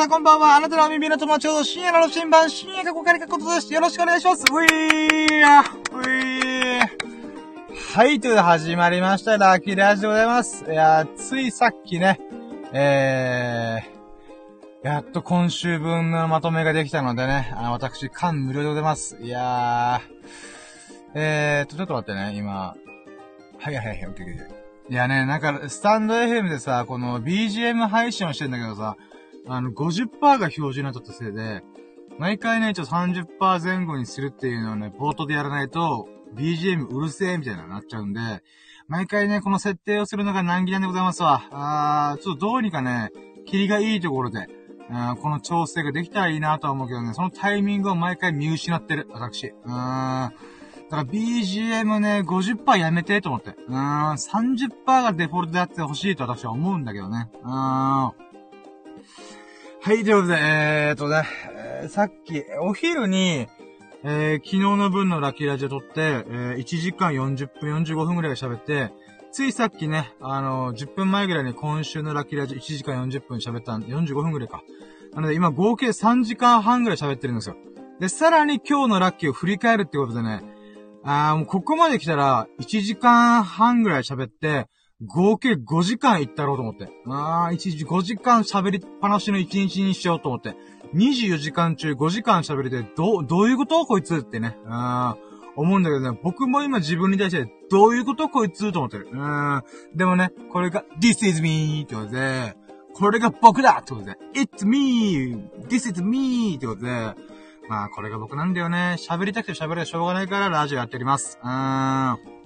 さんこんばんは。あなたの耳の友達を深夜の新版、深夜過去仮過ことです。よろしくお願いします。ういーや、ういー。はい、ということで始まりました。ラッキーラジでございます。いやついさっきね、えー、やっと今週分のまとめができたのでね、あの私、間無料でございます。いやー、えーと、ちょっと待ってね、今。はいはいはい、オッケーオッケー。いやね、なんか、スタンド FM でさ、この BGM 配信をしてんだけどさ、あの、50%が表示になっちゃったせいで、毎回ね、ちょっと30%前後にするっていうのをね、冒頭でやらないと、BGM うるせえみたいななっちゃうんで、毎回ね、この設定をするのが難儀なんでございますわ。あー、ちょっとどうにかね、霧がいいところで、この調整ができたらいいなとは思うけどね、そのタイミングを毎回見失ってる、私。うーん。だから BGM ね、50%やめてと思って。うーん、30%がデフォルトであってほしいと私は思うんだけどね。うーん。はい、ということで、えーとね、えー、さっき、お昼に、えー、昨日の分のラッキーラジオ撮って、えー、1時間40分、45分くらい喋って、ついさっきね、あのー、10分前ぐらいに今週のラッキーラジオ1時間40分喋ったんで、45分くらいか。なので今合計3時間半ぐらい喋ってるんですよ。で、さらに今日のラッキーを振り返るってことでね、あー、もうここまで来たら、1時間半ぐらい喋って、合計5時間行ったろうと思って。あー、1時、5時間喋りっぱなしの1日にしようと思って。24時間中5時間喋りで、ど、どういうことこいつってね。あー、思うんだけどね、僕も今自分に対して、どういうことこいつと思ってる。うん。でもね、これが、this is me ってことで、これが僕だってことで、it's me!this is me! ってことで、まあ、これが僕なんだよね。喋りたくて喋れしょうがないからラジオやっております。うーん。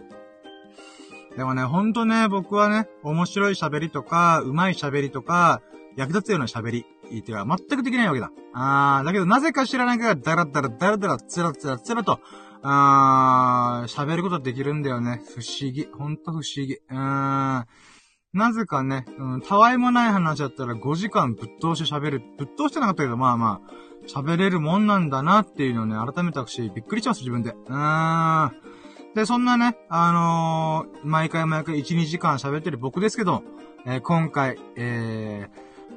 でもね、ほんとね、僕はね、面白い喋りとか、上手い喋りとか、役立つような喋り、っては全くできないわけだ。あー、だけどなぜか知らないから、だらだらだらだら、つらつらつらと、あー、喋ることできるんだよね。不思議。ほんと不思議。うーん。なぜかね、うん、たわいもない話だったら5時間ぶっ通して喋る。ぶっ通してなかったけど、まあまあ、喋れるもんなんだなっていうのをね、改めて私、びっくりします、自分で。うーん。で、そんなね、あのー、毎回毎回1、2時間喋ってる僕ですけど、えー、今回、え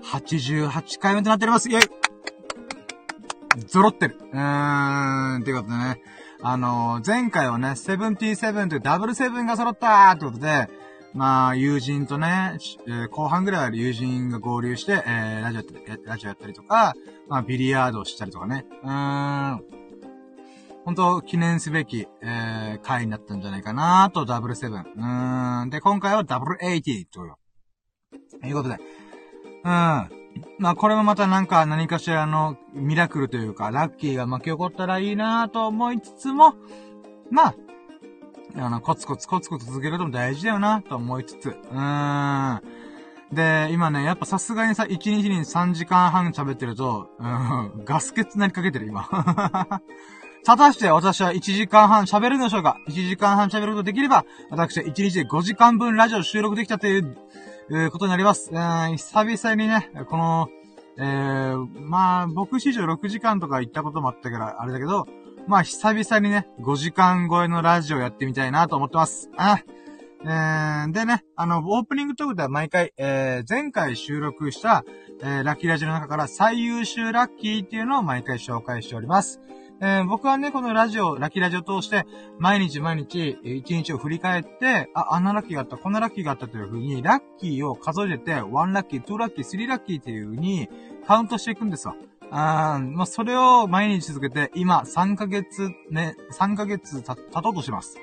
ー、88回目となっております。イェイ揃ってる。うーん、っていうことでね。あのー、前回はね、77というダブルセブンが揃ったーってことで、まあ、友人とね、えー、後半ぐらいは友人が合流して、えー、ラジオやっラジオやったりとか、まあ、ビリヤードをしたりとかね。うーん。本当記念すべき、えー、回になったんじゃないかなと、ダブルセブン。うーん。で、今回はダブルエイティと。いうことで。うん。まあ、これもまたなんか何かしらのミラクルというか、ラッキーが巻き起こったらいいなと思いつつも、まあ、あの、コツコツコツコツ続けるのも大事だよな、と思いつつ。うーん。で、今ね、やっぱさすがにさ、1日に3時間半喋ってると、うん、ガス欠なりかけてる、今。果たして私は1時間半喋るのでしょうか ?1 時間半喋ることできれば、私は1日で5時間分ラジオ収録できたという、えー、ことになります。えー、久々にね、この、えー、まあ、僕史上6時間とか行ったこともあったから、あれだけど、まあ、久々にね、5時間超えのラジオやってみたいなと思ってます。あえー、でね、あの、オープニングトークでは毎回、えー、前回収録した、えー、ラッキーラジオの中から最優秀ラッキーっていうのを毎回紹介しております。えー、僕はね、このラジオ、ラッキーラジオを通して、毎日毎日、一日を振り返って、あ、あんなラッキーがあった、こんなラッキーがあったという風に、ラッキーを数えて、1ラッキー、2ラッキー、3ラッキーっていう風に、カウントしていくんですわ。あまあ、それを毎日続けて、今、3ヶ月ね、3ヶ月た、経とうとします。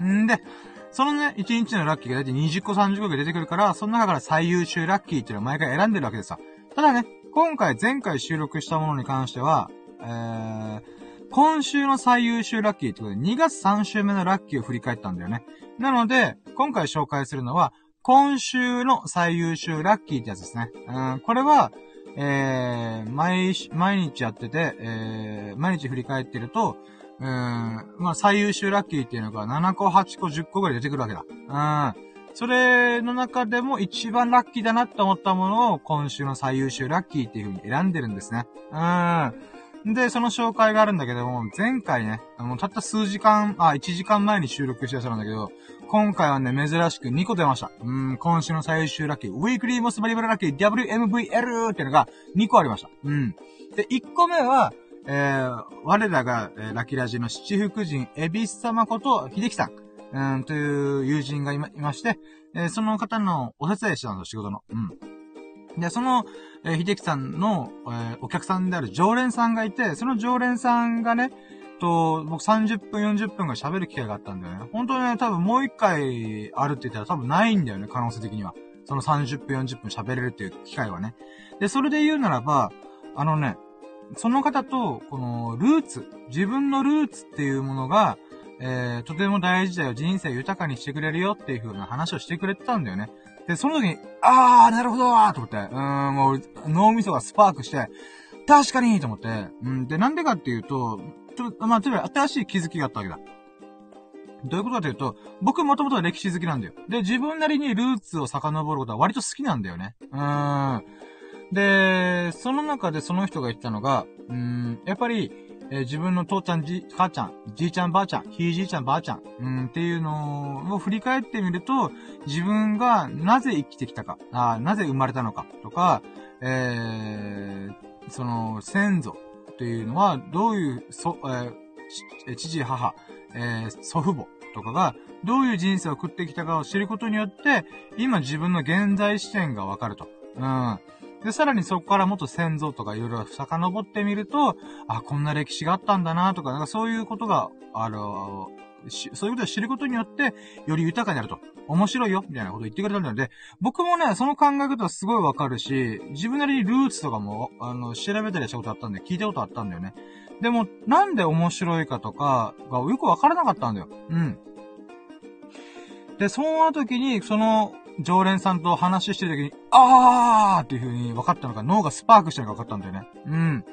うん。んで、そのね、1日のラッキーがだいたい20個30個が出てくるから、その中から最優秀ラッキーっていうのを毎回選んでるわけですよ。ただね、今回、前回収録したものに関しては、えー、今週の最優秀ラッキーってことで、2月3週目のラッキーを振り返ったんだよね。なので、今回紹介するのは、今週の最優秀ラッキーってやつですね。うん、これは、えー、毎、毎日やってて、えー、毎日振り返ってると、うん、まあ、最優秀ラッキーっていうのが7個、8個、10個ぐらい出てくるわけだ。うん。それの中でも一番ラッキーだなって思ったものを今週の最優秀ラッキーっていう風に選んでるんですね。うん。で、その紹介があるんだけども、前回ね、もうたった数時間、あ、1時間前に収録してたんだけど、今回はね、珍しく2個出ました。うん、今週の最終ラッキー、ウィークリーモスバリバルラッキー WMVL っていうのが2個ありました。うん。で、1個目は、えー、我らが、えー、ラキラジの七福神、エビス様こと、秀樹さん、うん、という友人がいま、いまして、えー、その方のお手伝いしたんです、仕事の。うん。で、その、えー、秀樹さんの、えー、お客さんである常連さんがいて、その常連さんがね、と、僕30分、40分が喋る機会があったんだよね。本当ね、多分もう一回あるって言ったら多分ないんだよね、可能性的には。その30分、40分喋れるっていう機会はね。で、それで言うならば、あのね、その方と、この、ルーツ、自分のルーツっていうものが、えー、とても大事だよ、人生豊かにしてくれるよっていう風な話をしてくれてたんだよね。で、その時に、あー、なるほどーと思って、うーん、もう、脳みそがスパークして、確かにと思って、うん、で、なんでかっていうと、ちょっと、まあ、つまり新しい気づきがあったわけだ。どういうことかというと、僕もともとは歴史好きなんだよ。で、自分なりにルーツを遡ることは割と好きなんだよね。うーん。で、その中でその人が言ったのが、うーん、やっぱり、えー、自分の父ちゃん、じ、母ちゃん、じいちゃん、ばあちゃん、ひいじいちゃん、ばあちゃん、うん、っていうのを振り返ってみると、自分がなぜ生きてきたか、あなぜ生まれたのか、とか、えー、その、先祖っていうのは、どういう、そ、えー、父、母、えー、祖父母とかが、どういう人生を送ってきたかを知ることによって、今自分の現在視点がわかると。うん。で、さらにそこからもっと先祖とかいろいろ遡ってみると、あ、こんな歴史があったんだなとか、なんかそういうことが、あの、そういうことを知ることによって、より豊かになると。面白いよみたいなことを言ってくれたので、僕もね、その考え方はすごいわかるし、自分なりにルーツとかも、あの、調べたりしたことあったんで、聞いたことあったんだよね。でも、なんで面白いかとかがよくわからなかったんだよ。うん。で、その時に、その、常連さんと話してる時に、あーっていう風に分かったのか、脳がスパークしてるのが分かったんだよね。うん。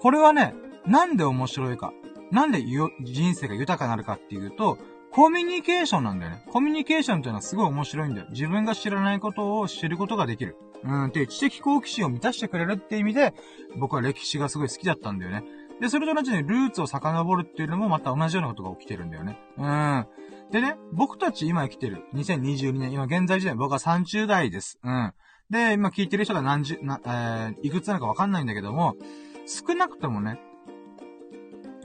これはね、なんで面白いか。なんで人生が豊かになるかっていうと、コミュニケーションなんだよね。コミュニケーションっていうのはすごい面白いんだよ。自分が知らないことを知ることができる。うん、って知的好奇心を満たしてくれるって意味で、僕は歴史がすごい好きだったんだよね。で、それと同じにルーツを遡るっていうのもまた同じようなことが起きてるんだよね。うん。でね、僕たち今生きてる、2022年、今現在時代、僕は30代です。うん。で、今聞いてる人が何十、な、えー、いくつなのかわかんないんだけども、少なくともね、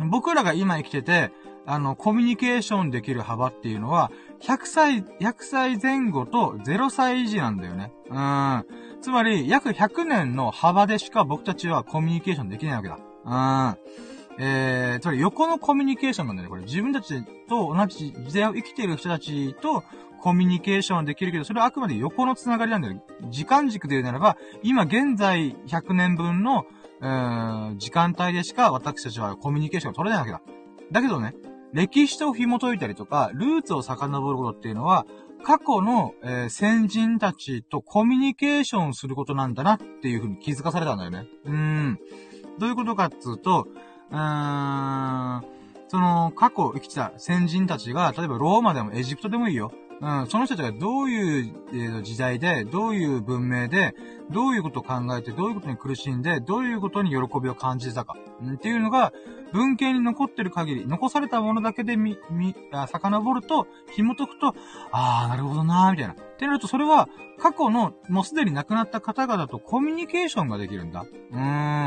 僕らが今生きてて、あの、コミュニケーションできる幅っていうのは、100歳、100歳前後と0歳児なんだよね。うん。つまり、約100年の幅でしか僕たちはコミュニケーションできないわけだ。うん。えー、つまり横のコミュニケーションなんだよね、これ。自分たちと同じ時代を生きている人たちとコミュニケーションできるけど、それはあくまで横のつながりなんだよ。時間軸で言うならば、今現在100年分の、えー、時間帯でしか私たちはコミュニケーションが取れないわけだ。だけどね、歴史と紐解いたりとか、ルーツを遡ることっていうのは、過去の、えー、先人たちとコミュニケーションすることなんだなっていうふうに気づかされたんだよね。うーん。どういうことかっつうと、うーん、その、過去生きてた先人たちが、例えばローマでもエジプトでもいいよ。うん、その人たちがどういう、時代で、どういう文明で、どういうことを考えて、どういうことに苦しんで、どういうことに喜びを感じたか、うん、っていうのが、文献に残ってる限り、残されたものだけでみ、み、あ遡ると、紐解くと、あー、なるほどなー、みたいな。ってなると、それは、過去の、もうすでに亡くなった方々とコミュニケーションができるんだ。うー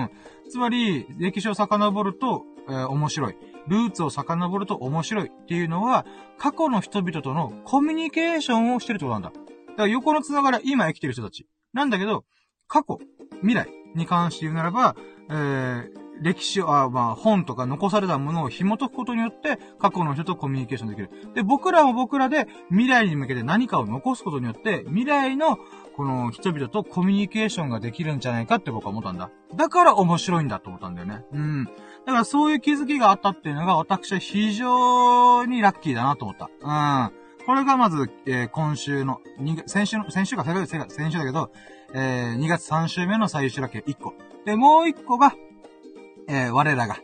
ん。つまり、歴史を遡ると、えー、面白い。ルーツを遡ると面白いっていうのは、過去の人々とのコミュニケーションをしてるってことなんだ。だから横のつながり今生きてる人たち。なんだけど、過去、未来に関して言うならば、えー、歴史を、あまあ、本とか残されたものを紐解くことによって、過去の人とコミュニケーションできる。で、僕らも僕らで未来に向けて何かを残すことによって、未来のこの人々とコミュニケーションができるんじゃないかって僕は思ったんだ。だから面白いんだと思ったんだよね。うん。だからそういう気づきがあったっていうのが私は非常にラッキーだなと思った。うん。これがまず、えー、今週の、先週の、先週か、先週だけど、えー、2月3週目の最終ラッキー1個。で、もう1個が、えー、我らが、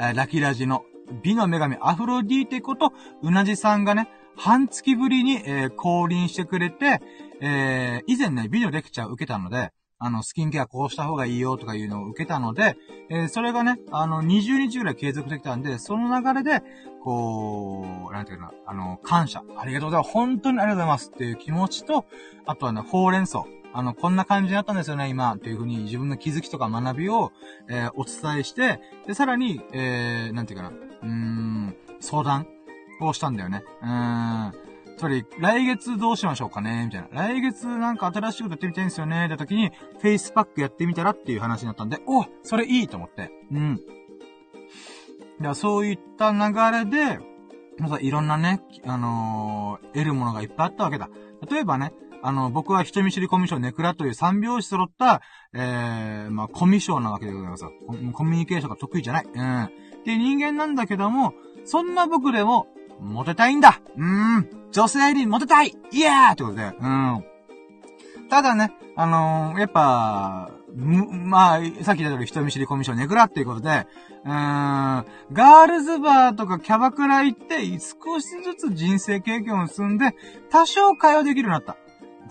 えー、ラキラジの美の女神アフロディーテこと、うなじさんがね、半月ぶりに、えー、降臨してくれて、えー、以前ね、美のレクチャーを受けたので、あの、スキンケアこうした方がいいよとかいうのを受けたので、えー、それがね、あの、20日ぐらい継続できたんで、その流れで、こう、なんていうかな、あの、感謝。ありがとうございます。本当にありがとうございますっていう気持ちと、あとはね、ほうれん草。あの、こんな感じになったんですよね、今、というふうに自分の気づきとか学びを、えー、お伝えして、で、さらに、えー、なんていうかな、うーん、相談をしたんだよね。うーん。つまり、来月どうしましょうかねみたいな。来月なんか新しいことやってみたいんですよねって時に、フェイスパックやってみたらっていう話になったんで、おっ、それいいと思って。うん。いや、そういった流れで、またいろんなね、あのー、得るものがいっぱいあったわけだ。例えばね、あの、僕は人見知りコミュ障ネクラという三拍子揃った、えー、まあ、コミュ障なわけでございますコミュニケーションが得意じゃない。うん。っていう人間なんだけども、そんな僕でも、モテたいんだうーん女性にモテたいイエーってことで、うん。ただね、あのー、やっぱ、まあ、さっき言った通り人見知りコミュ障ネクラっていうことで、うーん、ガールズバーとかキャバクラ行って、少しずつ人生経験を積んで、多少会話できるようになった。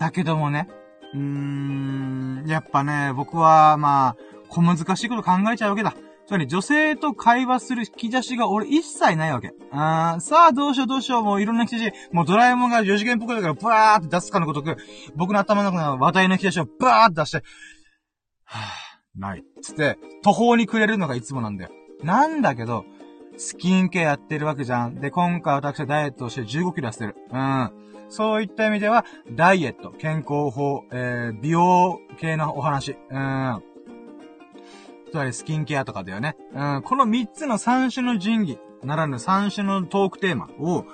だけどもね、うーん、やっぱね、僕は、まあ、小難しいこと考えちゃうわけだ。つまり女性と会話する引き出しが俺一切ないわけ。あーさあどうしようどうしよう、もういろんな引き出し、もうドラえもんが4次元っぽくだからブワーって出すかのごとく、僕の頭の中の話題の引き出しをバーって出して、はぁ、ない。つって、途方に暮れるのがいつもなんだよ。なんだけど、スキンケアやってるわけじゃん。で、今回私はダイエットをして15キロ痩せてる。うん。そういった意味では、ダイエット、健康法、えー、美容系のお話。うん。つまりスキンケアとかだよね。うん、この3つの3種の神器、ならぬ3種のトークテーマを、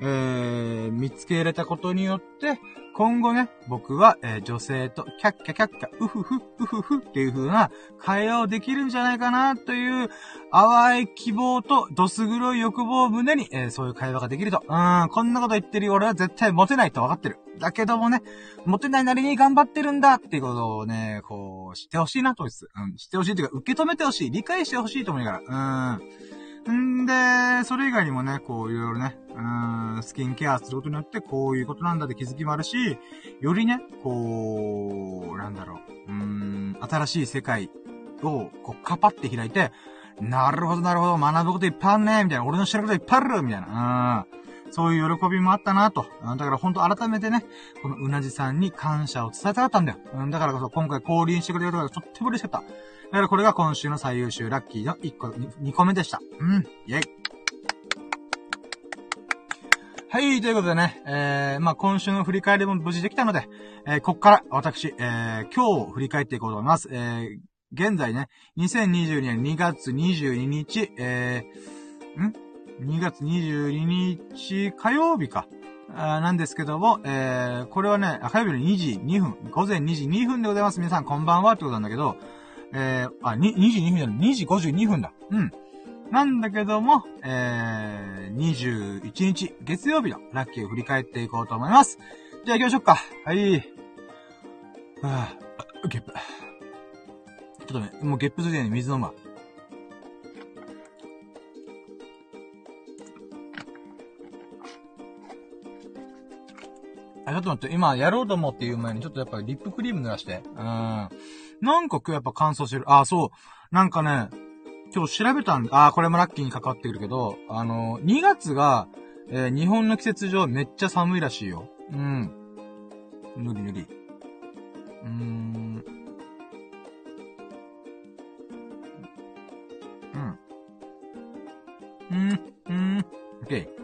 えー、見つけられたことによって、今後ね、僕は、えー、女性と、キャッキャキャッキャ、ウフフ、ウフフっていう風な会話をできるんじゃないかな、という、淡い希望と、どす黒い欲望を胸に、えー、そういう会話ができると。うん、こんなこと言ってる俺は絶対モテないと分かってる。だけどもね、モテないなりに頑張ってるんだっていうことをね、こう、知ってほしいなと思います。うん、知ってほしいというか、受け止めてほしい、理解してほしいと思いながら。うん。んで、それ以外にもね、こういろいろね、うん、スキンケアすることによってこういうことなんだって気づきもあるし、よりね、こう、なんだろう、うん、新しい世界を、こう、カパって開いて、なるほど、なるほど、学ぶこといっぱいあるね、みたいな、俺の知らることいっぱいある、みたいな、うん。そういう喜びもあったなと。だから本当改めてね、このうなじさんに感謝を伝えたかったんだよ。うん、だからこそ今回降臨してくれることがとっても嬉しかった。だからこれが今週の最優秀ラッキーの1個、2個目でした。うん。イェイ。はい、ということでね、えー、まあ、今週の振り返りも無事できたので、えー、こっから私、えー、今日振り返っていこうと思います。えー、現在ね、2022年2月22日、えー、ん ?2 月22日火曜日か。あなんですけども、えー、これはね、火曜日の2時2分、午前2時2分でございます。皆さんこんばんはってことなんだけど、えー、あ、2, 22分じゃない、2時52分だ。うん。なんだけども、えー、21日、月曜日のラッキーを振り返っていこうと思います。じゃあ行きましょうか。はい。はぁ、ゲップ。ちょっとね、もうゲップついてに水飲むわ。あ、ちょっと待って、今やろうと思って言う前にちょっとやっぱりリップクリーム濡らして。うん。なんか今日やっぱ乾燥してる。あ、そう。なんかね、今日調べたんで、あ、これもラッキーに関わってくるけど、あの、2月が、えー、日本の季節上めっちゃ寒いらしいよ。うん。ぬりぬり。うーん。うん。うん、うん、オッケー。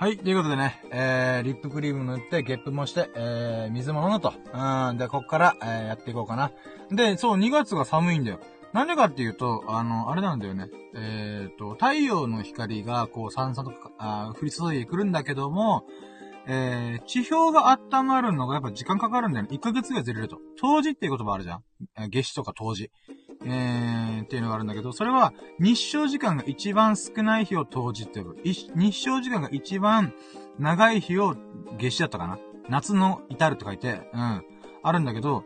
はい。ということでね、えー、リップクリーム塗って、ゲップもして、えー、水も飲むと。うん。で、こっから、えー、やっていこうかな。で、そう、2月が寒いんだよ。なんでかっていうと、あの、あれなんだよね。えっ、ー、と、太陽の光が、こう、さんさとか、あ降り注いでくるんだけども、えー、地表が温まるのがやっぱ時間かかるんだよね。1ヶ月ぐらいずれると。冬至っていう言葉あるじゃん。夏至とか冬至。えー、っていうのがあるんだけど、それは日照時間が一番少ない日を冬至って呼ぶ。日照時間が一番長い日を夏至だったかな。夏の至るって書いて、うん。あるんだけど、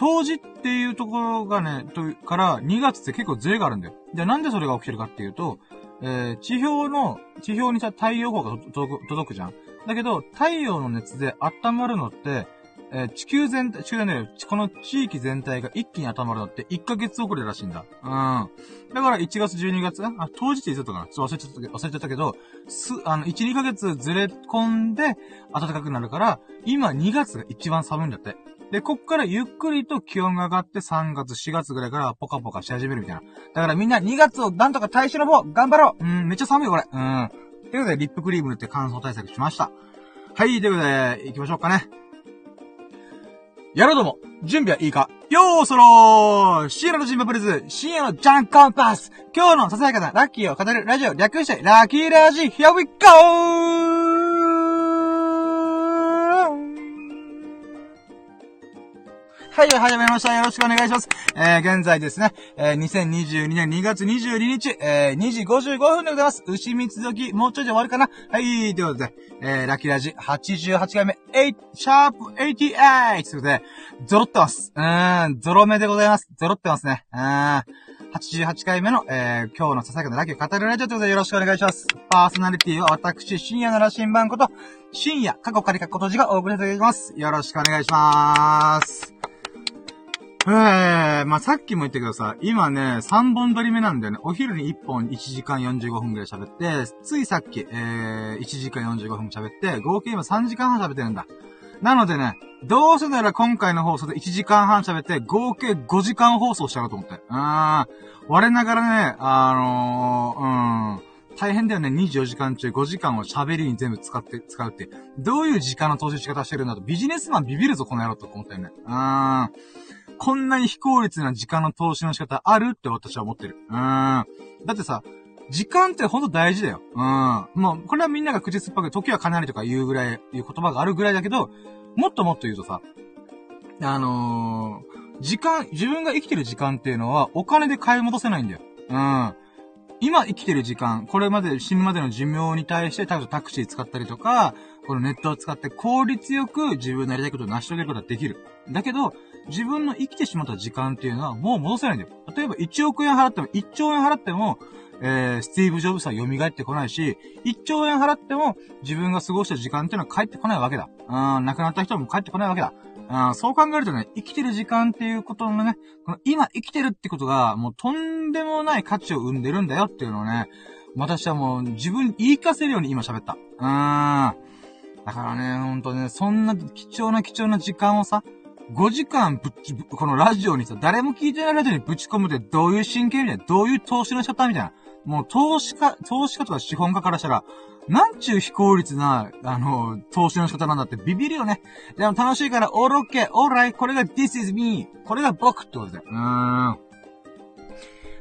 冬至っていうところがね、と、から2月って結構ズレがあるんだよ。じゃあなんでそれが起きてるかっていうと、えー、地表の、地表にさ、太陽光が届く届くじゃん。だけど、太陽の熱で温まるのって、えー、地球全体、地球全体、この地域全体が一気に温まるのって1ヶ月遅れらしいんだ。うん。だから1月、12月あ、当日言ってたかなちょっと忘れちゃった、忘れちゃったけど、す、あの、1、2ヶ月ずれ込んで暖かくなるから、今2月が一番寒いんだって。で、こっからゆっくりと気温が上がって3月、4月ぐらいからポカポカし始めるみたいな。だからみんな2月をなんとか耐え忍ぼう頑張ろううん、めっちゃ寒いよこれ。うん。ということで、リップクリーム塗って乾燥対策しました。はい、ということで、行きましょうかね。やろうども、準備はいいかよーそろー深夜のジンバプレズ、深夜のジャンコンパス今日のささやかなラッキーを語るラジオ略して、ラッキーラジ Here we go! はい、始めました。よろしくお願いします。えー、現在ですね、えー、2022年2月22日、えー、2時55分でございます。牛三つ時、もうちょいで終わるかなはい、ということで、えー、ラッキーラジ88回目、8、シャープ88ということで、ゾロってます。うーん、ゾロ目でございます。ゾロってますね。うーん。88回目の、えー、今日のささやかなラッキー語るラジオということでよろしくお願いします。パーソナリティは私、深夜の羅針盤こと、深夜、過去仮過去閉じがお送りいただきます。よろしくお願いします。えー、まあ、さっきも言ったけどさ、今ね、3本撮り目なんだよね。お昼に1本1時間45分くらい喋って、ついさっき、えー、1時間45分喋って、合計今3時間半喋ってるんだ。なのでね、どうせなら今回の放送で1時間半喋って、合計5時間放送しちゃうと思って。うーん。我ながらね、あのー、うん。大変だよね。24時間中5時間を喋りに全部使って、使うって。どういう時間の投資仕方してるんだと、ビジネスマンビビるぞ、この野郎と思ったよね。うーん。こんなに非効率な時間の投資の仕方あるって私は思ってる。うん。だってさ、時間ってほんと大事だよ。うん。もう、これはみんなが口酸っぱく時はかなりとか言うぐらい、いう言葉があるぐらいだけど、もっともっと言うとさ、あのー、時間、自分が生きてる時間っていうのはお金で買い戻せないんだよ。うん。今生きてる時間、これまで死ぬまでの寿命に対して、例えばタクシー使ったりとか、このネットを使って効率よく自分のやりたいことを成し遂げることができる。だけど、自分の生きてしまった時間っていうのはもう戻せないんだよ。例えば1億円払っても、1兆円払っても、えー、スティーブ・ジョブズは蘇ってこないし、1兆円払っても自分が過ごした時間っていうのは帰ってこないわけだ。うん、亡くなった人も帰ってこないわけだ。うん、そう考えるとね、生きてる時間っていうことのね、この今生きてるってことが、もうとんでもない価値を生んでるんだよっていうのをね、私はもう自分に言い聞かせるように今喋った。うーん。だからね、ほんとね、そんな貴重な貴重な時間をさ、5時間ぶっち、このラジオにさ、誰も聞いてないラジオにぶち込むってどういう神経みたいな、どういう投資の仕方みたいな？もう投資家、投資家とか資本家からしたら、なんちゅう非効率な、あの、投資の仕方なんだってビビるよね。でも楽しいから、オールオッケー、オーライ、これが this is me, これが僕ってことで。うーん。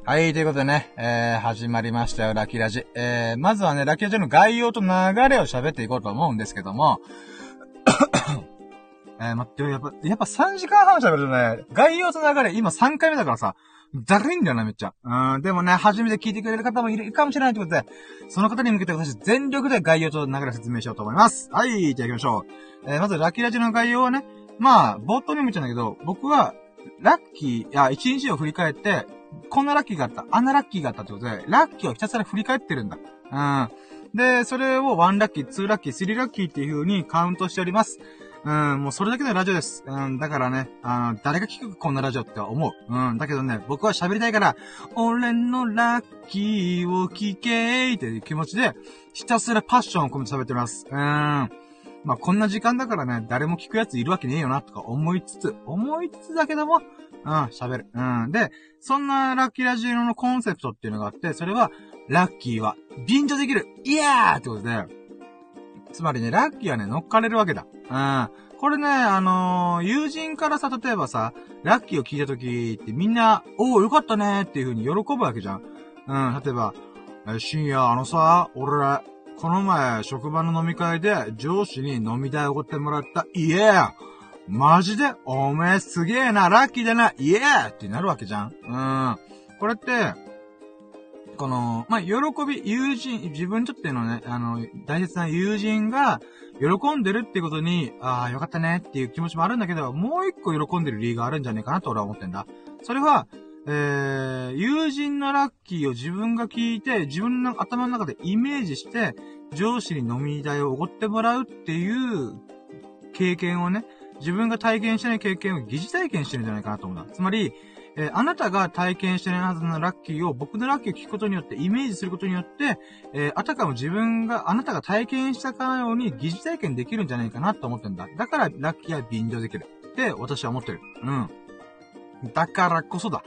はい、ということでね、えー、始まりましたよ、ラッキーラジ。えー、まずはね、ラッキーラジの概要と流れを喋っていこうと思うんですけども、えー、待って、やっぱ、やっぱ3時間半喋るとね、概要と流れ、今3回目だからさ、だるいんだよな、めっちゃ。うん、でもね、初めて聞いてくれる方もいるかもしれないということで、その方に向けて私、全力で概要と流れ説明しようと思います。はい、じゃあ行きましょう。えー、まず、ラッキーラジの概要はね、まあ、冒頭にも言ったんだけど、僕は、ラッキー、いや、一日を振り返って、こんなラッキーがあった、あんなラッキーがあったってことで、ラッキーをひたすら振り返ってるんだ。うん。で、それを1ラッキー、2ラッキー、3ラッキーっていう風にカウントしております。うん、もうそれだけのラジオです。うん、だからね、あの、誰が聞くこんなラジオって思う。うん、だけどね、僕は喋りたいから、俺のラッキーを聞けーっていう気持ちで、ひたすらパッションを込めて喋ってます。うん。まあ、こんな時間だからね、誰も聞くやついるわけねえよな、とか思いつつ、思いつつだけども、うん、喋る。うん。で、そんなラッキーラジオのコンセプトっていうのがあって、それは、ラッキーは、便乗できるイヤーってことで、つまりね、ラッキーはね、乗っかれるわけだ。うん。これね、あのー、友人からさ、例えばさ、ラッキーを聞いた時ってみんな、おお、よかったねっていう風に喜ぶわけじゃん。うん、例えば、え、深夜、あのさ、俺ら、この前、職場の飲み会で上司に飲み代おごってもらった。イエーマジでおめえすげえな、ラッキーだな、イエーイってなるわけじゃん。うん。これって、この、まあ、喜び、友人、自分にとってのね、あの、大切な友人が、喜んでるってことに、ああ、よかったねっていう気持ちもあるんだけど、もう一個喜んでる理由があるんじゃねえかなと俺は思ってんだ。それは、えー、友人のラッキーを自分が聞いて、自分の頭の中でイメージして、上司に飲み代をおごってもらうっていう経験をね、自分が体験してない経験を疑似体験してるんじゃないかなと思うんだ。つまり、えー、あなたが体験してないはずのラッキーを僕のラッキーを聞くことによって、イメージすることによって、えー、あたかも自分が、あなたが体験したかのように疑似体験できるんじゃないかなと思ってんだ。だからラッキーは便乗できる。って私は思ってる。うん。だからこそだ。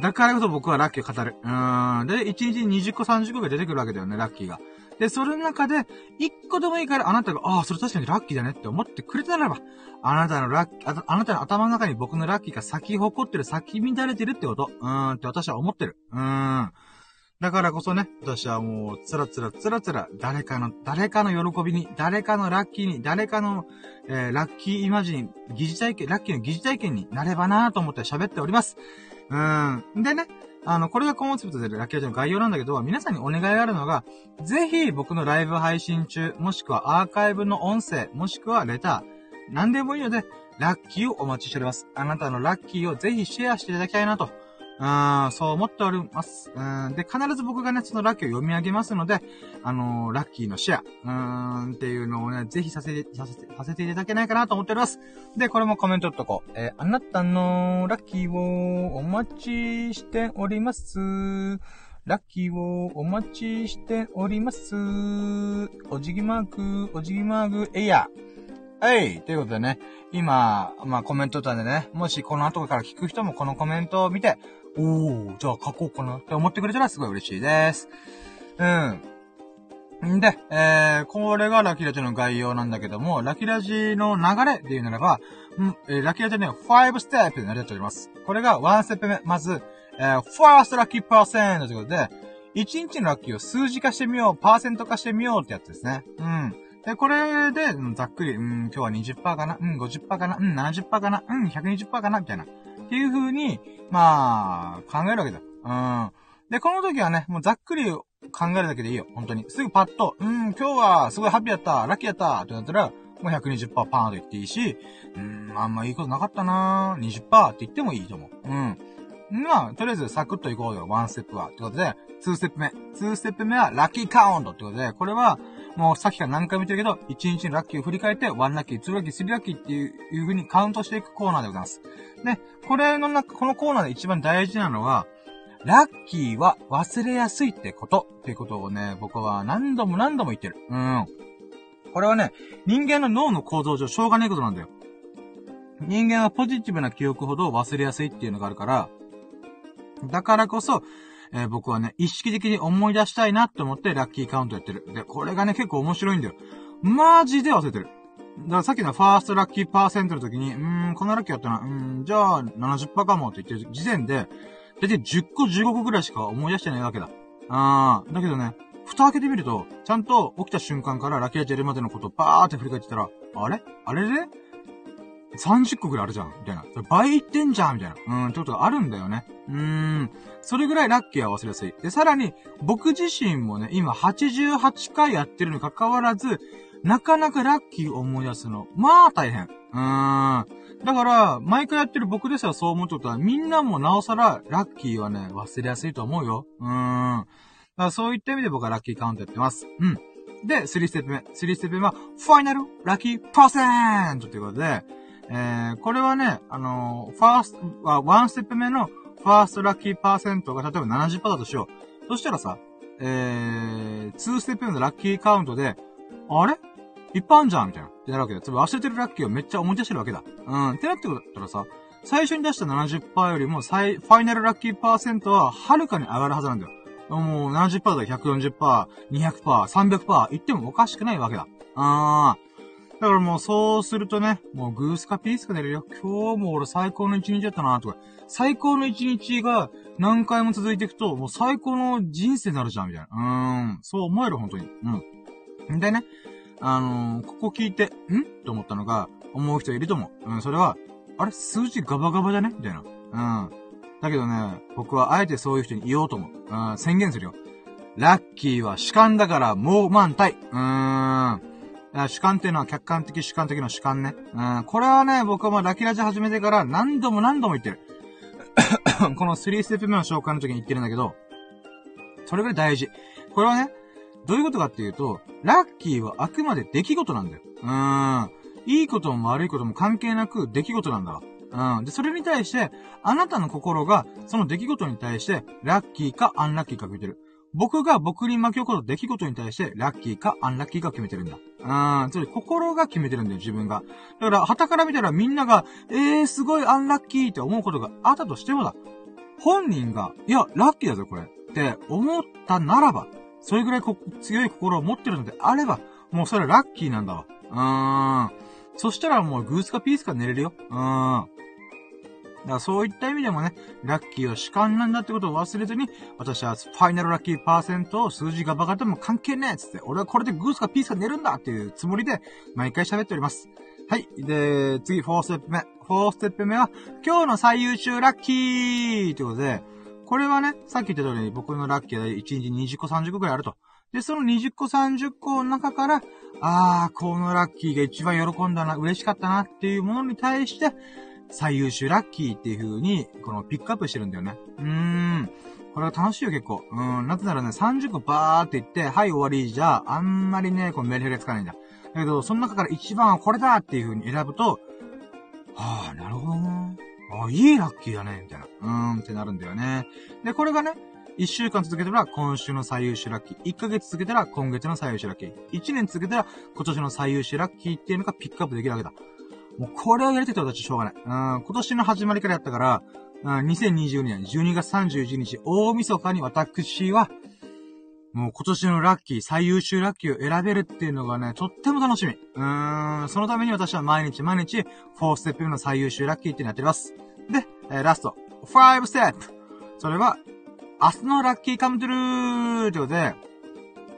だからこそ僕はラッキーを語る。うーん。で、1日に20個30個が出てくるわけだよね、ラッキーが。で、それの中で、一個でもいいからあなたが、ああ、それ確かにラッキーだねって思ってくれたならば、あなたのラッキー、あなたの頭の中に僕のラッキーが咲き誇ってる、咲き乱れてるってこと。うーんって私は思ってる。うーん。だからこそね、私はもう、つらつらつらつら、誰かの、誰かの喜びに、誰かのラッキーに、誰かの、えー、ラッキーイマジン、疑似体験、ラッキーの疑似体験になればなと思って喋っております。うーん。でね、あの、これがコンセプトでラッキーアジの概要なんだけど、皆さんにお願いがあるのが、ぜひ僕のライブ配信中、もしくはアーカイブの音声、もしくはレター、何でもいいので、ラッキーをお待ちしております。あなたのラッキーをぜひシェアしていただきたいなと。うん、そう思っております。うん、で、必ず僕がね、そのラッキーを読み上げますので、あのー、ラッキーのシェア、うん、っていうのをね、ぜひさせて、させて、させていただけないかなと思っております。で、これもコメントっとこう。えー、あなたのラッキーをお待ちしております。ラッキーをお待ちしております。おじぎマーク、おじぎマーク、えいや。はい。ということでね、今、まあコメント欄でね、もしこの後から聞く人もこのコメントを見て、おー、じゃあ書こうかなって思ってくれたらすごい嬉しいです。うん。んで、えー、これがラキラジの概要なんだけども、ラキラジの流れで言うならば、んえー、ラキラジね、5ステップで成り立っております。これが1ステップ目。まず、えー、first lucky percent ということで、1日のラッキーを数字化してみよう、パーセント化してみようってやつですね。うん。で、これで、ざっくり、うん、今日は20%かな、うん、50%かな、うん、70%かな、うん、120%かな、みたいな。っていう風に、まあ、考えるわけだ。うん。で、この時はね、もうざっくり考えるだけでいいよ。本当に。すぐパッと、うん、今日はすごいハッピーやった、ラッキーやったってなったら、もう120%パーンと言っていいし、うん、あんまいいことなかったなー、20%って言ってもいいと思う。うん。まあ、とりあえずサクッといこうよ、ワンステップは。ってことで、2ステップ目。2ステップ目はラッキーカウントってことで、これは、もうさっきから何回も言ってるけど、1日のラッキーを振り返って、1ラッキー、2ラッキー、3ラッキーっていういう風にカウントしていくコーナーでございます。で、これの中、このコーナーで一番大事なのは、ラッキーは忘れやすいってことっていうことをね、僕は何度も何度も言ってる。うん。これはね、人間の脳の構造上しょうがないことなんだよ。人間はポジティブな記憶ほど忘れやすいっていうのがあるから、だからこそ、えー、僕はね、意識的に思い出したいなって思ってラッキーカウントやってる。で、これがね、結構面白いんだよ。マジで忘れてる。だからさっきのファーストラッキーパーセントの時に、うーん、このラッキーやったな、うーん、じゃあ70%かもって言ってる時点で、だいたい10個15個ぐらいしか思い出してないわけだ。あー、だけどね、蓋開けてみると、ちゃんと起きた瞬間からラッキーラッチやるまでのことをバーって振り返ってたら、あれ？あれれ30個ぐらいあるじゃんみたいな。倍いってんじゃんみたいな。うん、ってことがあるんだよね。うーん。それぐらいラッキーは忘れやすい。で、さらに、僕自身もね、今88回やってるに関わらず、なかなかラッキーを思い出すの。まあ、大変。うーん。だから、毎回やってる僕ですらそう思うってことは、みんなもなおさら、ラッキーはね、忘れやすいと思うよ。うーん。だからそういった意味で僕はラッキーカウントやってます。うん。で、3ステップ目。3ステップ目は、ファイナルラッキーパーセントということで、えー、これはね、あのー、ファースト、ワンステップ目のファーストラッキーパーセントが例えば70%だとしよう。そしたらさ、えー、2ステップ目のラッキーカウントで、あれ？いっぱいあんじゃんみたいな。ってなるわけだ。つまり忘れてるラッキーをめっちゃ思い出してるわけだ。うん。ってなってくったらさ、最初に出した70%よりも、最、ファイナルラッキーパーセントは、はるかに上がるはずなんだよ。もう70%だ140%、200%、300%言ってもおかしくないわけだ。あー。だからもうそうするとね、もうグースかピースか出るよ。今日も俺最高の一日だったなとか、最高の一日が何回も続いていくと、もう最高の人生になるじゃん、みたいな。うーん、そう思える、本当に。うん。でね、あのー、ここ聞いて、ん？と思ったのが、思う人いると思う。うん、それは、あれ？数字ガバガバじゃね？みたいな。うん。だけどね、僕はあえてそういう人に言おうと思う。うん、宣言するよ。ラッキーは主観だからもう満体。うーん。主観っていうのは客観的主観的の主観ね。うん、これはね、僕はもうラキラジ始めてから何度も何度も言ってる。この3ステップ目の紹介の時に言ってるんだけど、それぐらい大事。これはね、どういうことかっていうと、ラッキーはあくまで出来事なんだよ。うーん。いいことも悪いことも関係なく出来事なんだわ。うん。で、それに対して、あなたの心が、その出来事に対して、ラッキーかアンラッキーか決めてる。僕が僕に巻き起こる出来事に対して、ラッキーかアンラッキーか決めてるんだ。うん。つまり、心が決めてるんだよ、自分が。だから、旗から見たらみんなが、えー、すごいアンラッキーって思うことがあったとしてもだ。本人が、いや、ラッキーだぞ、これ。って思ったならば、それぐらい強い心を持ってるのであれば、もうそれラッキーなんだわ。うーん。そしたらもうグースかピースか寝れるよ。うーん。だからそういった意味でもね、ラッキーは主観なんだってことを忘れずに、私はファイナルラッキーパーセントを数字がバカでも関係ねえっつって、俺はこれでグースかピースか寝るんだっていうつもりで、毎回喋っております。はい。で、次、4ステップ目。4ステップ目は、今日の最優秀ラッキーということで、これはね、さっき言った通り僕のラッキーは1日20個30個くらいあると。で、その20個30個の中から、あー、このラッキーが一番喜んだな、嬉しかったなっていうものに対して、最優秀ラッキーっていう風に、このピックアップしてるんだよね。うーん。これは楽しいよ、結構。うん。なぜならね、30個バーって言って、はい、終わりじゃ、あんまりね、このメリヘルがつかないんだ。だけど、その中から一番はこれだっていう風に選ぶと、はあ、なるほどね。あ、いいラッキーだね、みたいな。うーんってなるんだよね。で、これがね、1週間続けたら今週の最優秀ラッキー。1ヶ月続けたら今月の最優秀ラッキー。1年続けたら今年の最優秀ラッキーっていうのがピックアップできるわけだ。もうこれをやりたいと私しょうがない。うん、今年の始まりからやったから、うん、2022年12月31日、大晦日に私は、もう今年のラッキー、最優秀ラッキーを選べるっていうのがね、とっても楽しみ。うーん、そのために私は毎日毎日、4ステップ目の最優秀ラッキーっていうのやってます。で、えー、ラスト、5ステップ。それは、明日の Lucky Come True ってことで、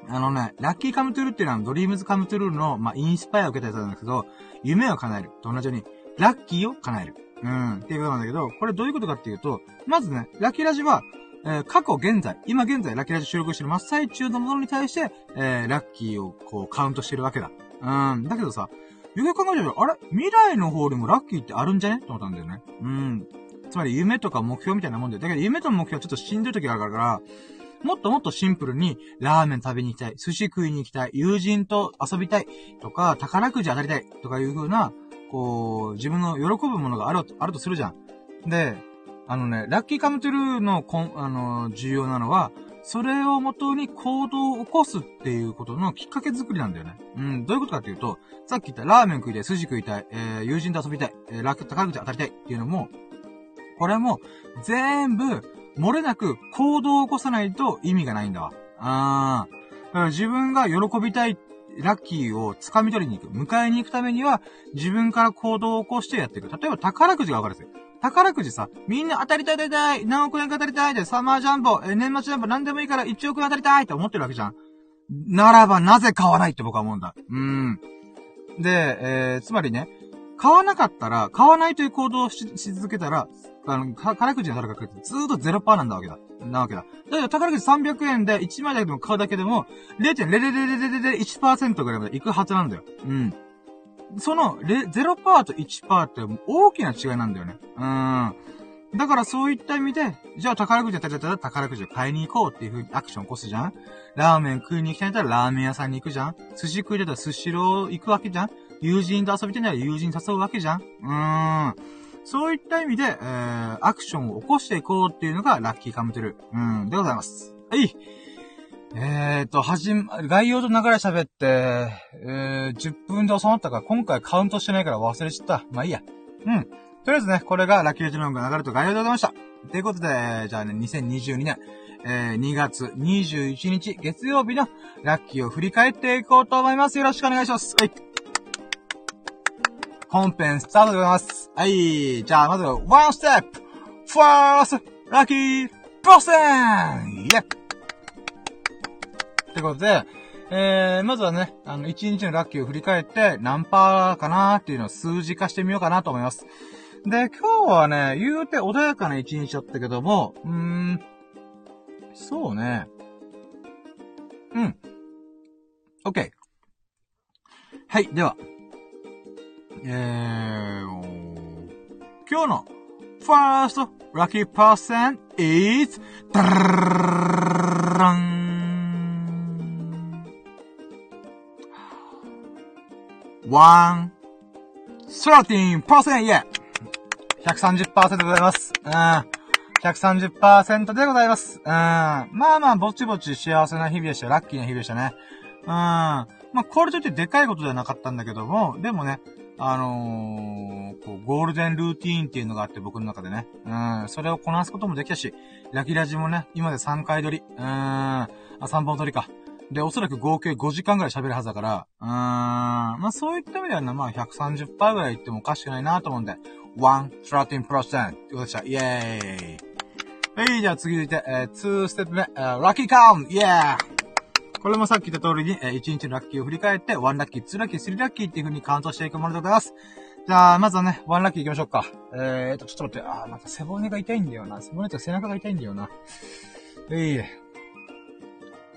あのね、 Lucky Come True っていうのは DREAMS COME TRUE の、まあ、インスパイアを受けたやつなんだけど、夢を叶える。と同じように、ラッキーを叶える。うん、っていうことなんだけど、これどういうことかっていうと、まずね、ラッキーラジは、えー、過去現在、今現在ラッキーラジ収録してる真っ最中のものに対して、えー、ラッキーをこうカウントしてるわけだ。うん、だけどさ、よく考えてみるあれ？未来の方にもラッキーってあるんじゃね？と思ったんだよね。うん。つまり夢とか目標みたいなもんで。だけど夢と目標はちょっとしんどい時があるから、もっともっとシンプルに、ラーメン食べに行きたい、寿司食いに行きたい、友人と遊びたい、とか、宝くじ当たりたい、とかいう風な、こう、自分の喜ぶものがある、あるとするじゃん。で、あのね、ラッキーカムトゥルーの、あの、重要なのは、それをもとに行動を起こすっていうことのきっかけ作りなんだよね。うん、どういうことかっていうと、さっき言ったラーメン食いたい、寿司食いたい、えー、友人と遊びたい、えー、ラッ宝くじ当たりたいっていうのも、これも、全部、漏れなく行動を起こさないと意味がないんだわ。あー。自分が喜びたい、ラッキーを掴み取りに行く。迎えに行くためには、自分から行動を起こしてやっていく。例えば宝くじがわかるんですよ。宝くじさ、みんな当たりたい当たりたい何億円か当たりたいで、サマージャンボ、え年末ジャンボ何でもいいから1億円当たりたいって思ってるわけじゃん。ならばなぜ買わないって僕は思うんだ。うん。で、えー、つまりね、買わなかったら、買わないという行動をし続けたら、あの、宝くじの宝くじってずーっと0%なんだわけだ。なわけだ。だけど宝くじ300円で1枚だけでも買うだけでも、0.00001%ぐらいまでいくはずなんだよ。うん。その、0%と1%って大きな違いなんだよね。うん。だからそういった意味で、じゃあ宝くじやったら宝くじを買いに行こうっていう風にアクション起こすじゃんラーメン食いに行きたいんだったらラーメン屋さんに行くじゃん寿司食いだったら寿司ロー行くわけじゃん友人と遊びたいなら友人誘うわけじゃんうーん。そういった意味で、えー、アクションを起こしていこうっていうのがラッキーカムトゥルー。うん、でございます。はい。えーと、はじ、概要と流れ喋って、えー、10分で収まったか、今回カウントしてないから忘れちゃった。まあいいや。うん。とりあえずね、これがラッキージェノンが流れと概要でございました。ということで、じゃあね、2022年、えー、2月21日月曜日のラッキーを振り返っていこうと思います。よろしくお願いします。はい。本編スタートでございます。はい。じゃあ、まずは、ワンステップファーストラッキーボーンイェッってことで、えー、まずはね、あの、1日のラッキーを振り返って、何パーかなーっていうのを数字化してみようかなと思います。で、今日はね、言うて穏やかな一日だったけども、うーん、そうね。うん。OK。はい、では。えー、今日の first lucky person is, ダラン one, 13%イェイ !130% でございます。うん。130%でございます。うん。まあまあ、ぼちぼち幸せな日々でした。ラッキーな日々でしたね。うん。まあ、これといってでかいことではなかったんだけども、でもね、あのー、こう、ゴールデンルーティーンっていうのがあって僕の中でね。うん。それをこなすこともできたし、ラキラジもね、今で3回撮り。うん。あ、3本撮りか。で、おそらく合計5時間ぐらい喋るはずだから、うーん。まあそういった意味ではね、まあ130%ぐらい言ってもおかしくないなと思うんで、113%ってことでした。イェーイ。はい、じゃあ次続いて、えー、2ステップ目、えー、ラッキーカウンイェーイこれもさっき言った通りに、えー、1日のラッキーを振り返って、1ラッキー、2ラッキー、3ラッキーっていう風にカウントしていくものでございます。じゃあ、まずはね、1ラッキー行きましょうか。えーと、ちょっと待って、あー、また背骨が痛いんだよな。背骨って背中が痛いんだよな。えい、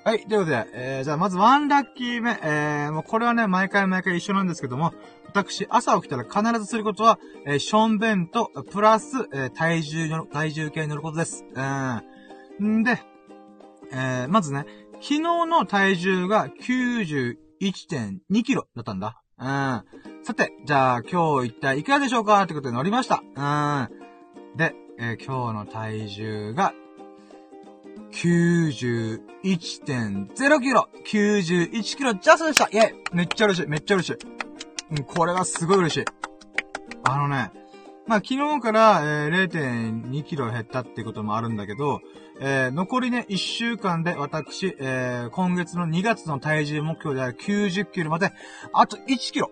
はい、ということで、えー、じゃあまずワンラッキー目、えー、もうこれはね、毎回毎回一緒なんですけども、私、朝起きたら必ずすることは、えー、ションベンと、プラス、えー、体重の、体重計に乗ることです。うん。んで、えー、まずね、昨日の体重が91.2キロだったんだ。うん。さて、じゃあ今日一体いくらでしょうかってことで乗りました。うん。で、えー、今日の体重が91.0キロ !91 キロジャストでしたイェイめっちゃ嬉しいめっちゃ嬉しいうん、これはすごい嬉しい。あのね、まあ、昨日から、えー、0.2キロ減ったってこともあるんだけど、えー、残りね、1週間で私、えー、今月の2月の体重目標である90キロまで、あと1キロ。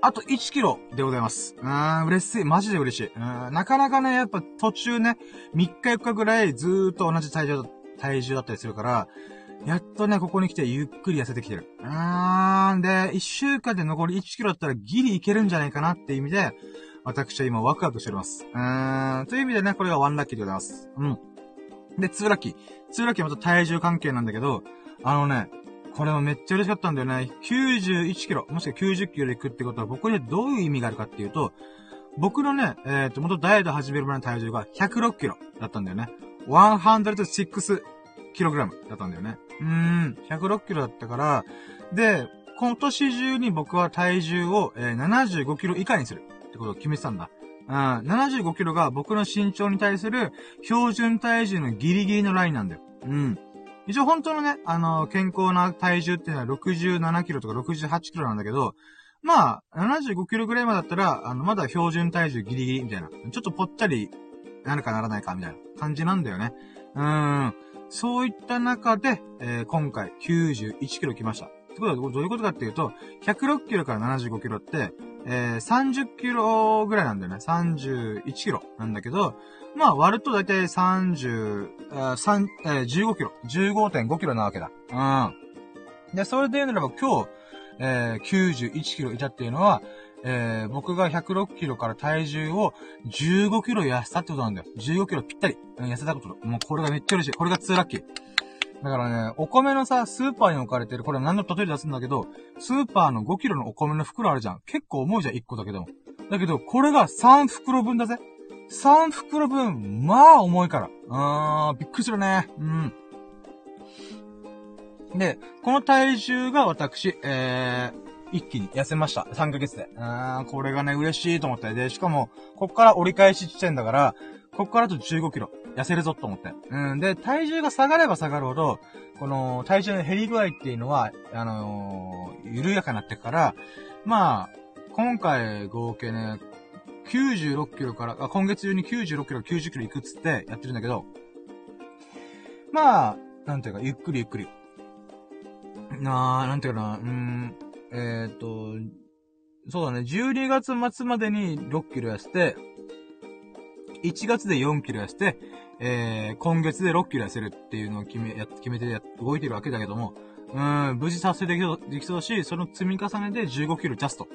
あと1キロでございます。うーん、嬉しい。マジで嬉しい。うん、なかなかね、やっぱ途中ね、3日4日ぐらいずーっと同じ体重体重だったりするから、やっとね、ここに来てゆっくり痩せてきてる。うーん、で、1週間で残り1キロだったらギリいけるんじゃないかなっていう意味で、私は今ワクワクしております。うーん、という意味でね、これが1ラッキーでございます。うん。で、2ラッキー。2ラッキーはまた体重関係なんだけど、あのね、これもめっちゃ嬉しかったんだよね。91キロ、もしくは90キロで行くってことは僕にはどういう意味があるかっていうと、僕のね、えっ、ー、と、元ダイエット始める前の体重が106キロだったんだよね。106 kg だったんだよね。うーん、106キロだったから、で、今年中に僕は体重を、えー、75キロ以下にするってことを決めてたんだ。うん、75キロが僕の身長に対する標準体重のギリギリのラインなんだよ。うん。一応本当のね、あの、健康な体重っていうのは67キロとか68キロなんだけど、まあ、75キロぐらいまでだったら、あの、まだ標準体重ギリギリみたいな。ちょっとぽっちゃりなるかならないかみたいな感じなんだよね。うん。そういった中で、えー、今回91キロ来ました。ってことはどういうことかっていうと、106キロから75キロって、えー、30キロぐらいなんだよね。31キロなんだけど、まあ割るとだいたい30、あ3えー、15キロ、15.5キロなわけだ。うん。で、それで言うならば今日、えー、91キロいたっていうのは、えー、僕が106キロから体重を15キロ痩せたってことなんだよ。15キロぴったり、痩せたこと。もうこれがめっちゃ嬉しい。これが2ラッキー。だからね、お米のさ、スーパーに置かれてる、これ何の例え出すんだけど、スーパーの5キロのお米の袋あるじゃん。結構重いじゃん、1個だけでも。だけど、これが3袋分だぜ。3袋分、まあ重いから。あーん、びっくりするね。うん。で、この体重が私、えー、一気に痩せました。3ヶ月で。うーん、これがね、嬉しいと思って。で、しかも、こっから折り返し地点だから、こっからあと15キロ、痩せるぞと思って。うん、で、体重が下がれば下がるほど、この、体重の減り具合っていうのは、あのー、緩やかになってから、まあ、今回合計ね、96キロから、あ、今月中に96キロ、90キロ行くっつってやってるんだけど、まあ、なんていうか、ゆっくりゆっくり。なあ、なんていうかな、うーん、えっ、ー、と、そうだね、12月末までに6キロ痩せて、1月で4キロ痩せて、えー、今月で6キロ痩せるっていうのを決め、や、決めてや、動いてるわけだけども、うん、無事達成できそう、できそうだし、その積み重ねで15キロジャスト。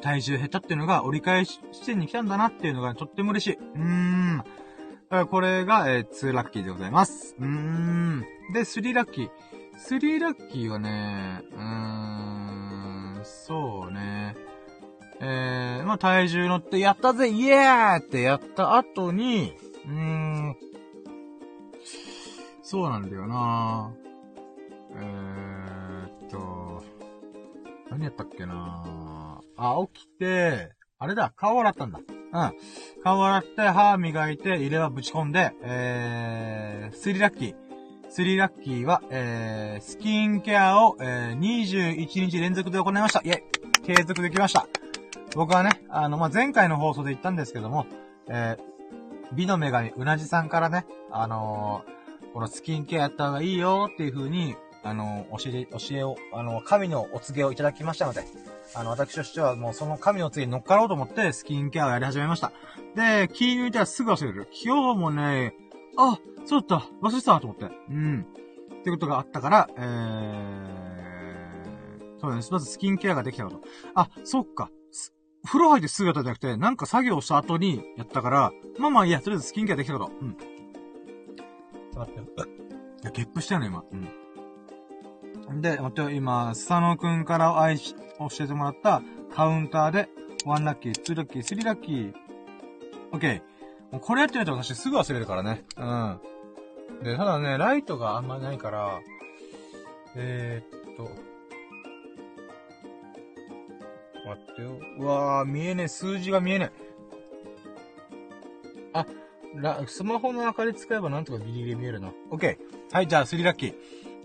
体重減ったっていうのが折り返し地点に来たんだなっていうのがとっても嬉しい。うーん。これが、えー、2ラッキーでございます。うーん。で、3ラッキー。3ラッキーはね、うーん、そうね。えー、まあ、体重乗ってやったぜイエーってやった後に、うーん、そうなんだよなえーっと、何やったっけなあ、起きて、あれだ、顔洗ったんだ。うん。顔洗って、歯磨いて、入れ歯ぶち込んで、えー、スリラッキー。スリラッキーは、えー、スキンケアを、えー、21日連続で行いました。イェイ継続できました。僕はね、あの、まあ、前回の放送で言ったんですけども、えー、美の女神うなじさんからね、あのー、このスキンケアやった方がいいよっていう風に、あの、教え、教えを、あの神のお告げをいただきましたので、あの、私としてはもうその神の告げに乗っかろうと思ってスキンケアをやり始めました。で、気抜いたらすぐ忘れる。今日もね、あ、そうだった、忘れてたと思って。うん。ってことがあったから、えー、そうだね、まずスキンケアができたこと。あ、そっか。風呂入ってすぐやったんじゃなくて、なんか作業した後にやったから、まあまあいいや、とりあえずスキンケアできたこと。うん。待ってよ。いや、ゲップしたよね、今。うん。で、待ってよ、今、スサノくんから愛し、教えてもらったカウンターで、1ラッキー、2ラッキー、3ラッキー。オッケー。もうこれやってみると私すぐ忘れるからね。うん。で、ただね、ライトがあんまないから、えー、っと、待ってよ。うわー、見えねえ。数字が見えねえ。あ、ラ、スマホの明かり使えばなんとかギリギリ見えるな。オッケー。はい、じゃあ3ラッキー。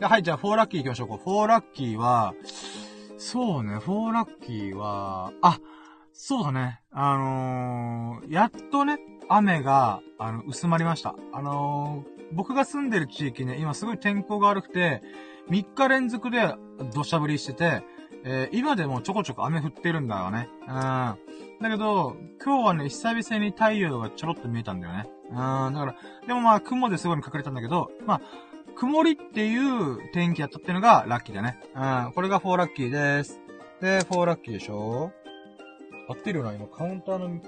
はい、じゃあ4ラッキー行きましょう。4ラッキーは、そうね、4ラッキーは、あ、そうだね。あのー、やっとね、雨が、あの、薄まりました。あのー、僕が住んでる地域ね、今すごい天候が悪くて、3日連続で土砂降りしてて、えー、今でもちょこちょこ雨降ってるんだよね。うん。だけど、今日はね、久々に太陽がちょろっと見えたんだよね。うん。だから、でもまあ、雲ですごい隠れたんだけど、まあ、曇りっていう天気やったっていうのがラッキーだね。うん。これが4ラッキーです。で、4ラッキーでしょ？合ってるよな、今カウンターの、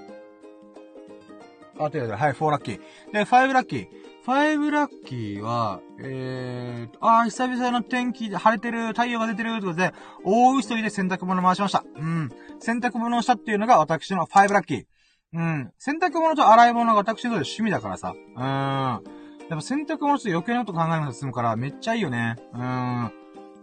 あ、てるよはい、4ラッキー。で、5ラッキー。5ラッキーは、えーと、あー、久々の天気で晴れてる、太陽が出てる、ということで、大急ぎで洗濯物回しました。うん。洗濯物をしたっていうのが私の5ラッキー。うん。洗濯物と洗い物が私の趣味だからさ。うん。やっぱ洗濯物って余計なこと考えなくて済むから、めっちゃいいよね。うん。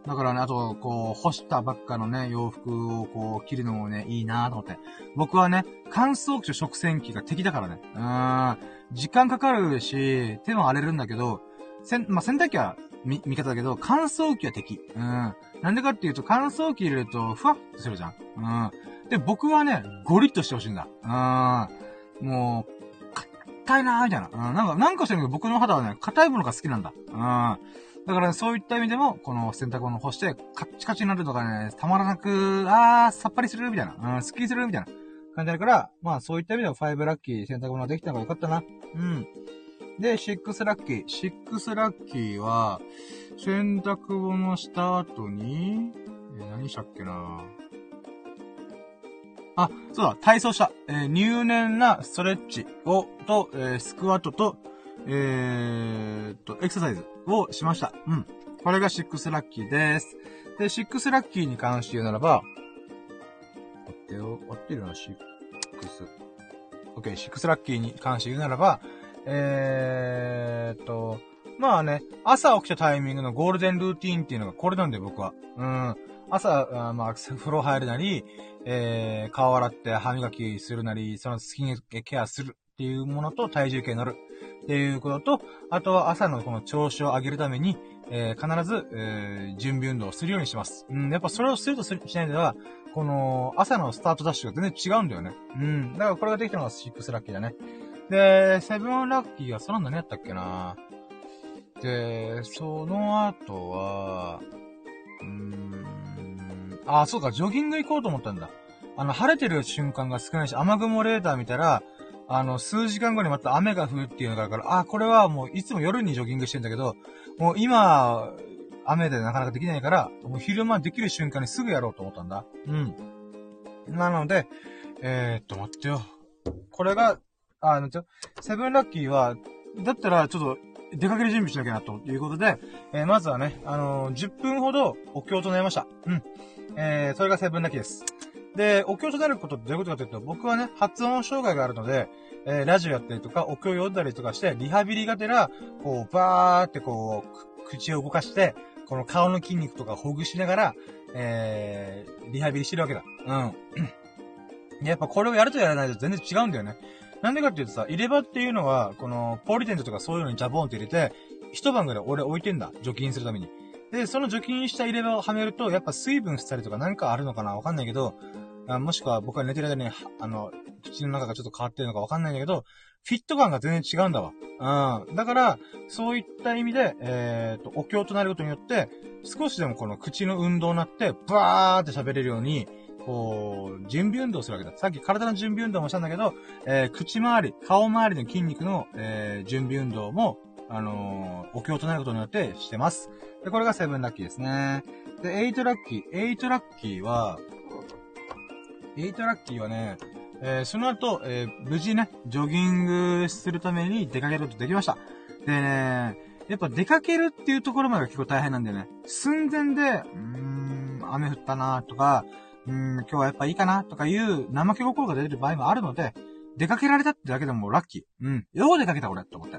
だからね、あと、こう、干したばっかのね、洋服をこう、着るのもね、いいなと思って。僕はね、乾燥機と食洗機が敵だからね。うーん。時間かかるし、手も荒れるんだけど、せん、まあ、洗濯機は味、味方だけど、乾燥機は敵。うん。なんでかっていうと、乾燥機入れると、ふわっとするじゃん。うん。で、僕はね、ゴリッとしてほしいんだ。うん。もう、硬いなーみたいな。うん。なんか、なんかしてるけど、僕の肌はね、硬いものが好きなんだ。うん。だから、そういった意味でも、この洗濯物干して、カッチカチになるとかね、たまらなく、あー、さっぱりするみたいな。うん、スッキリするみたいな感じだから、まあそういった意味では5ラッキー洗濯物ができたのがよかったな。うん。で、6ラッキー。6ラッキーは、洗濯物した後に、え、何したっけなあ、そうだ、体操した。えー、入念なストレッチを、と、えー、スクワットと、えー、と、エクササイズをしました。うん。これが6ラッキーです。で、6ラッキーに関して言うならば、よ、合ってるな、6。OK、6ラッキーに関して言うならば、えーと、まあね、朝起きたタイミングのゴールデンルーティーンっていうのがこれなんで僕は。うん。朝、あまあ、風呂入るなり、えー、顔洗って歯磨きするなり、そのスキンケアするっていうものと体重計乗る。っていうことと、あとは朝のこの調子を上げるために、えー、必ず、えー、準備運動をするようにします。うん、やっぱそれをするとしないでは、この、朝のスタートダッシュが全然違うんだよね。うん。だからこれができたのが6ラッキーだね。で、7ラッキーがその何やったっけなで、その後は、うーん、あ、そうか、ジョギング行こうと思ったんだ。あの、晴れてる瞬間が少ないし、雨雲レーダー見たら、あの、数時間後にまた雨が降るっていうのがあるから、あ、これはもういつも夜にジョギングしてんだけど、もう今、雨でなかなかできないから、もう昼間できる瞬間にすぐやろうと思ったんだ。うん。なので、えー、っと、待ってよ。これが、あの、ちょ、セブンラッキーは、だったらちょっと、出かける準備しなきゃな、ということで、えー、まずはね、あのー、10分ほどお経となりました。うん。えー、それがセブンラッキーです。で、お経となることってどういうことかというと、僕はね、発音障害があるので、えー、ラジオやったりとか、お経を読んだりとかして、リハビリがてら、こう、バーってこう、口を動かして、この顔の筋肉とかほぐしながら、えー、リハビリしてるわけだ。うん。やっぱこれをやるとやらないと全然違うんだよね。なんでかっていうとさ、入れ歯っていうのは、この、ポリテントとかそういうのにジャボンって入れて、一晩ぐらい俺置いてんだ。除菌するために。で、その除菌した入れ歯をはめると、やっぱ水分したりとかなんかあるのかなわかんないけど、あもしくは僕が寝てる間に、あの、口の中がちょっと変わってるのかわかんないんだけど、フィット感が全然違うんだわ。うん。だから、そういった意味で、えっ、ー、と、お経となることによって、少しでもこの口の運動になって、バーって喋れるように、こう、準備運動するわけだ。さっき体の準備運動もしたんだけど、えー、口周り、顔周りの筋肉の、えー、準備運動も、あのー、お経となることによってしてます。で、これが seven ラッキーですね。で、 eight ラッキー。 eight ラッキーは、 eight ラッキーはね、えー、その後、えー、無事ね、ジョギングするために出かけることできました。でね、やっぱ出かけるっていうところまでが結構大変なんだよね。寸前で、うーん、雨降ったなとか、うーん、今日はやっぱいいかなとかいう怠け心が出る場合もあるので、出かけられたってだけでもラッキー。うん。よう出かけた俺って思って。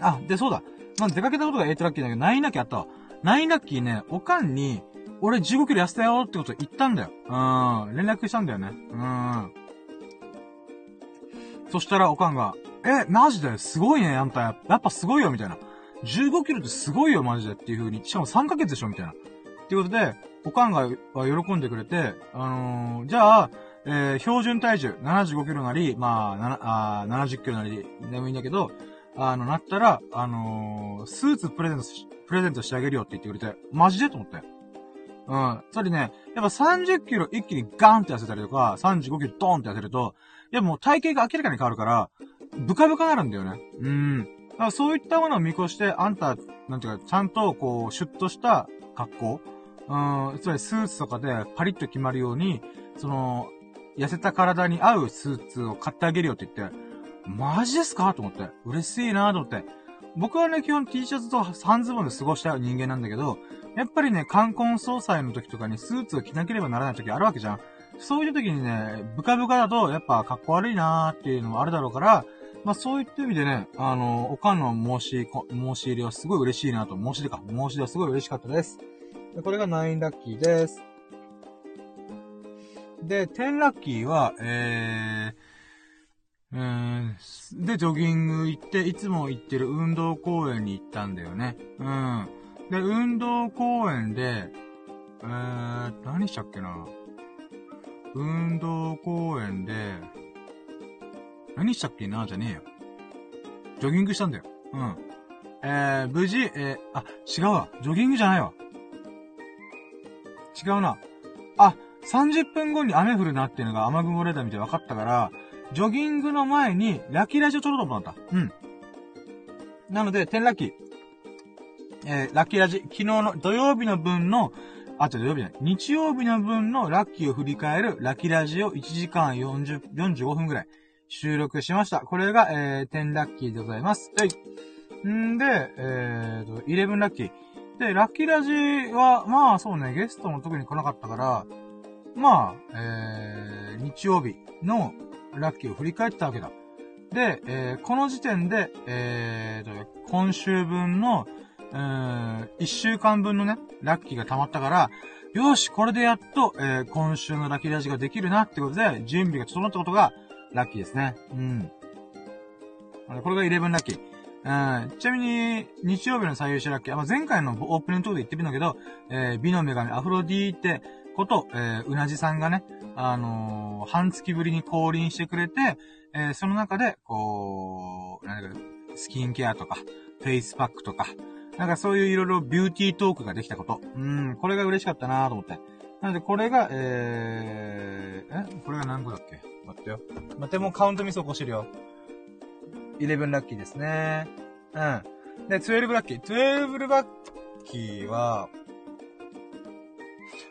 あ、で、そうだ。まず出かけたことが8ラッキーだけど、9ラッキーあったわ。9ラッキーね、おかんに、俺15キロ痩せたよってこと言ったんだよ。うん。連絡したんだよね。うん。そしたら、おかんが、え、マジで？すごいね、あんた。やっぱすごいよ、みたいな。15キロってすごいよ、マジでっていう風に。しかも3ヶ月でしょ、みたいな。っていうことで、おかんが喜んでくれて、あのー、じゃあ、えー、標準体重75キロなり、まあ、あ70キロなりでもいいんだけど、あの、なったら、あのー、スーツプレゼントし、プレゼントしてあげるよって言ってくれて、マジで？と思って。うん。それね、やっぱ30キロ一気にガーンって痩せたりとか、35キロドーンって痩せると、いやもう体型が明らかに変わるから、ブカブカなるんだよね。うん。だからそういったものを見越して、あんた、なんていうか、ちゃんとこう、シュッとした格好、うん、つまりスーツとかでパリッと決まるように、その、痩せた体に合うスーツを買ってあげるよって言って、マジですかと思って。嬉しいなと思って。僕はね、基本 T シャツと半ズボンで過ごした人間なんだけど、やっぱりね、冠婚葬祭の時とかにスーツを着なければならない時あるわけじゃん。そういう時にね、ブカブカだと、やっぱ格好悪いなーっていうのもあるだろうから、まあそういった意味でね、あの、おかんの申し、申し入れはすごい嬉しいなと、申し出か、申し出はすごい嬉しかったです。でこれが9ラッキーです。で、10ラッキーは、えー、うん。で、ジョギング行って、いつも行ってる運動公園に行ったんだよね。うん。で、運動公園で、えー、何したっけな？運動公園で、何したっけな？じゃねえよ。ジョギングしたんだよ。うん。えー、無事、えー、あ、違うわ。ジョギングじゃないわ。違うな。あ、30分後に雨降るなっていうのが雨雲レーダー見て分かったから、ジョギングの前に、ラッキーラジオ撮ろうと思った。うん。なので、10ラッキー。えー、ラッキーラジ、昨日の土曜日の分の、あ、違う、土曜日じゃない。日曜日の分のラッキーを振り返るラッキーラジを1時間40、45分ぐらい収録しました。これが、えー、10ラッキーでございます。はい。んで、えーと、11ラッキー。で、ラッキーラジは、まあそうね、ゲストも特に来なかったから、まあ、えー、日曜日のラッキーを振り返ったわけだ。で、えー、この時点で、えーと、今週分の、えー、1週間分のね、ラッキーが溜まったから、よし、これでやっと、えー、今週のラッキーラジができるなってことで、準備が整ったことが、ラッキーですね。うん。これが11ラッキー。うん、ちなみに、日曜日の最優秀ラッキー、まあ、前回のオープニングトークで言ってみたけど、えー、美の女神アフロディーテこと、えー、うなじさんがね、あのー、半月ぶりに降臨してくれて、えー、その中で、こう、なんか、スキンケアとか、フェイスパックとか、なんかそういういろいろ beauty talk ができたこと。うん、これが嬉しかったなと思って。なので、これが、えー、えこれが何個だっけ？待ってよ。待って、もうカウントミス起こしてるよ。11ラッキーですね。うん。で、12ラッキー。12ラッキーは、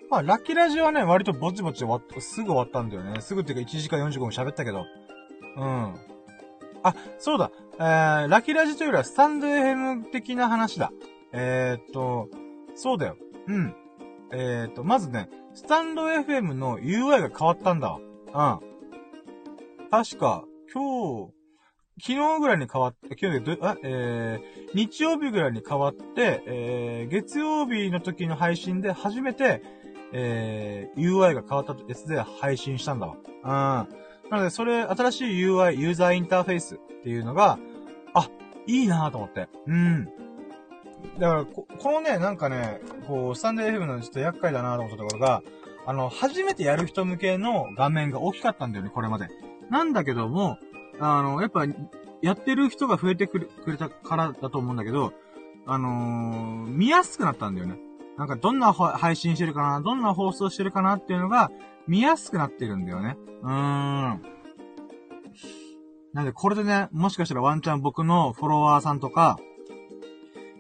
まあ、ラッキーラジオはね、割とぼちぼち終わっ、すぐ終わったんだよね。すぐっていうか1時間45分喋ったけど。うん。あ、そうだ。えー、ラキラジというよりはスタンド FM 的な話だ。えー、っと、そうだよ。うん。えー、っと、まずね、スタンド FM の UI が変わったんだわ。うん。確か、今日、昨日ぐらいに変わって、今日で、あ、えー、日曜日ぐらいに変わって、えー、月曜日の時の配信で初めて、えー、UI が変わったやつで配信したんだわ。うん。なので、それ、新しい UI、ユーザーインターフェースっていうのが、あ、いいなと思って。うん。だからこ、このね、なんかね、こう、スタンド FM のちょっと厄介だなと思ったところが、あの、初めてやる人向けの画面が大きかったんだよね、これまで。なんだけども、あの、やっぱ、やってる人が増えてくれくれたからだと思うんだけど、あのー、見やすくなったんだよね。なんかどんな配信してるかな、どんな放送してるかなっていうのが見やすくなってるんだよね。うーん。なんでこれでね、もしかしたらワンチャン僕のフォロワーさんとか、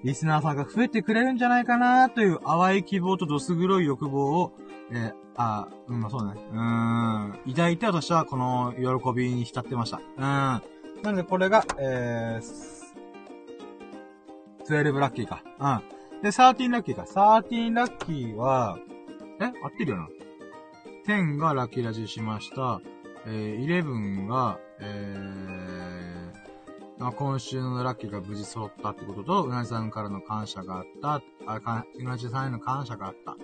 リスナーさんが増えてくれるんじゃないかなという淡い希望とどす黒い欲望を、えー、あ、うん、そうね。うーん。抱いて私はこの喜びに浸ってました。うん。なのでこれが、えー、12ラッキーか。うん。で、13ラッキーか。13ラッキーは、え？合ってるよな。10がラッキーラジしました。えー、11が、えー、まあ、今週のラッキーが無事揃ったってことと、うなじさんからの感謝があった、あ、か、うなじさんへの感謝があった。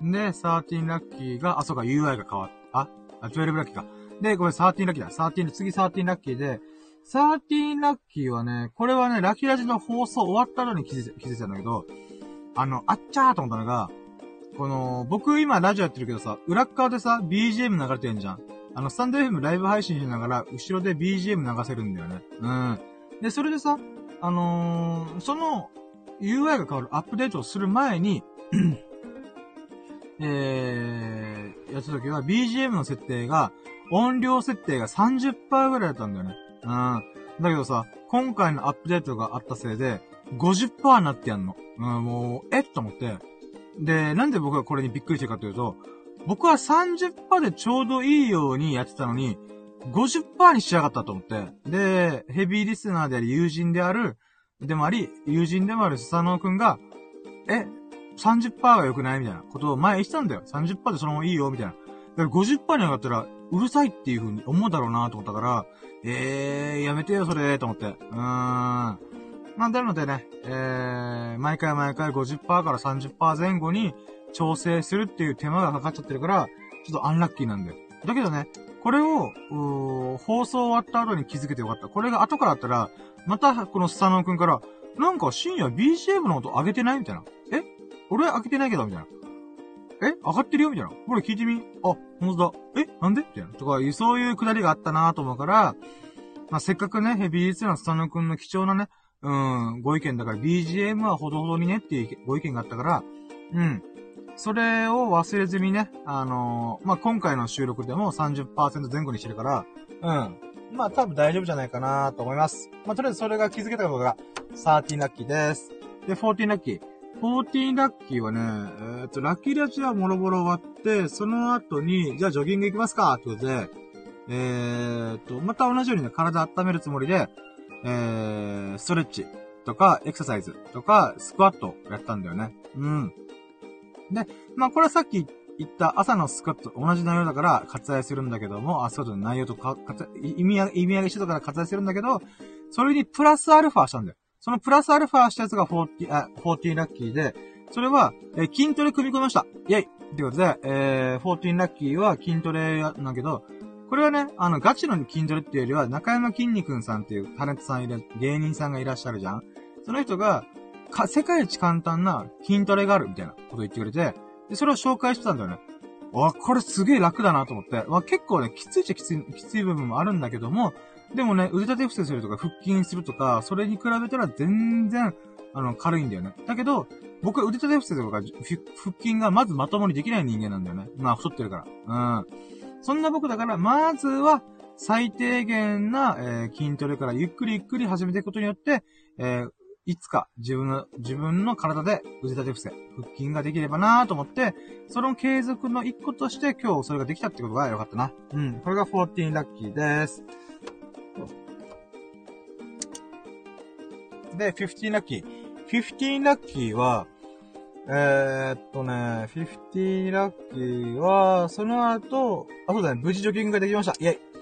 で、13ラッキーが、あ、そうか、UI が変わった。あ、12ラッキーか。で、これ13ラッキーだ。13、次13ラッキーで、13ラッキーはね、これはね、ラッキーラジの放送終わったのに気づ気づいたんだけど、あの、あっちゃーと思ったのが、この、僕今ラジオやってるけどさ、裏側でさ、BGM 流れてんじゃん。あの、スタンド FM ライブ配信しながら、後ろで BGM 流せるんだよね。うん。で、それでさ、あのー、その UI が変わるアップデートをする前にえー、やった時は BGM の設定が、音量設定が30%ぐらいだったんだよね。うん。だけどさ、今回のアップデートがあったせいで、50%になってやんの。うん、もう、えっと思って。で、なんで僕がこれにびっくりしてるかというと、僕は30%でちょうどいいようにやってたのに、50%にしやがったと思って。で、ヘビーリスナーであり、友人である、でもあり、友人でもあるスサノオくんが、え、30%が良くないみたいなことを前言ってたんだよ。30%でそのままいいよ、みたいな。だから50%に上がったら、うるさいっていう風に思うだろうなと思ったから、えー、やめてよ、それ、と思って。うーん。まあ、なのでね、えー、毎回毎回50%から30%前後に調整するっていう手間がかかっちゃってるから、ちょっとアンラッキーなんだよ。だけどね、これを、放送終わった後に気づけてよかった。これが後からあったら、また、このスタノーくんから、なんか深夜 BGM の音上げてないみたいな。え？俺上げてないけどみたいな。え？上がってるよ？みたいな。これ聞いてみ？あ、ほんとだ。え？なんで？みたいな。とか、そういうくだりがあったなと思うから、まあ、せっかくね、ヘビーリスナースタノーくんの貴重なね、うん、ご意見だから BGM はほどほどにねっていうご意見があったから、うん。それを忘れずにね、あのー、まあ、今回の収録でも30%前後にしてるから、うん。まあ、多分大丈夫じゃないかなと思います。まあ、とりあえずそれが気づけたことが、13ラッキーです。で、14ラッキー。14ラッキーはね、えー、っと、ラッキーラチはもろもろ終わって、その後に、じゃあジョギング行きますかってことで、えー、っと、また同じようにね、体温めるつもりで、えー、ストレッチとか、エクササイズとか、スクワットやったんだよね。うん。で、まあこれはさっき言った朝のスクワット同じ内容だから割愛するんだけども、あ、そうだ、内容とか、意味意味上げしてたから割愛するんだけど、それにプラスアルファしたんだよ。そのプラスアルファしたやつが40、あ、40ラッキーで、それは、え、筋トレ組み込みました。イェイってことで、えー、14ラッキーは筋トレなんだけど、これはね、あの、ガチの筋トレっていうよりは、中山筋肉さんっていうタレントさんいる、芸人さんがいらっしゃるじゃんその人が、か、世界一簡単な筋トレがあるみたいなこと言ってくれて、で、それを紹介してたんだよね。あ、これすげえ楽だなと思って。まあ、結構ね、きついっちゃきつい、きつい部分もあるんだけども、でもね、腕立て伏せするとか腹筋するとか、それに比べたら全然、あの、軽いんだよね。だけど、僕は腕立て伏せとか腹筋がまずまともにできない人間なんだよね。まあ、太ってるから。うん。そんな僕だから、まずは、最低限な、えー、筋トレからゆっくりゆっくり始めていくことによって、えー、いつか自分の、自分の体で腕立て伏せ、腹筋ができればなと思って、その継続の一個として今日それができたってことが良かったな。うん。これが14ラッキーです。で、15ラッキー。15ラッキーは、えー、っとね、50ラッキーは、その後、あ、そうだね、無事ジョギングができました。イェイ。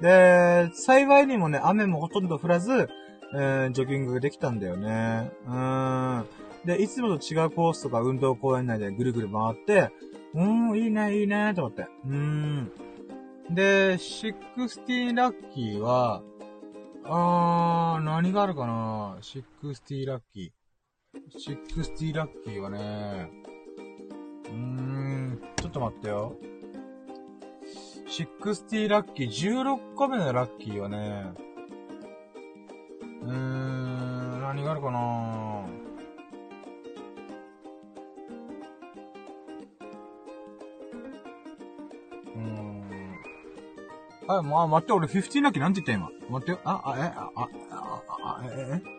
で、幸いにもね、雨もほとんど降らず、えー、ジョギングができたんだよね。うん。で、いつもと違うコースとか運動公園内でぐるぐる回って、うん、いいね、いいね、と思って。うーん。で、60ラッキーは、あー、何があるかな？60ラッキー。60ラッキーはね、うーん、ちょっと待ってよ。60ラッキー、16個目のラッキーはね、うーん、何があるかなうーん。あ、まあ、待って、俺15ラッキーなんて言った今。待ってよ。あ、あ、え、あ、あ、あ、あ、え、え？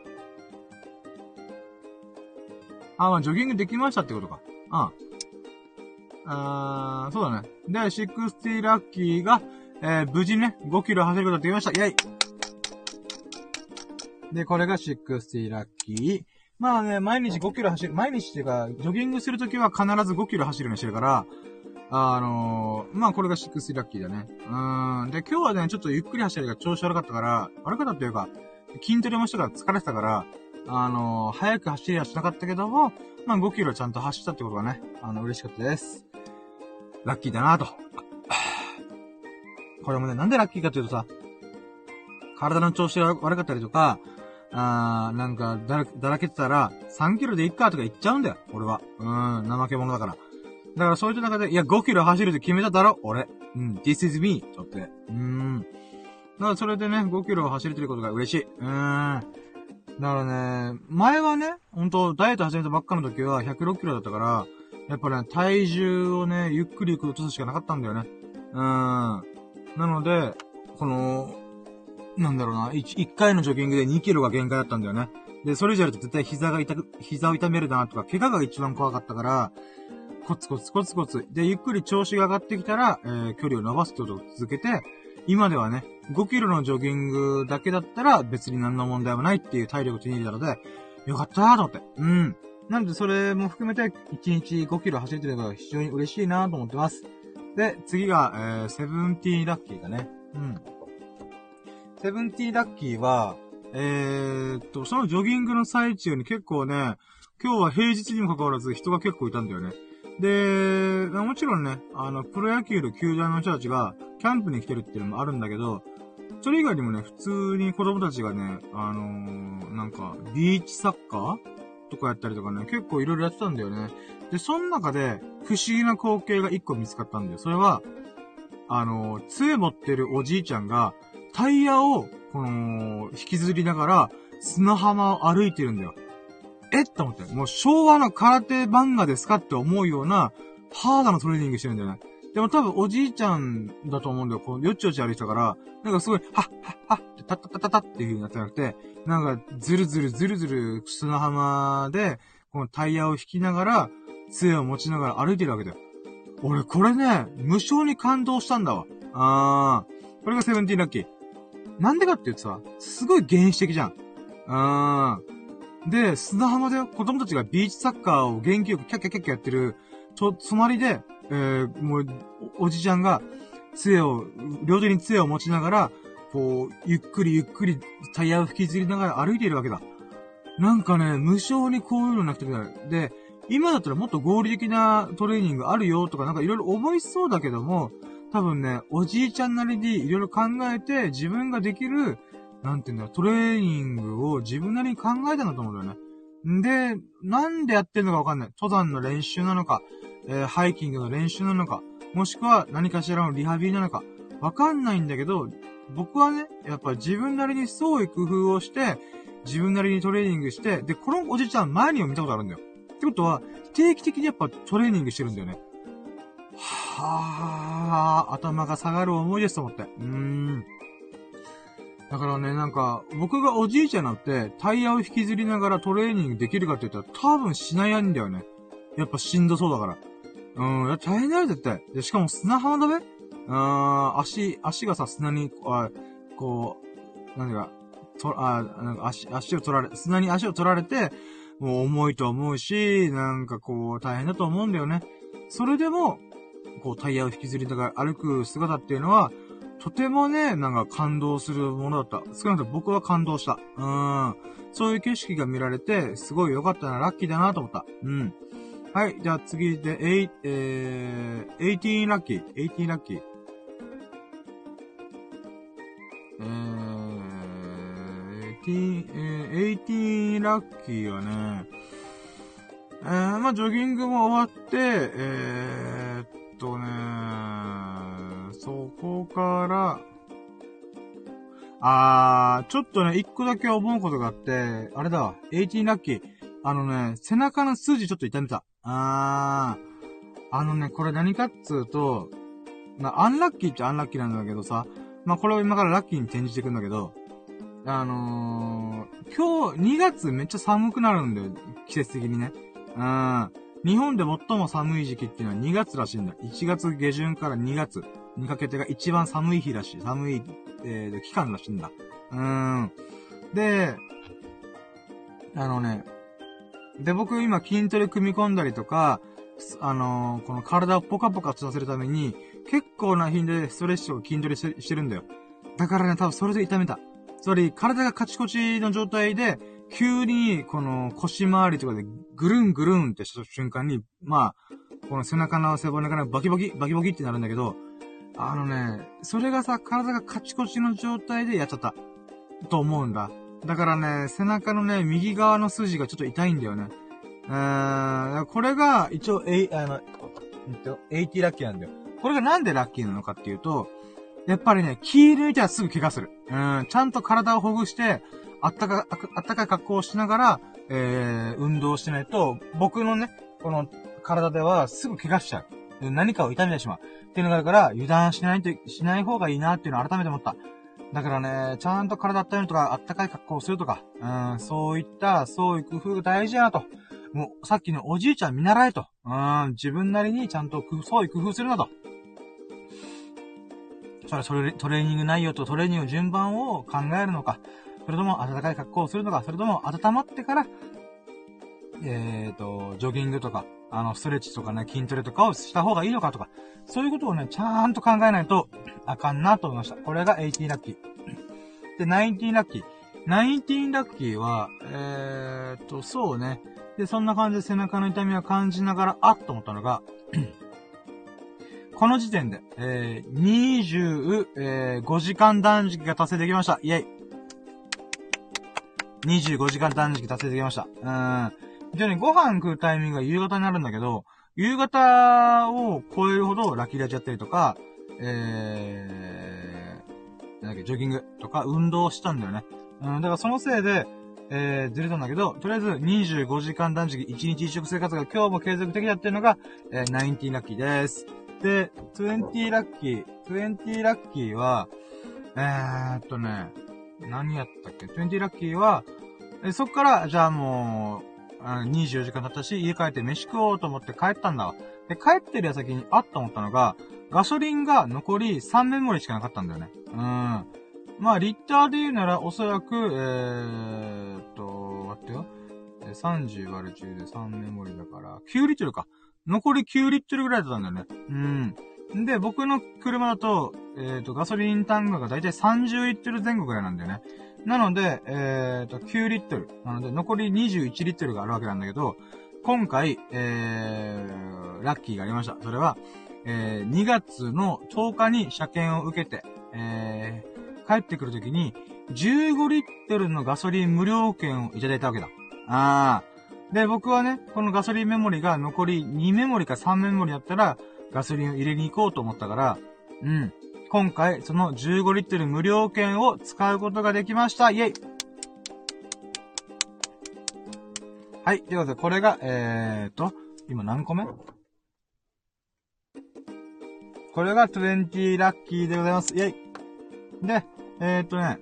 あ、まあ、ジョギングできましたってことか。ああ、そうだね。で、60ラッキーが、えー、無事ね、5キロ走ることができました。イェイで、これが60ラッキー。まあね、毎日5キロ走る、毎日っていうか、ジョギングするときは必ず5キロ走るようにしてるから、あのー、まあこれが60ラッキーだね。うーん。で、今日はね、ちょっとゆっくり走るが調子悪かったから、悪かったっていうか、筋トレもしたから疲れてたから、あの、早く走りはしなかったけども、まあ5キロちゃんと走ったってことがね、あの、嬉しかったです。ラッキーだなと。これもね、なんでラッキーかというとさ、体の調子が悪かったりとか、あー、なんか、だら、だらけてたら、3キロでいっかとか言っちゃうんだよ、俺は。うん、怠け者だから。だからそういう中で、いや、5キロ走るって決めただろ、俺。うん、this is me, ちょっと。うーん。だからそれでね、5キロ走れてることが嬉しい。うーん。だからね、前はね、ほんと、ダイエット始めたばっかの時は106キロだったから、やっぱね、体重をね、ゆっくり落とすしかなかったんだよね。うん。なので、この、なんだろうな、1, 1回のジョギングで2キロが限界だったんだよね。で、それ以上やると絶対膝が痛く、膝を痛めるなとか、怪我が一番怖かったから、コツコツコツコツ。で、ゆっくり調子が上がってきたら、えー、距離を伸ばすことを続けて、今ではね、5キロのジョギングだけだったら別に何の問題もないっていう体力を手に入れたので、よかったーと思って。うん。なので、それも含めて、1日5キロ走ってれば非常に嬉しいなと思ってます。で、次が、えー、セブンティーラッキーだね。うん。セブンティーラッキーは、えー、っと、そのジョギングの最中に結構ね、今日は平日にもかかわらず人が結構いたんだよね。で、もちろんね、あの、プロ野球の球団の人たちが、キャンプに来てるっていうのもあるんだけど、それ以外にもね、普通に子供たちがね、あのー、なんか、ビーチサッカーとかやったりとかね、結構いろいろやってたんだよね。で、その中で、不思議な光景が一個見つかったんだよ。それは、あのー、杖持ってるおじいちゃんが、タイヤを、この、引きずりながら、砂浜を歩いてるんだよ。え？って思って。もう昭和の空手漫画ですかって思うような、ハードなトレーニングしてるんだよね。でも多分おじいちゃんだと思うんだよ。こう、よちよち歩いてたから、なんかすごい、はっ、はっ、はっ、て、たったたたたっていう風になってなくて、なんか、ずるずるずるずる砂浜で、このタイヤを引きながら、杖を持ちながら歩いてるわけだよ。俺、これね、無性に感動したんだわ。あー。これがセブンティーラッキー。なんでかって言うとさ、すごい原始的じゃん。うん。で、砂浜で子供たちがビーチサッカーを元気よくキャッキャキャッキャやってる、ちょ、隣で、えー、もう、おじちゃんが、杖を、両手に杖を持ちながら、こう、ゆっくりゆっくりタイヤを引きずりながら歩いているわけだ。なんかね、無償にこういうのなくてくなる。で、今だったらもっと合理的なトレーニングあるよとかなんかいろいろ思いそうだけども、多分ね、おじいちゃんなりにいろいろ考えて、自分ができる、なんていうんだトレーニングを自分なりに考えたんだと思うんだよね。で、なんでやってんのかわかんない。登山の練習なのか、えー、ハイキングの練習なのか、もしくは何かしらのリハビリなのか、わかんないんだけど、僕はね、やっぱ自分なりに創意工夫をして、自分なりにトレーニングして、で、このおじいちゃん前にも見たことあるんだよ。ってことは、定期的にやっぱトレーニングしてるんだよね。はあ、頭が下がる思いですと思って。うーん。だからね、なんか、僕がおじいちゃんになって、タイヤを引きずりながらトレーニングできるかって言ったら、多分しないんだよね。やっぱしんどそうだから。うん、大変だよ、絶対。で、しかも砂浜だべあー、足、足がさ、砂に、あこう、何か、と、あなんか足、足を取られ、砂に足を取られて、もう重いと思うし、なんかこう、大変だと思うんだよね。それでも、こうタイヤを引きずりながら歩く姿っていうのは、とてもね、なんか感動するものだった。少なくとも僕は感動した。うん。そういう景色が見られて、すごい良かったな、ラッキーだなと思った。うん。はい、じゃあ次で、えいえー、18ラッキー、18ラッキー。えー、18、えー、18ラッキーはね、えー、まあ、ジョギングも終わって、えー、っとね、そこから、あー、ちょっとね、一個だけ思うことがあって、あれだわ、18ラッキー。あのね、背中の筋ちょっと痛めた。あー、あのね、これ何かっつうと、まアンラッキーっちゃアンラッキーなんだけどさ、まあ、これを今からラッキーに転じていくんだけど、あのー、今日2月めっちゃ寒くなるんだよ。季節的にね。うん。日本で最も寒い時期っていうのは2月らしいんだ。1月下旬から2月にかけてが一番寒い日らしい。寒い、えー、期間らしいんだ。うん。で、あのね、で、僕今筋トレ組み込んだりとか、あのー、この体をポカポカさせるために、結構な頻度でストレッチを筋トレしてるんだよ。だからね、多分それで痛めた。つまり、体がカチコチの状態で、急に、この腰回りとかでぐるんぐるんってした瞬間に、まあ、この背中の背骨からバキバキ、バキバキってなるんだけど、あのね、それがさ、体がカチコチの状態でやっちゃった。と思うんだ。だからね、背中のね、右側の筋がちょっと痛いんだよね。うーん、これが、一応、え、あの、えっと、80ラッキーなんだよ。これがなんでラッキーなのかっていうと、やっぱりね、気抜いたらすぐ怪我する。うん、ちゃんと体をほぐして、あったか、あったかい格好をしながら、えー、運動しないと、僕のね、この体ではすぐ怪我しちゃう。何かを痛めてしまう。っていうのがあるから、油断しないと、しない方がいいなっていうのを改めて思った。だからね、ちゃんと体温めるとか、あったかい格好をするとか、うん、そういった、そういう工夫が大事やなと。もう、さっきのおじいちゃん見習えと。うん、自分なりにちゃんと、そういう工夫するなと。それ、それ、トレーニング内容とトレーニング順番を考えるのか、それとも暖かい格好をするのか、それとも温まってから、えっ、ー、と、ジョギングとか、あの、ストレッチとかね、筋トレとかをした方がいいのかとか、そういうことをね、ちゃんと考えないとあかんなと思いました。これが18ラッキー。で、19ラッキー。19ラッキーは、えー、と、そうね。で、そんな感じで背中の痛みを感じながら、あっと思ったのが、この時点で、えー、25、時間断食が達成できました。イェイ。25時間断食達成できました。うん。非常にご飯食うタイミングが夕方になるんだけど、夕方を超えるほどラッキーラジやったりとか、えー、なんだっけ、ジョギングとか運動したんだよね。うん、だからそのせいで、えー、ずれたんだけど、とりあえず25時間断食1日1食生活が今日も継続的だっていうのが、えー、19ラッキーです。で、20ラッキー、20ラッキーは、えーっとね、何やったっけ ?20 ラッキーは、えそっから、じゃあもう、24時間経ったし、家帰って飯食おうと思って帰ったんだわ。で、帰ってる矢先にあっと思ったのが、ガソリンが残り3メモリしかなかったんだよね。うん。まあ、リッターで言うなら、おそらく、えーっと、待ってよ。30割る10で3メモリだから、9リットルか。残り9リットルぐらいだったんだよね。うん。で、僕の車だと、えー、っと、ガソリンタンクがだいたい30リットル前後ぐらいなんだよね。なので、えっ、と、9リットル。なので、残り21リットルがあるわけなんだけど、今回、えー、ラッキーがありました。それは、えー、2月の10日に車検を受けて、えー、帰ってくるときに、15リットルのガソリン無料券をいただいたわけだ。あー。で、僕はね、このガソリンメモリが残り2メモリか3メモリだったら、ガソリンを入れに行こうと思ったから、うん。今回、その15リットル無料券を使うことができました。イェイはい。ということで、これが、えーと、今何個目？これが20ラッキーでございます。イェイで、えーとね、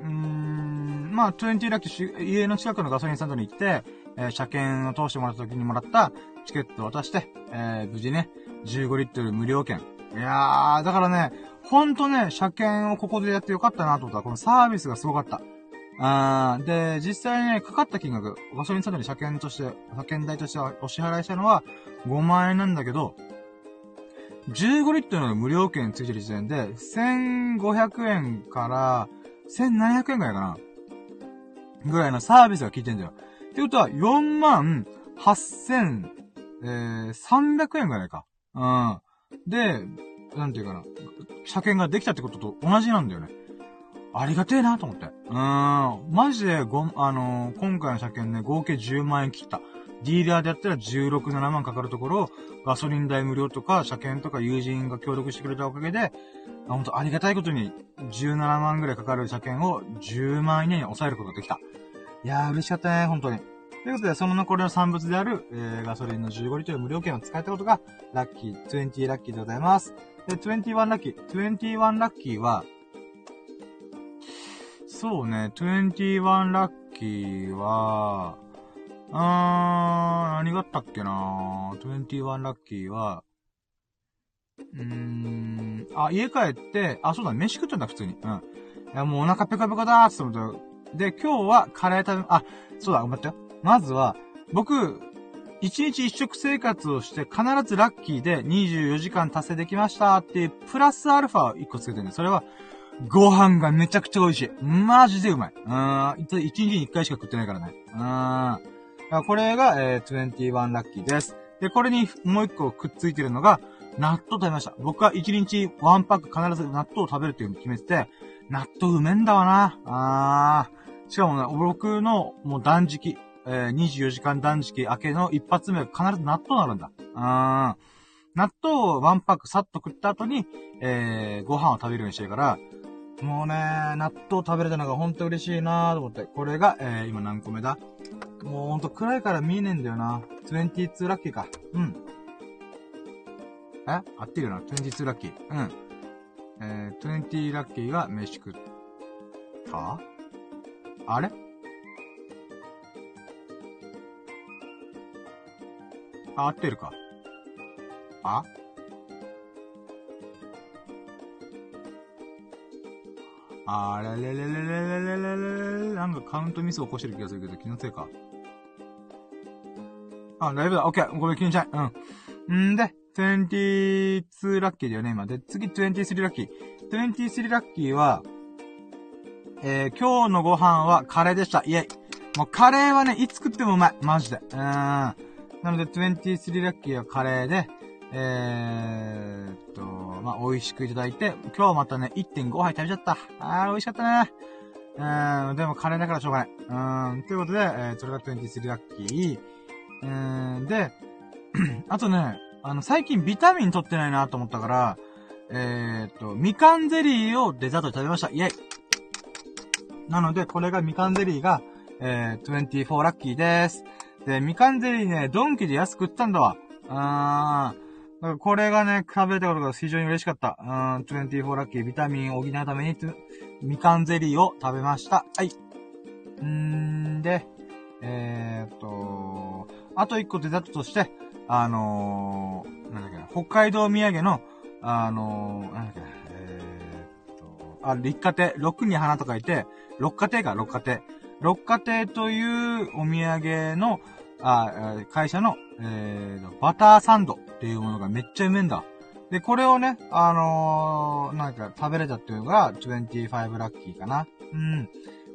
うーん、まあ、20ラッキー、家の近くのガソリンスタンドに行って、えー、車検を通してもらった時にもらったチケットを渡して、えー、無事ね、15リットル無料券。いやー、だからね、ほんとね、車検をここでやってよかったなと思ったら、このサービスがすごかった。あーで、実際ね、かかった金額、ガソリンスタンドに車検として、車検代としてお支払いしたのは5万円なんだけど、15リットルの無料券ついてる時点で、1500円から1700円ぐらいかなぐらいのサービスが効いてんだよ。ってことは、4万8300円ぐらいか。うん。で、なんていうかな、車検ができたってことと同じなんだよね。ありがてえなと思って。うーん。マジで、ご、あのー、今回の車検ね、合計10万円切った。ディーラーでやったら16、7万かかるところ、ガソリン代無料とか、車検とか友人が協力してくれたおかげで、ほんとありがたいことに、17万ぐらいかかる車検を10万以内に抑えることができた。いやー、嬉しかったね、本当に。ということで、その残りの産物である、えー、ガソリンの15リットル無料券を使えたことが、ラッキー、20ラッキーでございます。で、21ラッキー。21ラッキーは、そうね、21ラッキーは、あー、何があったっけなー。21ラッキーは、うーん、あ、家帰って、あ、そうだ、飯食ったんだ、普通に。うん。いや、もうお腹ペカペカだーって思って。で、今日はカレー食べ、あ、そうだ、待ってよ。まずは、僕、一日一食生活をして必ずラッキーで24時間達成できましたっていうプラスアルファを1個つけてるんで、それは、ご飯がめちゃくちゃ美味しい。マジでうまい。うん。一日に一回しか食ってないからね。うん。これが、えー、21ラッキーです。で、これにもう一個くっついてるのが、納豆食べました。僕は一日ワンパック必ず納豆を食べるっていうのを決めてて、納豆うめんだわな。あー。しかもね、僕のもう断食、えー、24時間断食明けの一発目は必ず納豆になるんだ。あー。納豆をワンパックさっと食った後に、えー、ご飯を食べるようにしてるから、もうね、納豆食べれたのがほんと嬉しいなと思って。これが、えー、今何個目だ？もうほんと暗いから見えねえんだよな。22ラッキーか。うん。え？合ってるよな。22ラッキー。うん。えー、20ラッキーが飯食った？あれ？合ってるか。あ？あれれれれれれれれれなんかカウントミス起こしてる気がするけど、気のせいか。あ、大丈夫だ。オッケー。ごめん、気にしない。うん。んで、22ラッキーだよね、今。で、次23ラッキー。23ラッキーは、えー、今日のご飯はカレーでした。イェイ。もうカレーはね、いつ食ってもうまい。マジで。うん。なので、23ラッキーはカレーで、えー、っと、まあ、美味しくいただいて、今日またね、1.5杯食べちゃった。あー、美味しかったね。うん、でもカレーだからしょうがない。うん、ということで、えー、それが23ラッキー。うん、で、あとね、あの、最近ビタミン取ってないなと思ったから、えー、っと、みかんゼリーをデザートで食べました。イェイなので、これがみかんゼリーが、えー、24ラッキーです。で、みかんゼリーね、ドンキで安く売ったんだわ。あー、これがね、食べたことが非常に嬉しかった。うん、24ラッキービタミンを補うために、みかんゼリーを食べました。はい。んーで、えー、っと、あと一個デザートとして、あのー、なんだっけな、北海道土産の、あのー、なんだっけな、えー、っと、あ、立花亭、六に花と書いて、六花亭か、六花亭。六花亭というお土産の、あ、会社の、えー、バターサンドっていうものがめっちゃうめんだ。で、これをね、あのー、なんか食べれたっていうのが25ラッキーかな。うん。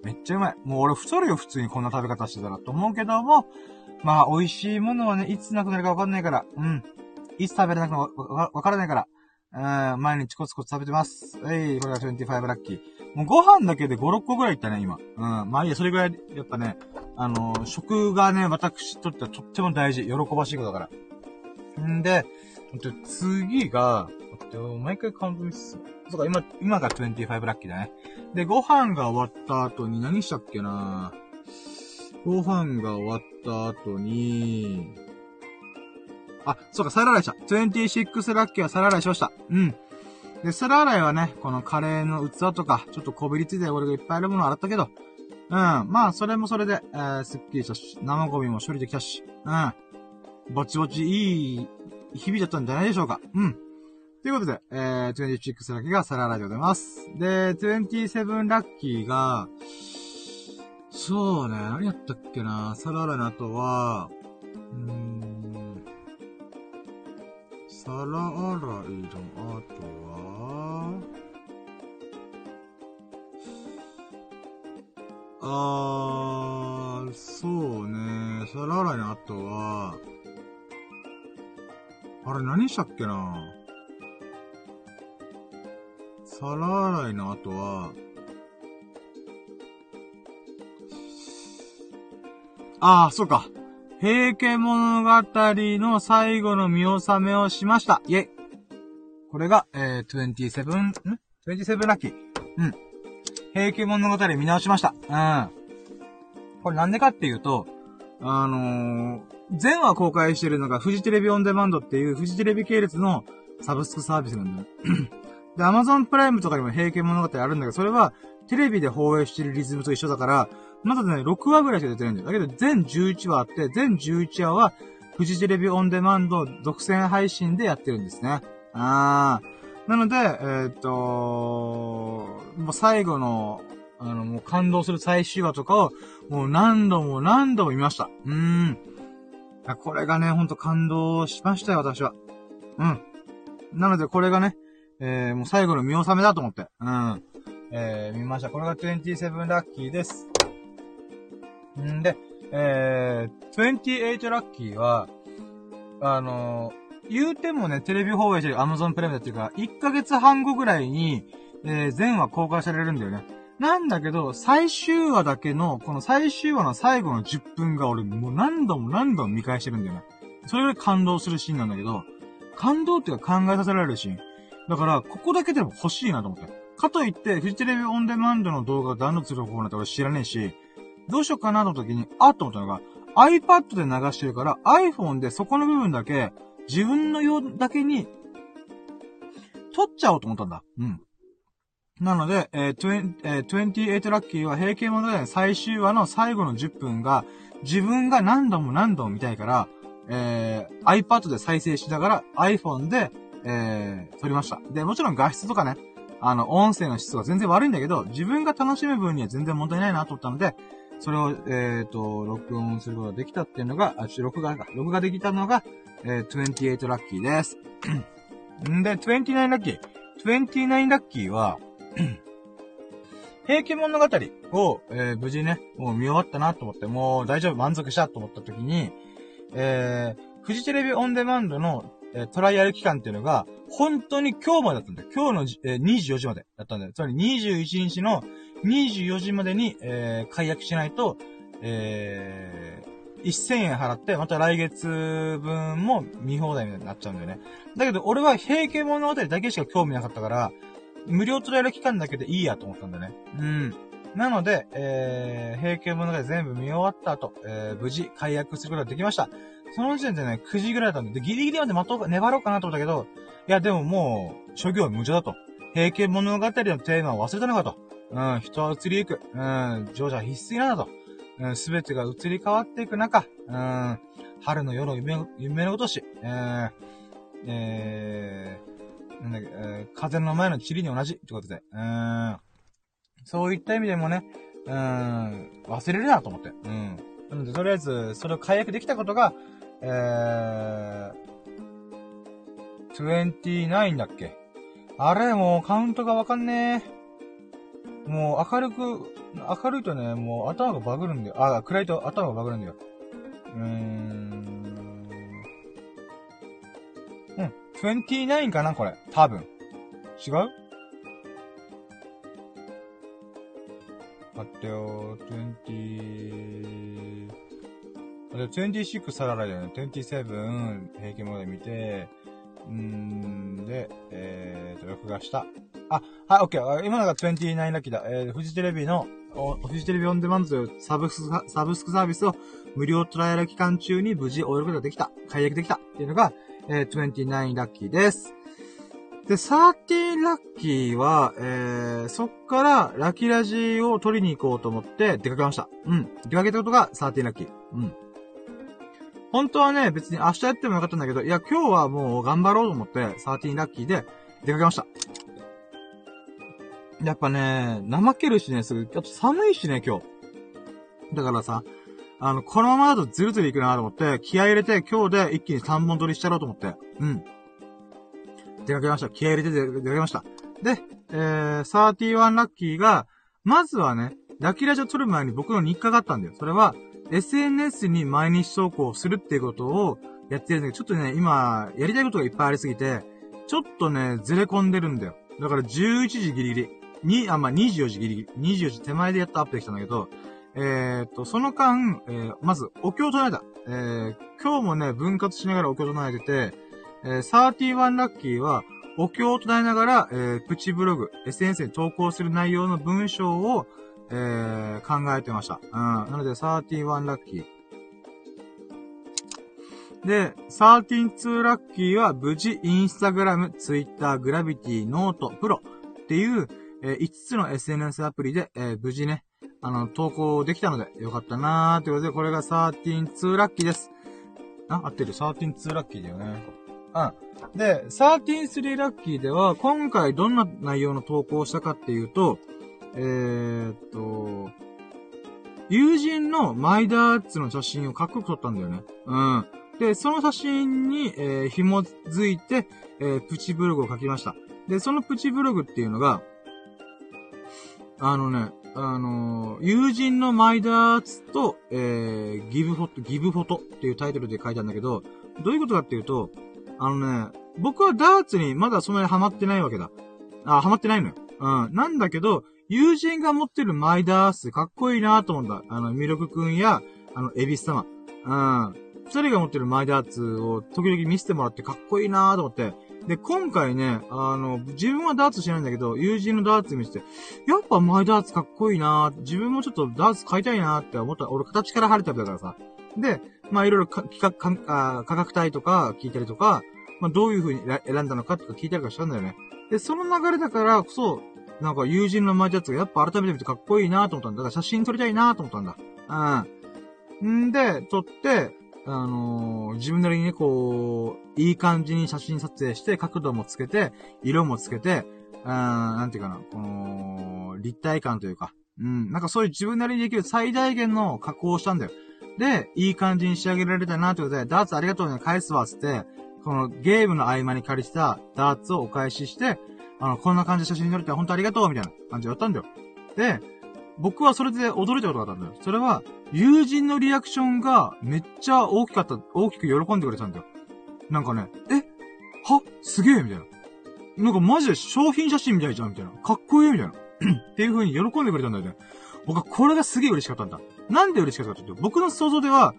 めっちゃうまい。もう俺太るよ、普通にこんな食べ方してたらと思うけども、まあ、美味しいものはね、いつなくなるかわかんないから、うん。いつ食べれなくなるかわからないから、うん、毎日コツコツ食べてます。えい、これが25ラッキー。もうご飯だけで5、6個ぐらいいったね、今。うん。まあいいや、それぐらい、やっぱね、あのー、食がね、私とってはとっても大事。喜ばしいことだから。んで、次が、毎回カウントミス。そうか、今、今が25ラッキーだね。で、ご飯が終わった後に何したっけな？ご飯が終わった後に、あ、そうか、皿洗いした。26ラッキーは皿洗いしました。うん。で、皿洗いはね、このカレーの器とか、ちょっとこびりついて俺がいっぱいあるものを洗ったけど、うん。まあ、それもそれで、えー、すっきりしたし、生ゴミも処理できたし、うん。ぼちぼちいい日々だったんじゃないでしょうか。うん。ということで、えー、26ラッキーが皿洗いでございます。で、27ラッキーが、そうね、何やったっけな、皿洗いの後は、うーん、皿洗いの後は、あー、そうね、皿洗いの後は、あれ何したっけな？皿洗いの後は、ああ、そうか。平家物語の最後の見納めをしました。イェイ。これが、えー、27、ん ?27 ラッキー。うん。平家物語見直しました。うん。これなんでかっていうと、あのー、全話公開してるのがフジテレビオンデマンドっていうフジテレビ系列のサブスクサービスなんだよ。で、アマゾンプライムとかにも平家物語あるんだけど、それはテレビで放映してるリズムと一緒だから、まだね、6話ぐらいしか出てないんだよ。だけど、全11話あって、全11話は、フジテレビオンデマンド独占配信でやってるんですね。あー。なので、えー、っと、もう最後の、あの、もう感動する最終話とかを、もう何度も何度も見ました。うーん。これがね、ほんと感動しましたよ、私は。うん。なので、これがね、えー、もう最後の見納めだと思って。うん。えー、見ました。これが27ラッキーです。んで、えー、28ラッキーは、あのー、言うてもね、テレビ放映してる Amazon プライムだっていうか、1ヶ月半後ぐらいに、えー、全話公開されるんだよね。なんだけど、最終話だけの、この最終話の最後の10分が俺もう何度も何度も見返してるんだよね。それぐらい感動するシーンなんだけど、感動っていうか考えさせられるシーン。だから、ここだけでも欲しいなと思って。かといって、フジテレビオンデマンドの動画をダウンロードする方法なんて俺知らねえし、どうしようかなの時に、あっと思ったのが、iPad で流してるから、iPhone でそこの部分だけ、自分の用だけに、撮っちゃおうと思ったんだ。うん。なので、えー、20えー、28ラッキーは平均物語最終話の最後の10分が、自分が何度も何度も見たいから、えー、iPad で再生しながら iPhone で、えー、撮りました。で、もちろん画質とかね、あの、音声の質が全然悪いんだけど、自分が楽しむ分には全然問題ないなと思ったので、それを、えっ、ー、と、録音することができたっていうのが、あ、録画か。録画できたのが、えー、28ラッキーです。んで、29ラッキー。29ラッキーは、平家物語を、えー、無事ね、もう見終わったなと思って、もう大丈夫、満足したと思った時に、えー、フジテレビオンデマンドの、えー、トライアル期間っていうのが、本当に今日までだったんだよ。今日の、えー、24時までだったんだよ。つまり21日の24時までに、えー、解約しないと、えー、1000円払って、また来月分も見放題になっちゃうんだよね。だけど、俺は平家物語だけしか興味なかったから、無料トライアル期間だけでいいやと思ったんだね。うん。なので、えー、平家物語全部見終わった後、えー、無事解約することができました。その時点でね、9時ぐらいだったんで、ギリギリまで待とうか、粘ろうかなと思ったけど、いや、でももう、諸行無常だと。平家物語のテーマを忘れたのかと。うん、人は移りゆく。うん、情緒は必須なんだと。うん、すべてが移り変わっていく中、うん、春の夜の夢、夢のごとし、えー、えー、なんだっけ、えー、風の前の塵に同じってことで、うん、そういった意味でもね、うん、忘れるなと思って。うん。なので、とりあえず、それを解約できたことが、えー、29だっけ？あれ、もうカウントがわかんねえ。もう明るく、明るいとね、もう頭がバグるんだよ。あ、暗いと頭がバグるんだよ。うーん。うん。29かなこれ。多分。違う？待ってよ、20、26サララだよね。27、平均まで見て、んで、えーと、録画した。あ、はい、オッケー。今のが29ラッキーだ。えー、フジテレビの、フジテレビオンデマンドサブスク、サブスクサービスを無料トライアル期間中に無事終えることができた。解約できた。っていうのが、えー、29ラッキーです。で、13ラッキーは、えー、そっからラッキーラジを取りに行こうと思って出かけました。うん。出かけたことが13ラッキー。うん。本当はね、別に明日やってもよかったんだけど、いや、今日はもう頑張ろうと思って、13ラッキーで出かけました。やっぱね、怠けるしね、すぐ、あと寒いしね、今日。だからさ、あの、このままだとズルズルいくなと思って、気合入れて今日で一気に3本撮りしちゃろうと思って。うん。出かけました。気合入れて出かけました。で、えー、31ラッキーが、まずはね、ラキラジオ撮る前に僕の日課があったんだよ。それは、SNS に毎日投稿するっていうことをやってるんだけど、ちょっとね、今、やりたいことがいっぱいありすぎて、ちょっとね、ずれ込んでるんだよ。だから11時ギリギリ。に、あ、まあ、24時ギリギリ。24時手前でやっとアップできたんだけど、えー、っと、その間、えー、まず、お経を唱えた。えー、今日もね、分割しながらお経を唱えてて、えー、31ラッキーは、お経を唱えながら、えー、プチブログ、SNS に投稿する内容の文章を、えー、考えてました。うん。なので、31ラッキー。で、132ラッキーは無事インスタグラム、ツイッター、グラビティ、ノート、プロっていう、えー、5つの SNS アプリで、えー、無事ね、あの、投稿できたので、よかったなーということで、これが132ラッキーです。あ、合ってる。132ラッキーだよね。うん。で、133ラッキーでは、今回どんな内容の投稿をしたかっていうと、えー、っと、友人のマイダーツの写真をかっこよく撮ったんだよね。うん。で、その写真に、えー、紐づいて、えー、プチブログを書きました。で、そのプチブログっていうのが、あのね、あのー、友人のマイダーツと、えー、ギブフォト、ギブフォトっていうタイトルで書いたんだけど、どういうことかっていうと、あのね、僕はダーツにまだそんなにハマってないわけだ。あ、ハマってないのよ。うん。なんだけど、友人が持ってるマイダースかっこいいなと思った。あの、ミルクくんや、あの、エビス様。うん。二人が持ってるマイダーツを時々見せてもらってかっこいいなと思って。で、今回ね、あの、自分はダーツしないんだけど、友人のダーツ見せて、やっぱマイダーツかっこいいな自分もちょっとダーツ買いたいなって思った。俺形から晴れただからさ。で、まあいろいろ企画、価格帯とか聞いたりとか、まあどういう風に選んだのかとか聞いたりとかしたんだよね。で、その流れだからこそ、なんか友人のマイダーツがやっぱ改めて見てかっこいいなと思ったんだ。だから写真撮りたいなと思ったんだ。うん。んで、撮って、あのー、自分なりにね、こう、いい感じに写真撮影して、角度もつけて、色もつけて、うん、なんていうかな、この、立体感というか、うん、なんかそういう自分なりにできる最大限の加工をしたんだよ。で、いい感じに仕上げられたなということで、ダーツありがとうね、返すわ、つって、このゲームの合間に借りてたダーツをお返しして、あの、こんな感じで写真撮れて本当ありがとう、みたいな感じでやったんだよ。で、僕はそれで驚いたことがあったんだよ。それは、友人のリアクションがめっちゃ大きかった、大きく喜んでくれたんだよ。なんかね、えはすげえみたいな。なんかマジで商品写真みたいじゃんみたいな。かっこいいみたいな。っていう風に喜んでくれたんだよね。僕はこれがすげえ嬉しかったんだ。なんで嬉しかったかっていうと、僕の想像では、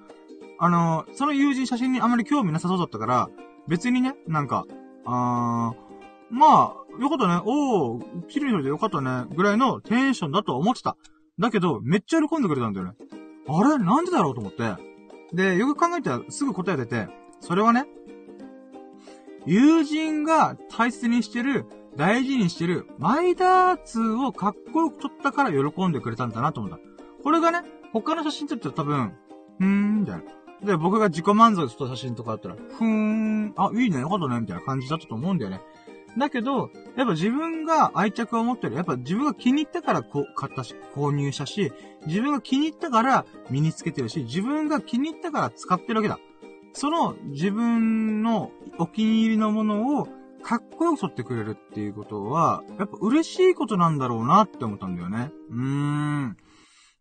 あのー、その友人写真にあまり興味なさそうだったから、別にね、なんか、あー、まあ、よかったね。おー、綺麗に撮れてよかったね。ぐらいのテンションだと思ってた。だけど、めっちゃ喜んでくれたんだよね。あれ？なんでだろうと思って。で、よく考えたらすぐ答え出て、それはね、友人が大切にしてる、大事にしてる、マイダーツをかっこよく撮ったから喜んでくれたんだなと思った。これがね、他の写真撮ったら多分、ふーん、みたいな。で、僕が自己満足した写真とかあったら、ふーん、あ、いいね、よかったね、みたいな感じだったと思うんだよね。だけど、やっぱ自分が愛着を持ってる。やっぱ自分が気に入ったからこ買ったし、購入したし、自分が気に入ったから身につけてるし、自分が気に入ったから使ってるわけだ。その自分のお気に入りのものをかっこよく撮ってくれるっていうことは、やっぱ嬉しいことなんだろうなって思ったんだよね。うーん。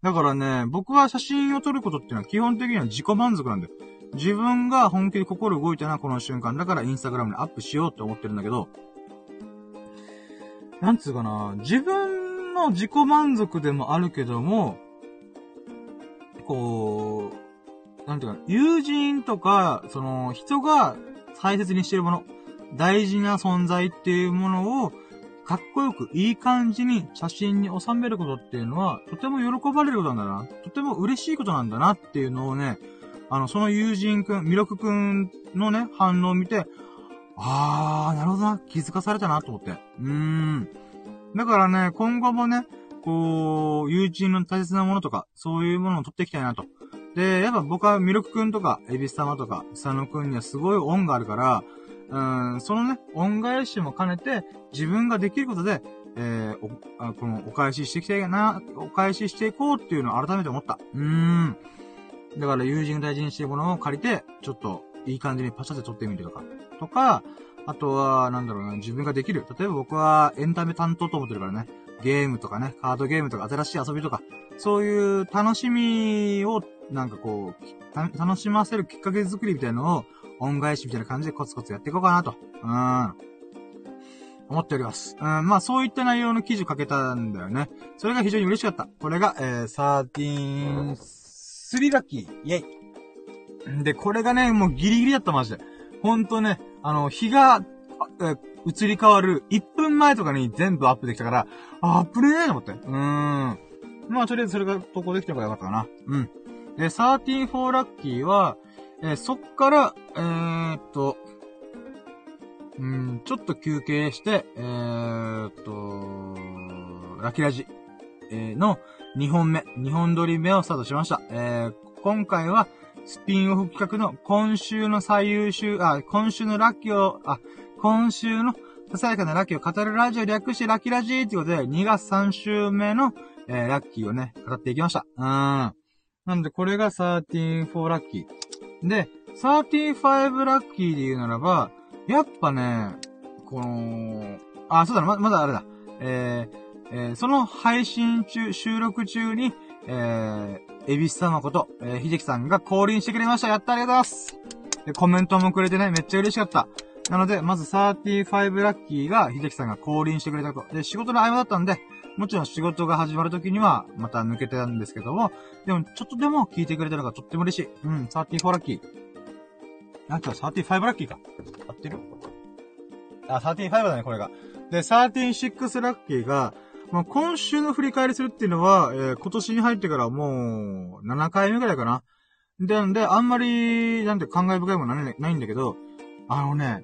だからね、僕は写真を撮ることっていうのは基本的には自己満足なんだよ。自分が本気で心動いたな、この瞬間。だからインスタグラムにアップしようって思ってるんだけど、なんつうかな、自分の自己満足でもあるけども、こう、なんていうか、友人とか、その、人が大切にしてるもの、大事な存在っていうものを、かっこよくいい感じに写真に収めることっていうのは、とても喜ばれることなんだな。とても嬉しいことなんだなっていうのをね、あの、その友人くん、ミロクくんのね、反応を見て、あー、なるほどな。気づかされたなと思って。うーん。だからね、今後もね、こう、友人の大切なものとか、そういうものを取っていきたいなと。で、やっぱ僕はミルクくんとか、エビス様とか、佐野くんにはすごい恩があるから、うん、そのね、恩返しも兼ねて、自分ができることで、えー、この、お返ししていきたいな、お返ししていこうっていうのを改めて思った。うーん。だから友人が大事にしているものを借りて、ちょっと、いい感じにパシャって撮ってみるとか。とか、あとは、なんだろうな、自分ができる。例えば僕はエンタメ担当と思ってるからね。ゲームとかね、カードゲームとか新しい遊びとか、そういう楽しみを、なんかこう、楽しませるきっかけ作りみたいなのを恩返しみたいな感じでコツコツやっていこうかなと。うん。思っております。うん、まあそういった内容の記事を書けたんだよね。それが非常に嬉しかった。これが、えー、13、3ラッキー。イェイ。で、これがね、もうギリギリだった、マジで。ほんとね、あの、日が、え移り変わる1分前とかに全部アップできたから、あ、アップねーと思って。うーん。まあ、とりあえずそれが投稿できたからよかったかな。うん。で、134ラッキーは、えー、そっから、えー、っと、うん、ちょっと休憩して、えー、っと、ラキラジ、え、の2本目、2本撮り目をスタートしました。え、今回は、スピンオフ企画の今週の最優秀、あ、今週のラッキーを、あ、今週のささやかなラッキーを語るラジオ略してラッキーラジーっていうことで、2月3週目の、えー、ラッキーをね、語っていきました。うん。なので、これが134ラッキー。で、35ラッキーで言うならば、やっぱね、この、あ、そうだ、ま、まだあれだ。えー、えー、その配信中、収録中に、えー、エビス様こと、えー、秀樹さんが降臨してくれました。やったありがとうございますで、コメントもくれてね、めっちゃ嬉しかった。なので、まず35ラッキーが秀樹さんが降臨してくれたこと。で、仕事の合間だったんで、もちろん仕事が始まる時には、また抜けてたんですけども、でも、ちょっとでも聞いてくれたのがとっても嬉しい。うん、34ラッキー。あ、違う、35ラッキーか。合ってる？あ、35だね、これが。で、36ラッキーが、まあ、今週の振り返りするっていうのは、えー、今年に入ってからもう、7回目ぐらいかな。で、んで、あんまり、なんて感慨深いものないないんだけど、あのね、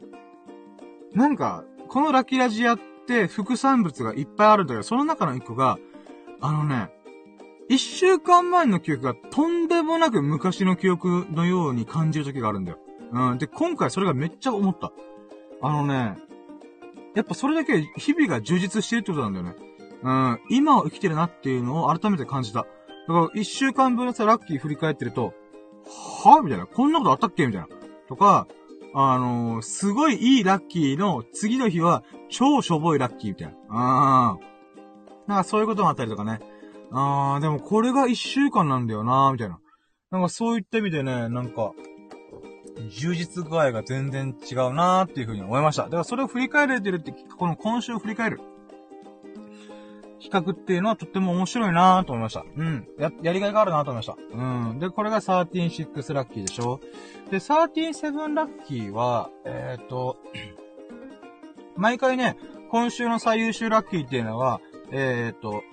何か、このラキラジアって副産物がいっぱいあるんだけど、その中の一個が、あのね、一週間前の記憶がとんでもなく昔の記憶のように感じる時があるんだよ。うん。で、今回それがめっちゃ思った。あのね、やっぱそれだけ日々が充実してるってことなんだよね。うん、今を生きてるなっていうのを改めて感じた。だから一週間分のさ、ラッキー振り返ってると、はみたいな。こんなことあったっけ？みたいな。とか、あのー、すごいいいラッキーの次の日は超しょぼいラッキーみたいな。あー。なんかそういうこともあったりとかね。あー、でもこれが一週間なんだよなーみたいな。なんかそういった意味でね、なんか、充実具合が全然違うなーっていうふうに思いました。だからそれを振り返れてるって、この今週を振り返る。企画っていうのはとっても面白いなと思いました。うん。や、やりがいがあるなと思いました。うん。で、これが136ラッキーでしょ？で、137ラッキーは、えっ、ー、と、毎回ね、今週の最優秀ラッキーっていうのは、えっ、ー、と、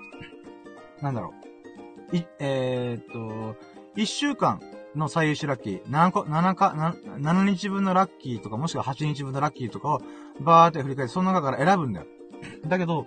なんだろう。い、えっ、ー、と、1週間の最優秀ラッキー、7個、7か、7日分のラッキーとか、もしくは8日分のラッキーとかを、バーって振り返って、その中から選ぶんだよ。だけど、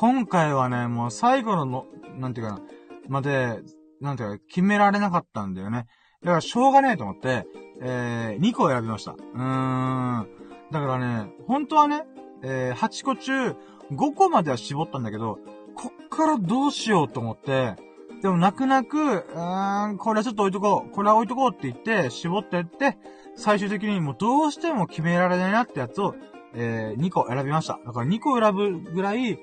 今回はね、もう最後のの、なんていうかな、まで、なんていうか、決められなかったんだよね。だからしょうがねえと思って、えー、2個選びました。うーん。だからね、本当はね、えー、8個中、5個までは絞ったんだけど、こっからどうしようと思って、でも泣く泣く、うーん、これはちょっと置いとこう、これは置いとこうって言って、絞ってって、最終的にもうどうしても決められないなってやつを、えー、2個選びました。だから2個選ぶぐらい、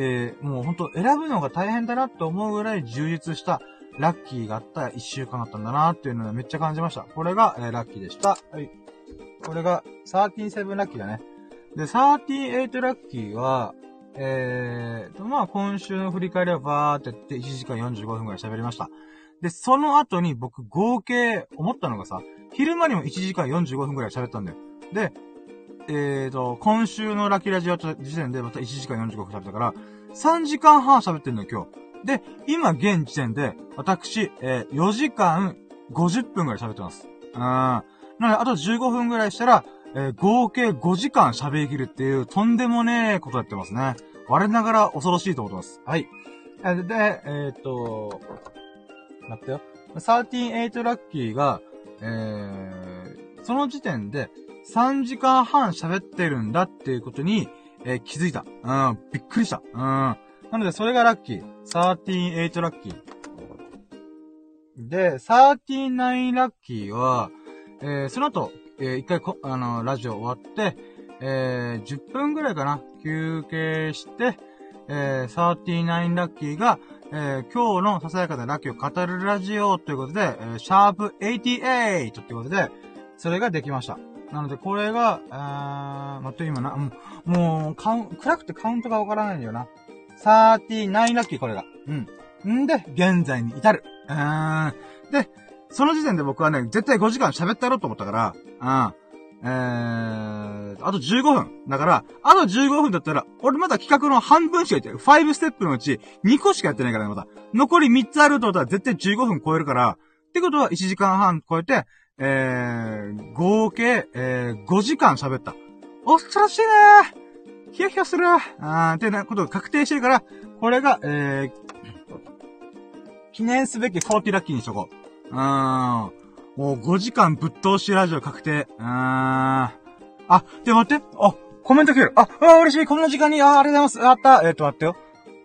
えー、もうほんと選ぶのが大変だなって思うぐらい充実したラッキーがあった一週間だったんだなっていうのをめっちゃ感じました。これが、えー、ラッキーでした。はい。これが、137ラッキーだね。で、38ラッキーは、えーと、まあ、今週の振り返りはバーってやって1時間45分くらい喋りました。で、その後に僕合計思ったのがさ、昼間にも1時間45分くらい喋ったんだよ。で、えーと、今週のラッキーラジオ時点でまた1時間45分喋ったから、3時間半喋ってんのよ、今日。で、今現時点で、私、えー、4時間50分くらい喋ってます。うん。なので、あと15分くらいしたら、えー、合計5時間喋りきるっていう、とんでもねえことやってますね。我ながら恐ろしいと思ってます。はい。で、えー、っと、待ってよ。138ラッキーが、えー、その時点で、3時間半喋ってるんだっていうことに、えー、気づいた。うん、びっくりした。うん。なので、それがラッキー。138ラッキー。で、39ラッキーは、えー、その後、えー、一回こ、あの、ラジオ終わって、えー、10分ぐらいかな、休憩して、えー、39ラッキーが、えー、今日のささやかなラッキーを語るラジオということで、えー、シャープ88ということで、それができました。なので、これが、あー、待って、今な、もう、もう、カウン、暗くてカウントがわからないんだよな。39ラッキー、これが。うん。んで、現在に至る。うーん。で、その時点で僕はね、絶対5時間喋ってやろうと思ったから、うん。えー、あと15分。だから、あと15分だったら、俺まだ企画の半分しかやってない。5ステップのうち2個しかやってないからね、まだ。残り3つあるってことは絶対15分超えるから、ってことは1時間半超えて、えー、合計、えー、5時間喋った。お、そらしいねーヒヤヒヤするあー、ってなことが確定してるから、これが、えー、記念すべき40ラッキーにしとこう。うーん。もう5時間ぶっ通しラジオ確定。うーん。あ、で、待って。あ、コメント来る。あ、あ、嬉しい。こんな時間に、あ、ありがとうございます。あった。えっ、ー、と、待ってよ。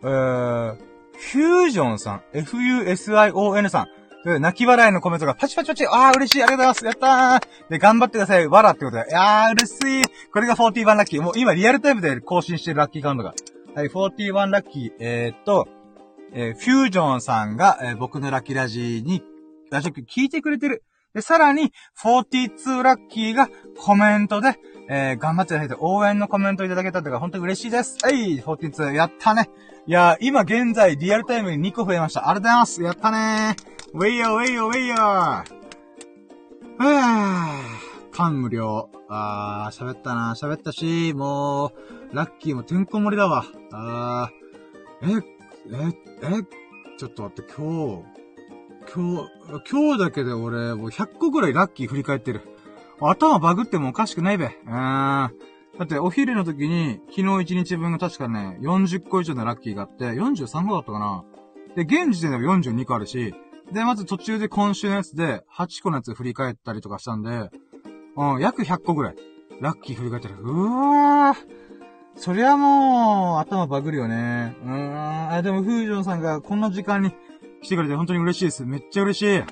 えー、フュージョンさん。F-U-S-I-O-N さん。泣き笑いのコメントがパチパチパチ、あー嬉しい、ありがとうございます、やったーで、頑張ってください、わらってことで。いやー、嬉しい。これが41ラッキー。もう今リアルタイムで更新してるラッキーカウントが。はい、41ラッキー。えー、っと、えー、フュージョンさんが、えー、僕のラッキーラジに、ラジオ聞いてくれてる。で、さらに、42ラッキーがコメントで、えー、頑張っていただいて応援のコメントいただけたとか、本当に嬉しいです。はい、42、やったね。いやー、今現在リアルタイムに2個増えました。ありがとうございます。やったねー。ウェイヨーウェイヨーウェイヨー。はぁ、感無量。あー、喋ったな喋ったし、もう、ラッキーもてんこ盛りだわ。あー、え、え、え、ちょっと待って、今日、今日、今日だけで俺、もう100個ぐらいラッキー振り返ってる。頭バグってもおかしくないべ。うーん。だってお昼の時に、昨日1日分が確かね、40個以上のラッキーがあって、43個だったかな。で、現時点でも42個あるし、で、まず途中で今週のやつで、8個のやつ振り返ったりとかしたんで、うん、約100個ぐらい。ラッキー振り返ってる。うわー。そりゃもう、頭バグるよね。うーん。あ、でも、フージョンさんがこんな時間に来てくれて本当に嬉しいです。めっちゃ嬉しい。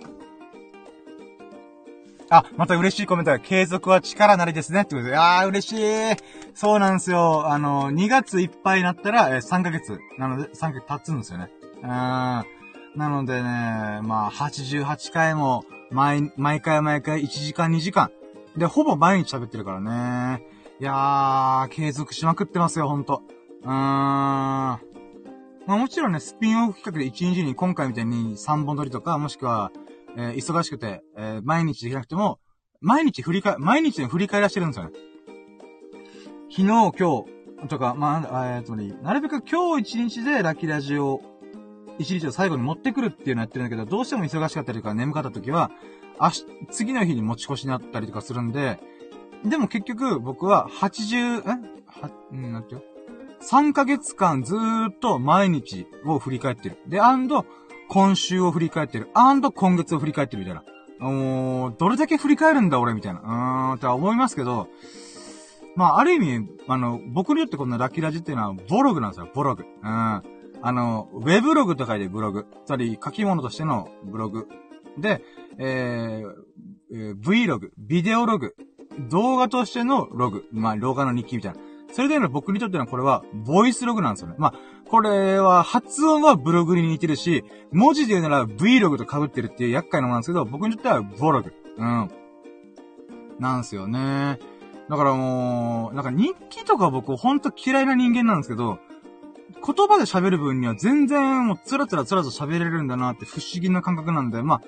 あ、また嬉しいコメントが、継続は力なりですね。ってことで、あー、嬉しい。そうなんですよ。あの、2月いっぱいになったら、え、3ヶ月。なので、3ヶ月経つんですよね。うーん。なのでね、まあ、88回も、毎、毎回毎回1時間2時間。で、ほぼ毎日喋ってるからね。いやー、継続しまくってますよ、ほんと。うーん。まあもちろんね、スピンオフ企画で1日に今回みたいに3本撮りとか、もしくは、えー、忙しくて、えー、毎日できなくても、毎日振り返、毎日で振り返らしてるんですよね。昨日、今日、とか、まあ、えー、とに、なるべく今日一日でラッキーラジオ、一日を最後に持ってくるっていうのやってるんだけど、どうしても忙しかったりとか眠かった時は、明日、次の日に持ち越しになったりとかするんで、でも結局、僕は80、え？は、んなんてよ。3ヶ月間ずーっと毎日を振り返ってる。で、アンド、今週を振り返ってる。アンド、今月を振り返ってるみたいな。もう、どれだけ振り返るんだ俺みたいな。うーん、とは思いますけど、まあ、ある意味、あの、僕によってこのラッキーラジっていうのは、ボログなんですよ、ボログ。うん。あの、ウェブログと書いてブログ。つまり、書き物としてのブログ。で、えー、えー、Vlog、ビデオログ。動画としてのログ。まあ、動画の日記みたいな。それでの僕にとってはこれは、ボイスログなんですよね。まあ、これは、発音はブログに似てるし、文字で言うなら Vlog と被ってるっていう厄介なものなんですけど、僕にとってはボログ。うん。なんすよね。だからもう、なんか日記とか僕ほんと嫌いな人間なんですけど、言葉で喋る分には全然もうつらつらつらと喋れるんだなって不思議な感覚なんで、まあ、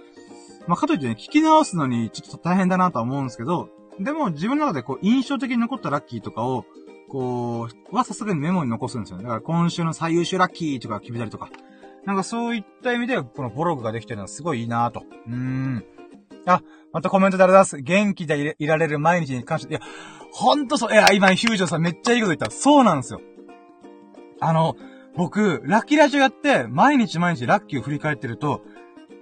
まあかといってね、聞き直すのにちょっと大変だなとは思うんですけど、でも自分の中でこう印象的に残ったラッキーとかを、こう、はさすがにメモに残すんですよね。だから今週の最優秀ラッキーとか決めたりとか。なんかそういった意味で、このブログができてるのはすごいいいなと。うーん。あ、またコメントであります。元気でいられる毎日に関して。いや、ほんとそう。いや、今、ヒュージョンさんめっちゃいいこと言った。そうなんですよ。あの、僕、ラッキーラジオやって、毎日毎日ラッキーを振り返ってると、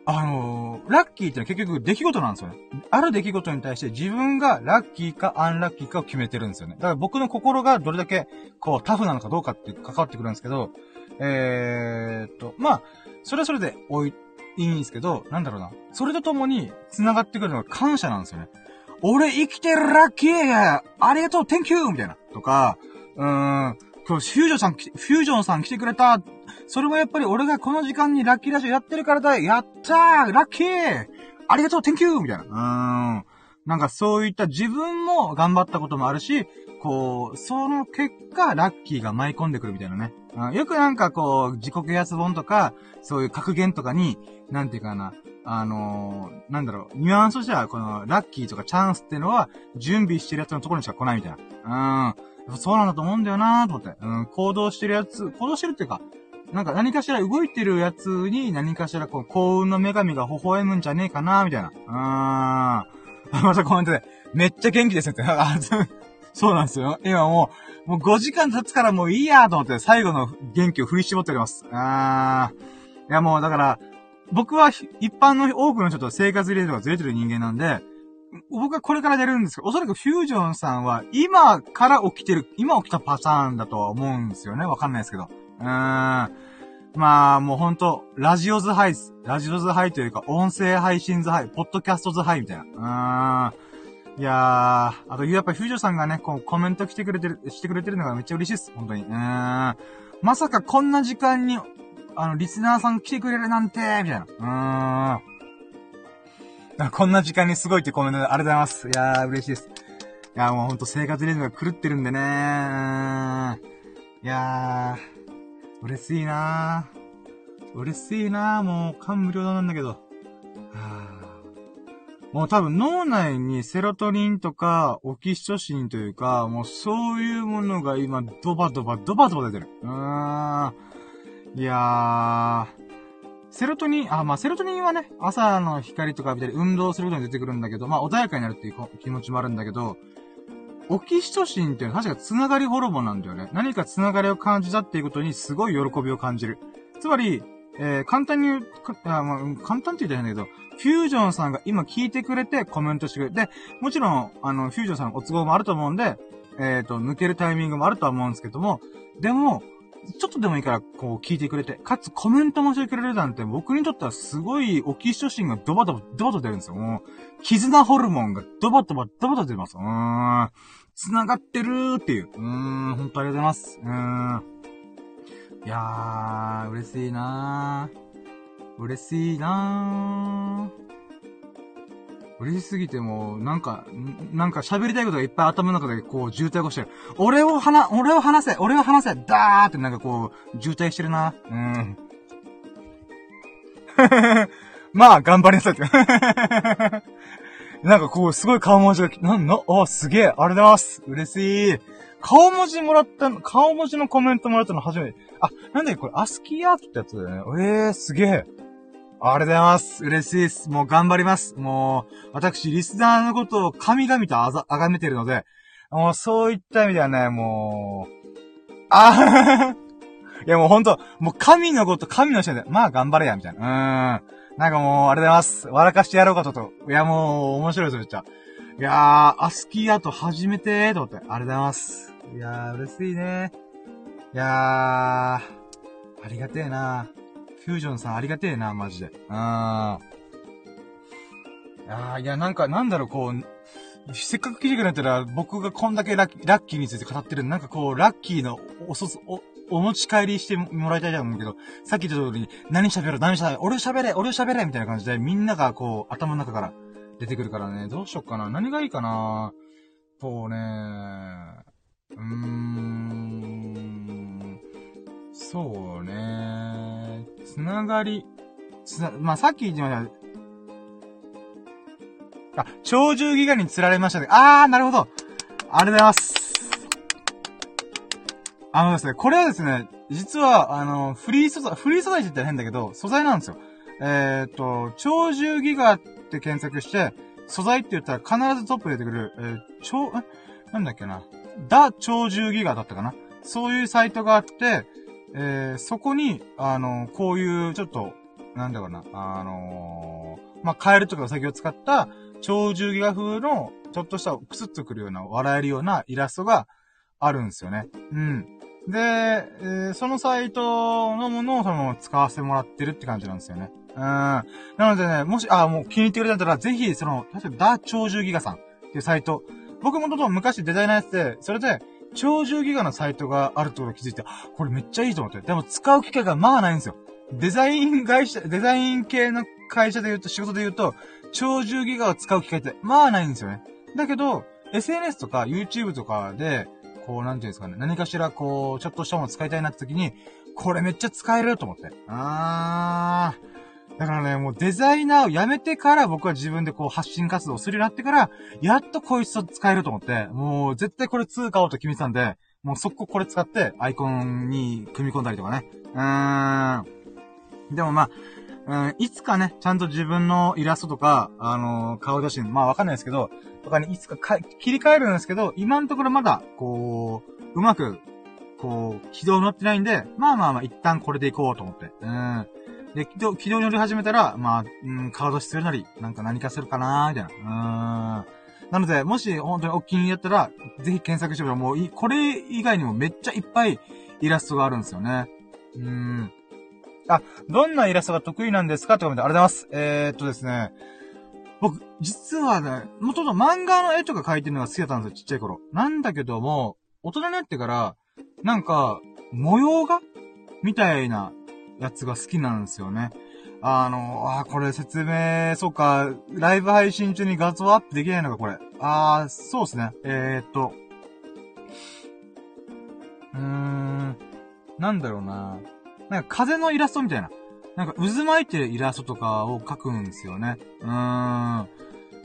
あのー、ラッキーってのは結局出来事なんですよね。ある出来事に対して自分がラッキーかアンラッキーかを決めてるんですよね。だから僕の心がどれだけ、こう、タフなのかどうかって関わってくるんですけど、えー、っと、まあ、それはそれでおい、いいんですけど、なんだろうな。それとともに繋がってくるのが感謝なんですよね。俺生きてるラッキーありがとう !Thank you! みたいな。とか、うーん、今日フュージョンさん、フュージョンさん来てくれたそれもやっぱり俺がこの時間にラッキーラジオやってるからだやったーラッキーありがとう !Thank you! みたいな。うーん。なんかそういった自分も頑張ったこともあるし、こう、その結果、ラッキーが舞い込んでくるみたいなね。うん、よくなんかこう、自己啓発本とか、そういう格言とかに、なんていうかな、あのー、なんだろう、ニュアンスとしては、この、ラッキーとかチャンスっていうのは、準備してるやつのところにしか来ないみたいな。うん。そうなんだと思うんだよなと思って。うん、行動してるやつ、行動してるっていうか、なんか何かしら動いてるやつに何かしらこう、幸運の女神が微笑むんじゃねえかなみたいな。うーん。またコメントで、めっちゃ元気ですって。そうなんですよ。今もう、もう5時間経つからもういいやと思って最後の元気を振り絞っております。あー。いやもうだから、僕は一般の多くの人と生活リレートがずれてる人間なんで、僕はこれから出るんですけど、おそらくフュージョンさんは今から起きてる、今起きたパターンだとは思うんですよね。わかんないですけど。うーん。まあ、もうほんと、ラジオズハイス。ラジオズハイというか、音声配信ズハイ、ポッドキャストズハイみたいな。うーん。いやー、あと、やっぱフュージョンさんがね、こう、コメント来てくれてる、してくれてるのがめっちゃ嬉しいです。本当に。うーん。まさかこんな時間に、あの、リスナーさん来てくれるなんて、みたいな。うーん。こんな時間にすごいってコメントでありがとうございます。いやー、嬉しいです。いやーもうほんと生活リズムが狂ってるんでねー。いやー、嬉しいなぁ。嬉しいなぁ。もう、感無量なんだけど。もう多分脳内にセロトニンとか、オキシトシンというか、もうそういうものが今、ドバドバ、ドバドバ出てる。うーん。いやー。セロトニン、あ、まあ、セロトニンはね、朝の光とか浴びたり運動することに出てくるんだけど、まあ、穏やかになるっていう気持ちもあるんだけど、オキシトシンっていうのは確かつながりホルモンなんだよね。何かつながりを感じたっていうことにすごい喜びを感じる。つまり、えー、簡単に言う、あまあ、簡単って言ったら変だけど、フュージョンさんが今聞いてくれてコメントしてくれて、もちろん、あの、フュージョンさんのお都合もあると思うんで、えっ、ー、と、抜けるタイミングもあるとは思うんですけども、でも、ちょっとでもいいから、こう、聞いてくれて、かつコメントもしてくれるなんて、僕にとってはすごい、オキシトシンがドバドバ、ドバドバ出るんですよ。もう、絆ホルモンがドバドバ、ドバドバ出ます。うーん。繋がってるーっていう。うーん、ほんとありがとうございます。うーん。いやー、嬉しいなー。嬉しいなー。嬉しすぎてもなんか、なんか喋りたいことがいっぱい頭の中でこう渋滞をしてる。俺を話、俺を話せ俺を話せダーってなんかこう、渋滞してるな。うん。まあ、頑張りなさいって。なんかこう、すごい顔文字が、なんの、あ、すげえ、ありがとうございます。嬉しい。顔文字もらったの、顔文字のコメントもらったの初めて。あ、なんだっけ、これ、アスキーアートってやつだよね。ええー、すげえ。ありがとうございます。嬉しいです。もう頑張ります。もう、私、リスナーのことを神々とあざ、あがめてるので、もうそういった意味ではね、もう、あいやもうほんと、もう神のこと、神の人で、まあ頑張れや、みたいな。うーん。なんかもう、あれでます。笑かしてやろうかとと。いや、もう、面白いです、めっちゃ。いやー、アスキーアート初めてと思って。ありがとうございます。いやー、嬉しいね。いやー、ありがてえな。フュージョンさんありがてえな、マジで。うん。あー、いや、なんか、なんだろう、こう、せっかく来てくれたら、僕がこんだけラッラッキーについて語ってるなんかこう、ラッキーのおそ、お、お持ち帰りしてもらいたいと思うけど、さっき言った通りに、何喋る何喋る俺喋れ俺喋れみたいな感じで、みんながこう、頭の中から出てくるからね、どうしよっかな。何がいいかな。こうね。うーん、そうね。つながり、つな、まあ、さっき言ってました、あ、鳥獣ギガに釣られましたね。あー、なるほど。ありがとうございます。あのですね、これはですね、実は、あの、フリー素材、フリー素材って言ったら変だけど、素材なんですよ。えっ、と、超獣ギガって検索して、素材って言ったら必ずトップ出てくる、えー、超、なんだっけな。ダ超獣ギガだったかな。そういうサイトがあって、えー、そこに、あの、こういう、ちょっと、なんだろうな、あのー、まあ、カエルとかウサギを使った、超獣ギガ風の、ちょっとしたクスッとくるような、笑えるようなイラストがあるんですよね。うん。で、えー、そのサイトのものをその使わせてもらってるって感じなんですよね。うん。なのでね、もし、あ、もう気に入ってくれたら、ぜひ、その、確かダー・超獣ギガさんっていうサイト。僕もともと昔デザイナーやってて、それで、超獣ギガのサイトがあるってことを気づいて、これめっちゃいいと思って。でも使う機会がまあないんですよ。デザイン会社、デザイン系の会社で言うと、仕事で言うと、超10ギガを使う機会って、まあないんですよね。だけど、SNS とか YouTube とかで、こう、なんていうんですかね、何かしらこう、ちょっとしたものを使いたいなって時に、これめっちゃ使えると思って。あー。だからね、もうデザイナーを辞めてから僕は自分でこう発信活動するようになってから、やっとこいつと使えると思って、もう絶対これ通貨をと決めてたんで、もう速攻これ使ってアイコンに組み込んだりとかね。うーん。でもまあ、うん、いつかね、ちゃんと自分のイラストとか、あのー、顔写真、まあわかんないですけど、とかにいつかか切り替えるんですけど、今のところまだ、こう、うまく、こう、軌道乗ってないんで、まあまあまあ、一旦これでいこうと思って。うん。で、軌道、軌道に乗り始めたら、まあ、うん、顔出しするなり、なんか何かするかなー、みたいな。うん。なので、もし本当にお気に入りやったら、ぜひ検索してみたら、もうい、これ以外にもめっちゃいっぱいイラストがあるんですよね。うん。あ、どんなイラストが得意なんですかってコメントありがとうございます。えー、っとですね。僕、実はね、もともと漫画の絵とか描いてるのが好きだったんですよ、ちっちゃい頃。なんだけども、大人になってから、なんか、模様画みたいなやつが好きなんですよね。あの、あ、これ説明、そうか、ライブ配信中に画像アップできないのか、これ。あー、そうですね。えー、っと。うーん、なんだろうな。なんか風のイラストみたいな。なんか渦巻いてるイラストとかを描くんですよね。うーん。ま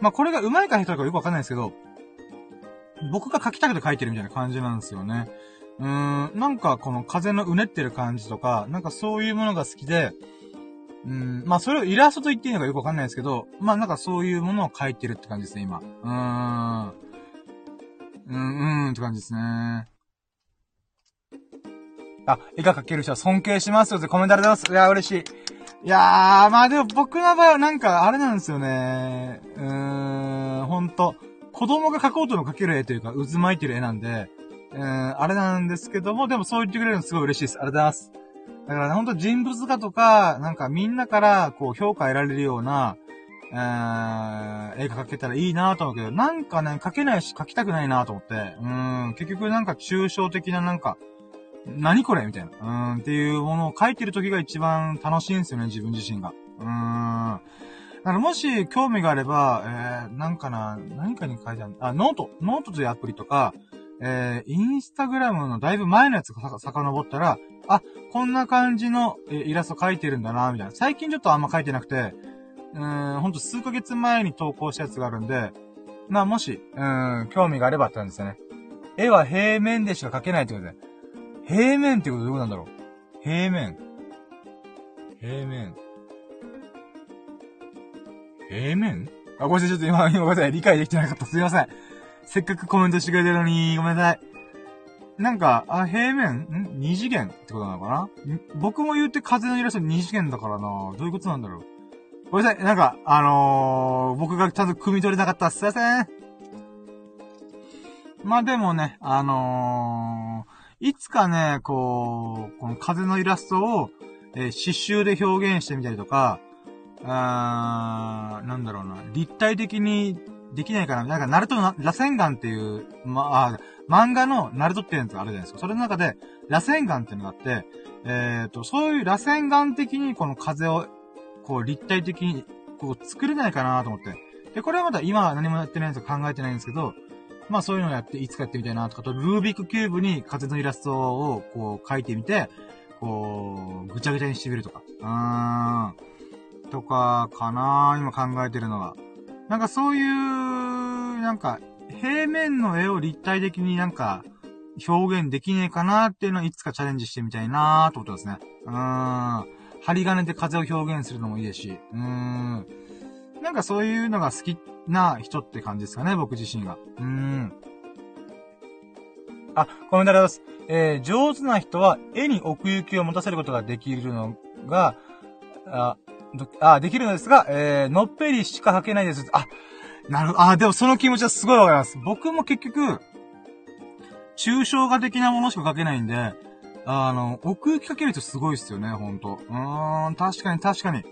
あ、これが上手いか下手かよくわかんないですけど、僕が描きたくて描いてるみたいな感じなんですよね。うーん、なんかこの風のうねってる感じとか、なんかそういうものが好きで、うん、まあそれをイラストと言っていいのかよくわかんないですけど、まあなんかそういうものを描いてるって感じですね、今。うーん。うん、うんって感じですね。あ、絵が描ける人は尊敬しますよってコメントありがとうございます。いや、嬉しい。いやー、まあでも僕の場合はなんかあれなんですよね。うーん、ほんと。子供が描こうとも描ける絵というか、渦巻いてる絵なんで、うーん、あれなんですけども、でもそう言ってくれるのすごい嬉しいです。ありがとうございます。だからね、ほんと人物画とか、なんかみんなからこう評価得られるような、えー、絵が描けたらいいなと思うけど、なんかね、描けないし描きたくないなと思って、うん、結局なんか抽象的ななんか、何これみたいな。うん、っていうものを書いてる時が一番楽しいんですよね、自分自身が。うん。だからもし興味があれば、えー、なんかな、何かに書いてある、あ、 note、note というアプリとか、えー、インスタグラムのだいぶ前のやつがさ遡ったら、あ、こんな感じの、イラスト描いてるんだな、みたいな。最近ちょっとあんま描いてなくて、うーん、ほんと数ヶ月前に投稿したやつがあるんで、まあもし、うーん、興味があればってなんですよね。絵は平面でしか描けないってことで。平面ってことどうなんだろう？平面。平面。平面？あ、ごめんなさい。ちょっと今、今ごめんなさい。理解できてなかった。すいません。せっかくコメントしてくれてるのに、ごめんなさい。なんか、あ、平面？ん？二次元ってことなのかな？僕も言って風のイラスト二次元だからなどういうことなんだろうごめんなさい。なんか、あのー、僕がちゃんと汲み取れなかった。すいません。まあでもね、あのー、いつかね、こう、この風のイラストを、えー、刺繍で表現してみたりとか、あー、なんだろうな、立体的にできないかな。なんか、ナルトの螺旋岩っていう、まあ、漫画のナルトっていうやつがあるじゃないですか。それの中で、螺旋岩っていうのがあって、えっ、ー、と、そういう螺旋岩的にこの風を、こう、立体的に、こう、作れないかなと思って。で、これはまだ今は何もやってないんです考えてないんですけど、まあそういうのをやって、いつかやってみたいなとかと、ルービックキューブに風のイラストをこう書いてみて、こう、ぐちゃぐちゃにしてみるとか。うーん。とか、かな今考えてるのは。なんかそういう、なんか、平面の絵を立体的になんか、表現できねえかなっていうのをいつかチャレンジしてみたいなーってことですね。うーん。針金で風を表現するのもいいですし。うーん。なんかそういうのが好きな人って感じですかね、僕自身が。うーん。あ、コメントあります。えー、上手な人は絵に奥行きを持たせることができるのが、あ、あできるのですが、えー、のっぺりしか描けないです。あ、なるほど。あ、でもその気持ちはすごいわかります。僕も結局、抽象画的なものしか描けないんで、あの、奥行き描ける人すごいっすよね、ほんと。うーん、確かに確かに。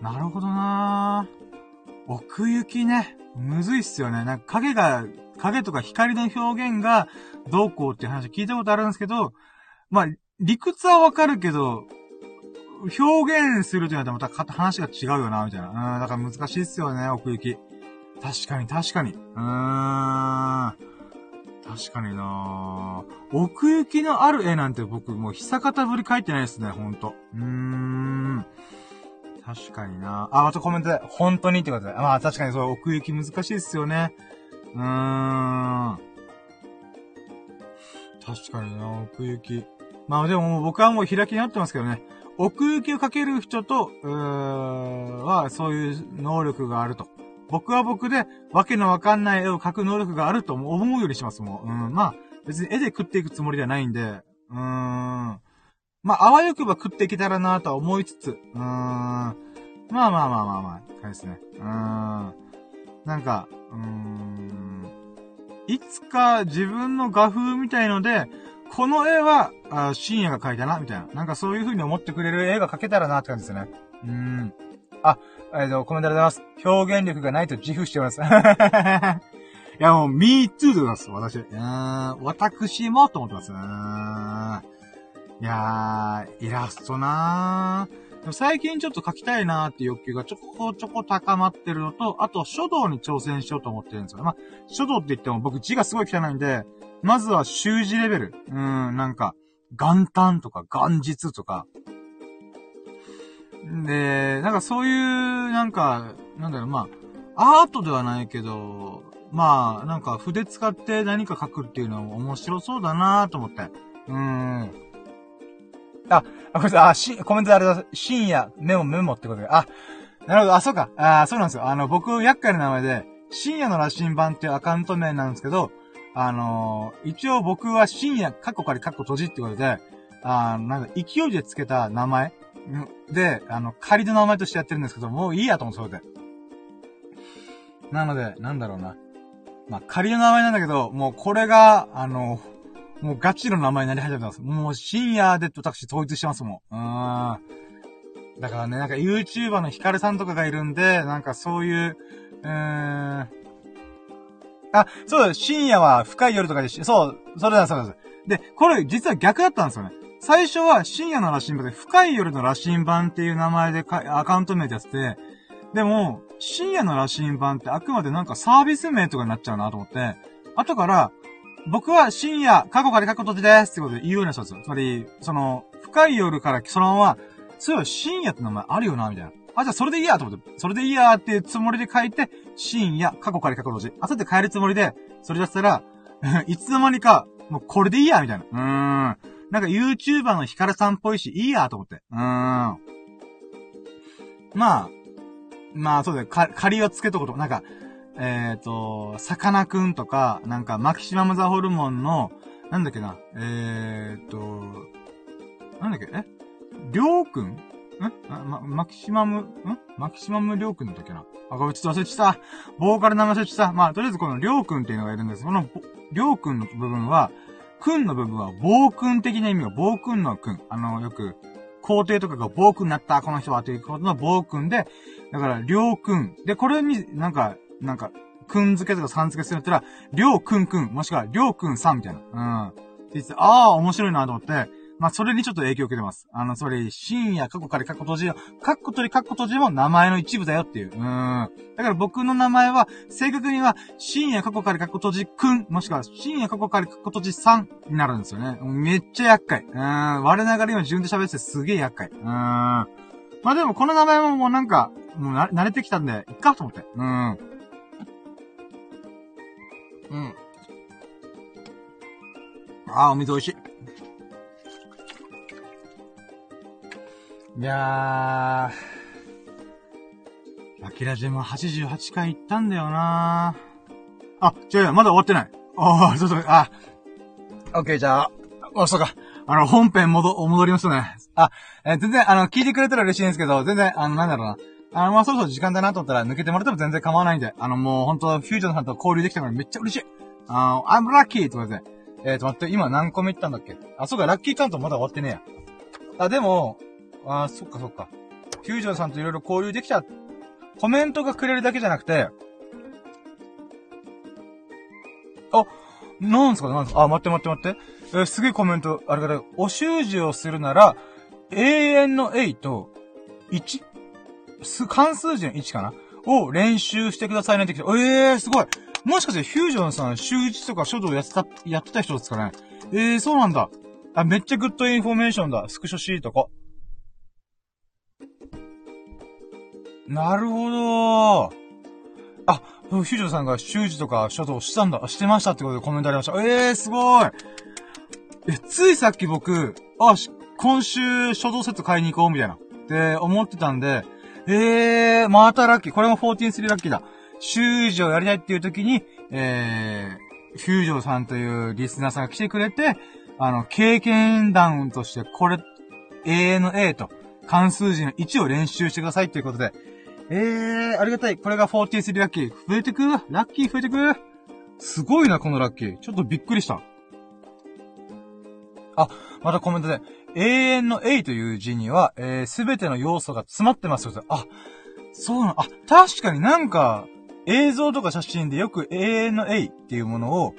なるほどなー。奥行きね、むずいっすよね。なんか影が、影とか光の表現がどうこうっていう話聞いたことあるんですけど、まあ、理屈はわかるけど、表現するというのはまた話が違うよな、みたいな。うん、だから難しいっすよね、奥行き。確かに、確かに。うーん。確かにな奥行きのある絵なんて僕もう久方ぶり描いてないですね、ほんと。うーん。確かになあ、またコメントで、本当にってことで。まあ確かにそう、奥行き難しいっすよね。うーん。確かにな奥行き。まあでも僕はもう開きになってますけどね。奥行きをかける人と、うーは、そういう能力があると。僕は僕で、わけのわかんない絵を描く能力があると思うようにしますもん。うん、まあ、別に絵で食っていくつもりではないんで、うーん。まあ、あわよくば食っていけたらなとは思いつつ、うーん。まあまあまあまあまあ、かですね。うーん。なんか、うーん。いつか自分の画風みたいので、この絵は、あ深夜が描いたな、みたいな。なんかそういう風に思ってくれる絵が描けたらなって感じですよね。うん。あ、えっ、と、コメントありがとうございます。表現力がないと自負してます。いや、もう、me too でございます。私。うん、私もと思ってます。いやー、イラストなー。最近ちょっと描きたいなーって欲求がちょこちょこ高まってるのと、あと書道に挑戦しようと思ってるんですよ。まあ、書道って言っても僕字がすごい汚いんで、まずは習字レベル。うん、なんか、元旦とか元日とか。で、なんかそういう、なんか、なんだろう、まあ、アートではないけど、まあ、なんか筆使って何か書くっていうのも面白そうだなと思って。うーん。あ、あ、これあ、し、コメントあれだ、深夜、メモメモってことで。あ、なるほど、あ、そうか。あ、そうなんですよ。あの、僕、厄介な名前で、深夜の羅針盤っていうアカウント名なんですけど、あのー、一応僕は深夜、カッコ仮カッコ閉じってことで、あなんか勢いでつけた名前で、あの、仮の名前としてやってるんですけど、もういいやと思う、それで。なので、なんだろうな。まあ、仮の名前なんだけど、もうこれが、あの、もうガチの名前になり始めてます。もう深夜で私統一してますもん。うーん。だからね、なんか YouTuber のヒカルさんとかがいるんで、なんかそういう、うーん、あ、そう、深夜は深い夜とかでし、そう、それだ、そうです。で、これ実は逆だったんですよね。最初は深夜の羅針盤で、深い夜の羅針盤っていう名前でアカウント名でやってて、でも、深夜の羅針盤ってあくまでなんかサービス名とかになっちゃうなと思って、後から、僕は深夜、過去から過去閉じですってことで言うようにしたんです。つまり、その、深い夜からそのまま、そういえば深夜って名前あるよな、みたいな。あ、じゃあそれでいいやと思って、それでいいやっていうつもりで書いて、深夜、過去から過去の字。あさって変えるつもりで、それだったら、いつの間にか、もうこれでいいやみたいな。うーん。なんか YouTuber のヒカルさんっぽいし、いいやと思って。うーん。まあ、まあそうだよ。か、仮をつけとこと、なんか、えっ、ー、と、さかなクンとか、なんか、マキシマムザホルモンの、なんだっけな、えっ、ー、と、なんだっけ、え？りょうくん？ん？ま、マキシマム、ん？マキシマムりょうくんだっけな？あ、ごめん、ちょっと忘れちゃった。ボーカル名前忘れちゃった。まあ、とりあえずこのりょうくんっていうのがいるんです。この、りょうくんの部分は、くんの部分は、暴君的な意味が暴君のくん。あの、よく、皇帝とかが暴君になった、この人は、ということの暴君で、だから、りょうくん。で、これに、なんか、なんか、くん付けとかさん付けするったら、りょうくんくん、もしくは、りょうくんさんみたいな。うん。って言って、ああ、面白いなと思って、まあ、それにちょっと影響を受けてます。あの、それ、深夜、過去から過去閉じよ。過去取り過去閉じも名前の一部だよっていう。うん。だから僕の名前は、正確には、深夜過去から過去閉じくん、もしくは、深夜過去から過去閉じさんになるんですよね。めっちゃ厄介。うん。我ながら今自分で喋っててすげえ厄介。うん。まあでもこの名前ももうなんか、もう慣れてきたんで、いっかと思って。うん。うん。ああ、お水美味しい。いやー、アキラジも88回行ったんだよなあ、違うよ、まだ終わってない。ああ、そうそう、あ、オッケー、じゃあ、あ、そうか。あの、本編戻、戻りますね。あ、えー、全然、あの、聞いてくれたら嬉しいんですけど、全然、あの、なんだろうな。あの、まあ、そろそろ時間だなと思ったら抜けてもらっても全然構わないんで、あの、もう、本当フュージョンさんと交流できたからめっちゃ嬉しい。あの、I'm lucky! とかで、えーと、待って、今何個目行ったんだっけ？あ、そうか、ラッキーカウントまだ終わってねえや。あ、でも、ああ、そっかそっか。フュージョンさんといろいろ交流できた。コメントがくれるだけじゃなくて、あ、なんすかなんすかあ、待って待って待って。えー、すげえコメント、あれから、お習字をするなら、永遠の 永と、1? す、漢数字の一かな？を練習してくださいねって来て、ええー、すごいもしかしてフュージョンさん、習字とか書道やってた、やってた人ですかね？ええー、そうなんだ。あ、めっちゃ good information だ。スクショしとこうか。なるほどあ、フュージョンさんが習字とか書道したんだ、してましたってことでコメントありました。ええー、すごいえ、ついさっき僕、あ、今週書道セット買いに行こうみたいな。って思ってたんで、ええー、またラッキー。これも143ラッキーだ。習字をやりたいっていう時に、えー、フュージョンさんというリスナーさんが来てくれて、あの、経験談として、これ、A の A と、関数字の1を練習してくださいっていうことで、えー、ありがたい。これが43ラッキー。増えてく？ラッキー増えてく？すごいな、このラッキー。ちょっとびっくりした。あ、またコメントで、永遠の A という字には、えす、べての要素が詰まってますよ。あ、そうなの、あ、確かになんか、映像とか写真でよく永遠の A っていうものを、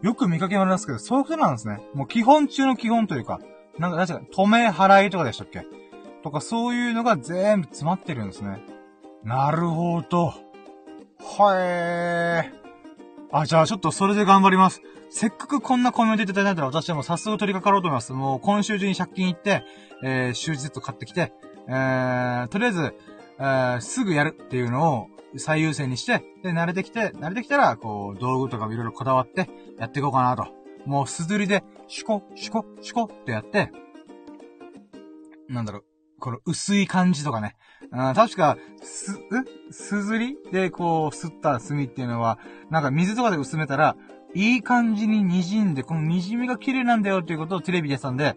よく見かけますけど、そういうことなんですね。もう基本中の基本というか、なんか、なんか、止め払いとかでしたっけ？とか、そういうのが全部詰まってるんですね。なるほど。はえー。あ、じゃあちょっとそれで頑張ります。せっかくこんなコメントいただいたら私はもう早速取り掛かろうと思います。もう今週中に借金行って、えー、週日と買ってきて、えー、とりあえず、えー、すぐやるっていうのを最優先にして、で、慣れてきて、慣れてきたら、こう、道具とかもいろいろこだわってやっていこうかなと。もう、すずりで、シュコ、シュコ、シュコってやって、なんだろう、この薄い感じとかね。あ確か、す、え？すずり？で、こう、すった墨っていうのは、なんか水とかで薄めたら、いい感じに滲んで、この滲みが綺麗なんだよっていうことをテレビでやったんで、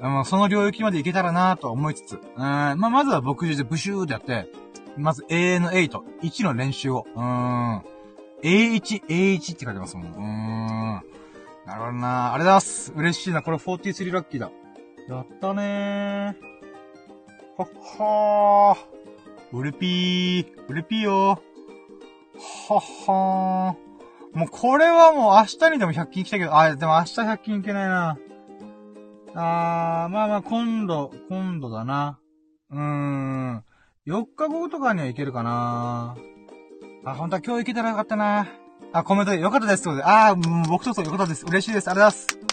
あその領域までいけたらなと思いつつ、うん、まあ、まずは僕自でブシューってやって、まず A の8、1の練習を、うん。A1、A1 って書いてますもん。うん。なるほどなありがとうございます。嬉しいな。これ43ラッキーだ。やったねー。はっはー。うれぴー。うれぴーよはっはー。もうこれはもう明日にでも100均来たけど、あ、でも明日100均いけないな。あー、まあまあ今度、今度だな。うーん。4日後とかには行けるかなあ、本当は今日行けたらよかったなあ、コメントでよかったですってことで。あー、僕とそうよかったです。嬉しいです。ありがとうございます。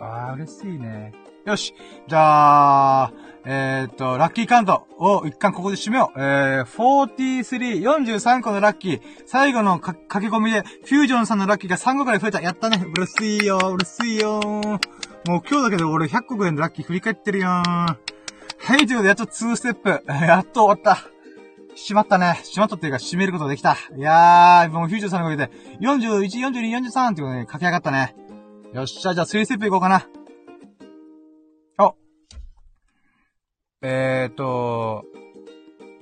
あー、嬉しいね。よし。じゃあ、えー、っと、ラッキーカウントを一貫ここで締めよう。えー、43、43個のラッキー。最後のか駆け込みで、フュージョンさんのラッキーが3個くらい増えた。やったね。嬉しいよ、嬉しいよ。もう今日だけで俺100個ぐらいのラッキー振り返ってるよ。はい、ということで、やっと2ステップ。やっと終わった。しまったね。しまったっていうか、締めることができた。いやー、もうフュージョンさんのおかげで、41、42、43ってことで、駆け上がったね。よっしゃ、じゃあ3ステップいこうかな。えーと、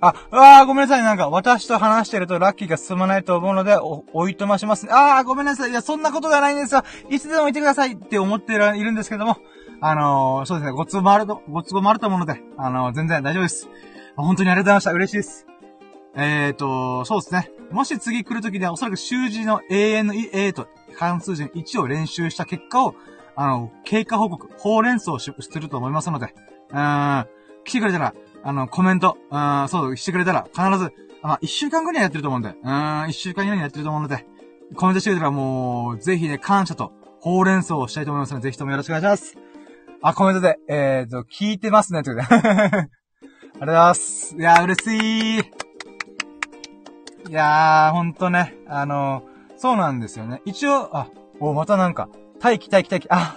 あ、うわーごめんなさい。なんか、私と話してるとラッキーが進まないと思うので、お、おいとまします、ね。あーごめんなさい。いや、そんなことがないんですよ。いつでもいてくださいって思っているんですけども、あのー、そうですね、ご都合もあると、ご都合もあると思うので、あのー、全然大丈夫です。本当にありがとうございました。嬉しいです。えーと、そうですね。もし次来るときには、おそらく習字の永遠の A と関数字の1を練習した結果を、あの、経過報告、ほうれん草をすると思いますので、うーん、来てくれたら、あの、コメント、うん、そう、してくれたら、必ず、まあ、一週間後にはやってると思うんで、うん、一週間以内にやってると思うので、コメントしてくれたらもう、ぜひね、感謝と、ほうれん草をしたいと思いますので、ぜひともよろしくお願いします。あ、コメントで、えーと、聞いてますね、ということで。ありがとうございます。いやー、嬉しい。いやー、ほんとね、あのー、そうなんですよね。一応、あ、お、またなんか、待機待機待機、あ、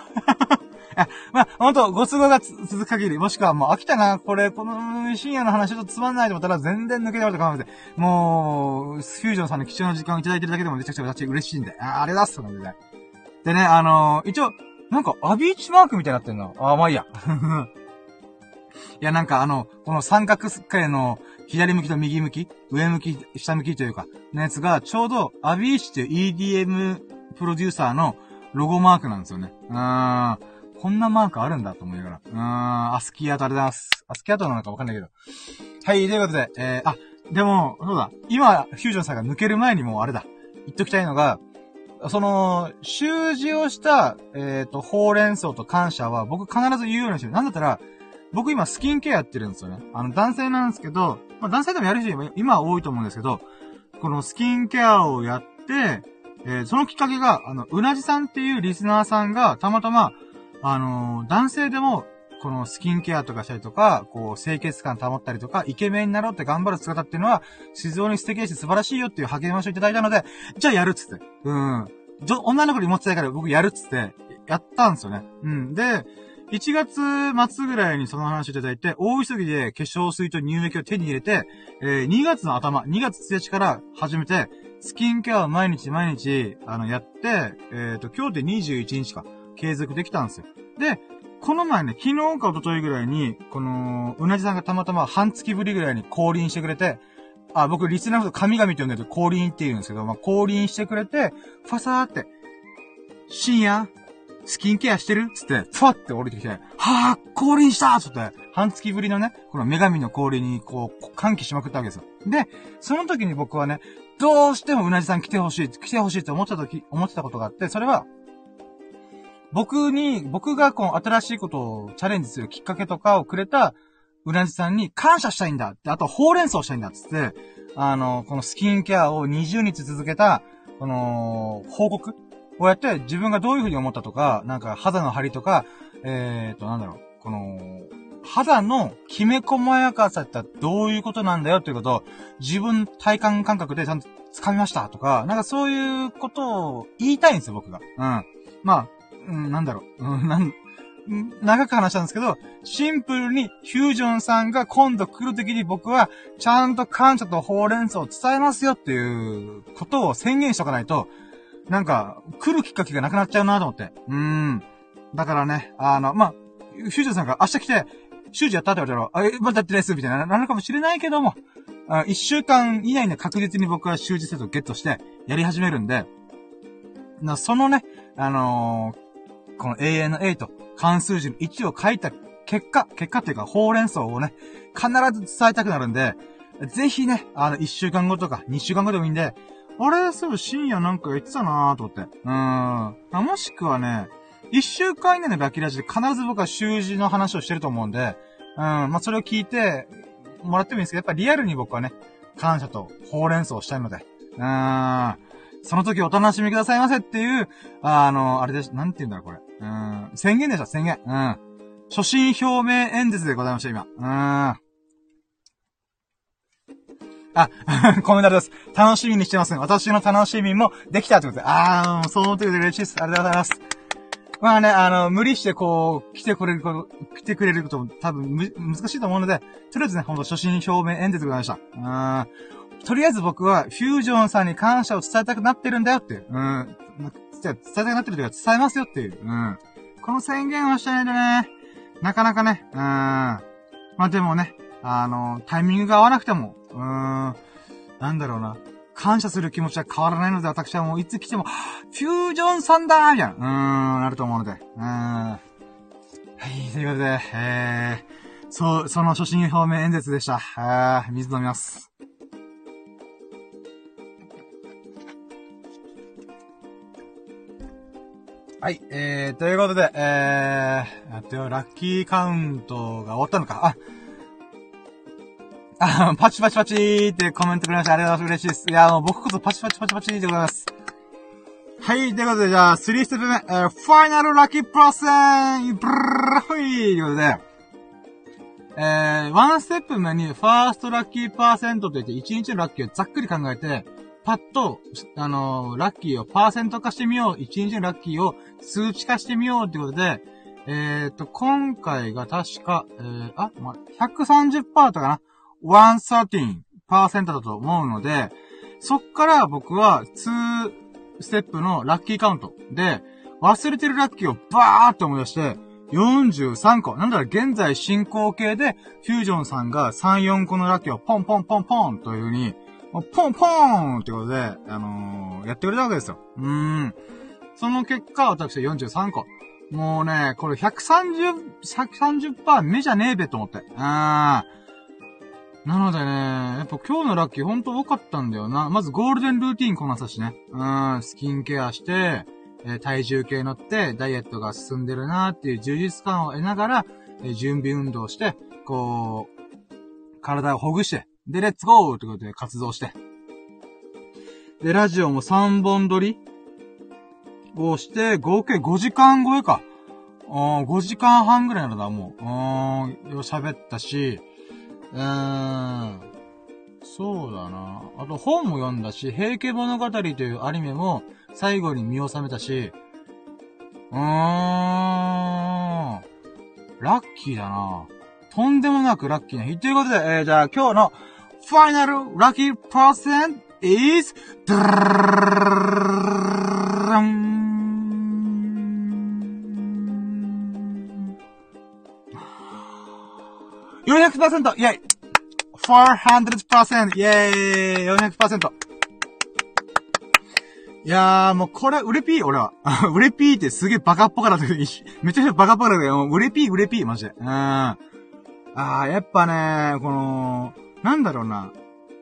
あ、まあ、ほんと、ご都合が続く限り、もしくはもう飽きたな、これ、この深夜の話ちょっとつまんないと思ったら全然抜けてもらって構わないで、もう、スフュージョンさんの貴重な時間をいただいてるだけでもめちゃくちゃ私嬉しいんで、あ、あれだっすのでね。でね、あのー、一応、なんか、アビーチマークみたいになってんの。あ、まあいいや。いや、なんかあの、この三角形の左向きと右向き、上向き、下向きというか、のやつが、ちょうど、アビーチっていう EDM プロデューサーのロゴマークなんですよね。うーん。こんなマークあるんだと思いながら。うーん、アスキーアートありがとうございます。アスキーアートなのかわかんないけど。はい、ということで、えー、あ、でも、そうだ、今、フュージョンさんが抜ける前にもうあれだ。言っときたいのが、その、習字をした、えっ、ー、と、ほうれん草と感謝は僕必ず言うようにしてる。なんだったら、僕今スキンケアやってるんですよね。あの、男性なんですけど、まあ男性でもやる人今は多いと思うんですけど、このスキンケアをやって、えー、そのきっかけが、あの、うなじさんっていうリスナーさんが、たまたま、あの、男性でも、このスキンケアとかしたりとか、こう、清潔感保ったりとか、イケメンになろうって頑張る姿っていうのは、非常に素敵だし素晴らしいよっていう励ましをいただいたので、じゃあやるっつって。うん。女の子に持ってたいから僕やるっつって、やったんですよね。うん。で、1月末ぐらいにその話をいただいて、大急ぎで化粧水と乳液を手に入れて、えー、2月の頭、2月1日から始めて、スキンケアを毎日毎日、あの、やって、えっ、ー、と、今日で21日か、継続できたんですよ。で、この前ね、昨日か一昨日ぐらいに、この、うなじさんがたまたま半月ぶりぐらいに降臨してくれて、あ、僕、リスナーのと神々って呼んでる降臨って言うんですけど、まあ、降臨してくれて、ファサーって、深夜、スキンケアしてるつって、ふわって降りてきて、はぁ、降臨したつって、半月ぶりのね、この女神の降臨に、こう、歓喜しまくったわけですよ。で、その時に僕はね、どうしてもうなじさん来てほしい、来てほしいって思ってた時、思ってたことがあって、それは、僕に、僕がこう、新しいことをチャレンジするきっかけとかをくれた、うなじさんに感謝したいんだって、あと、ほうれん草したいんだっつって、あの、このスキンケアを20日続けた、この、報告こうやって自分がどういう風に思ったとか、なんか肌の張りとか、えーと、なんだろう、この、肌のきめ細やかさってどういうことなんだよっていうことを、自分体感感覚でちゃんと掴みましたとか、なんかそういうことを言いたいんですよ、僕が。うん。まあ、うん、なんだろう。うん、なん、長く話したんですけど、シンプルにフュージョンさんが今度来る時に僕は、ちゃんと感謝とほうれん草を伝えますよっていうことを宣言しとかないと、なんか、来るきっかけがなくなっちゃうなと思って。うん。だからね、あの、まあ、フュージョンさんが明日来て、習字やったって言われたら、あ、え、まだやってないっす、みたいな、なるかもしれないけども、あ一週間以内で確実に僕は習字セットをゲットして、やり始めるんで、な、そのね、あのー、この永遠の A と関数字の1を書いた結果、結果っていうか、ほうれん草をね、必ず伝えたくなるんで、ぜひね、あの、1週間後とか、2週間後でもいいんで、あれ、そう、深夜なんか言ってたなーと思って。うーん。あもしくはね、一週間以内のラッキーラジで必ず僕は習字の話をしてると思うんで、うん、まあ、それを聞いて、もらってもいいんですけど、やっぱリアルに僕はね、感謝とほうれん草をしたいので、うーん。その時お楽しみくださいませっていう、あの、あれです、なんて言うんだろう、これ。うん。宣言でした、宣言。うん。初心表明演説でございました、今。うん。あ、コメントです。楽しみにしてます。私の楽しみもできたってことで。あー、そう思ってくれて嬉しいです。ありがとうございます。まあね、あの、無理してこう、来てくれること、来てくれることも多分む、難しいと思うので、とりあえずね、ほんと初心表明演説でございました。うん。とりあえず僕は、フュージョンさんに感謝を伝えたくなってるんだよっていう。うん。伝えたくなってるというか、伝えますよっていう。うん。この宣言をしないとね、なかなかね、うん。まあでもね、あの、タイミングが合わなくても、うーん、なんだろうな。感謝する気持ちは変わらないので、私はもういつ来ても、フュージョンさんだーみたいな、うーん、なると思うので。うーん。はい、ということで、えー、そう、その初心表明演説でした。あー、水飲みます。はい、えー、ということで、えー、っと、ラッキーカウントが終わったのか。あ、あ、パチパチパチーってコメントくれました。ありがとうございます。嬉しいです。いや、もう僕こそパチパチパチパチーでございます。はい、ということで、じゃあ、3ステップ目、えー、ファイナルラッキープラスンブラフィーということで、えー、1ステップ目に、ファーストラッキーパーセントといって、1日のラッキーをざっくり考えて、パッと、あのー、ラッキーをパーセント化してみよう。1日のラッキーを数値化してみようってことで、えーと、今回が確か、えー、あ、ま130%だったかな？113%だと思うので、そっから僕は2ステップのラッキーカウントで、忘れてるラッキーをバーっと思い出して、43個。なんだろ、現在進行形で、フュージョンさんが3、4個のラッキーをポンポンポンポンという風に、ポンポーンってことで、あのー、やってくれたわけですよ。うーん。その結果、私は43個。もうね、これ130、130%目じゃねえべと思って。あー。なのでね、やっぱ今日のラッキーほんと多かったんだよな。まずゴールデンルーティンこなさしね。うん、スキンケアして、え、体重計乗って、ダイエットが進んでるなっていう充実感を得ながら、え、準備運動して、こう、体をほぐして、で、レッツゴーってことで活動して。で、ラジオも3本撮り？をして、合計5時間超えか。5時間半ぐらいなんだ、もう。うん、喋ったし、うーん、そうだな。あと本も読んだし、平家物語というアニメも最後に見納めたし、うーん、ラッキーだな。とんでもなくラッキーな日。ということで、えー、じゃあ今日のファイナルラッキーパーセント is, ドラン 400%! イェイ !400%! イェーイ !400%! いやー、もうこれ、売れピー、俺は。売れピーってすげえ バカっぽかった時に、めちゃくちゃバカっぽかったけど、売れピー、売れピー、マジで。うん。あー、やっぱね、この、なんだろうな。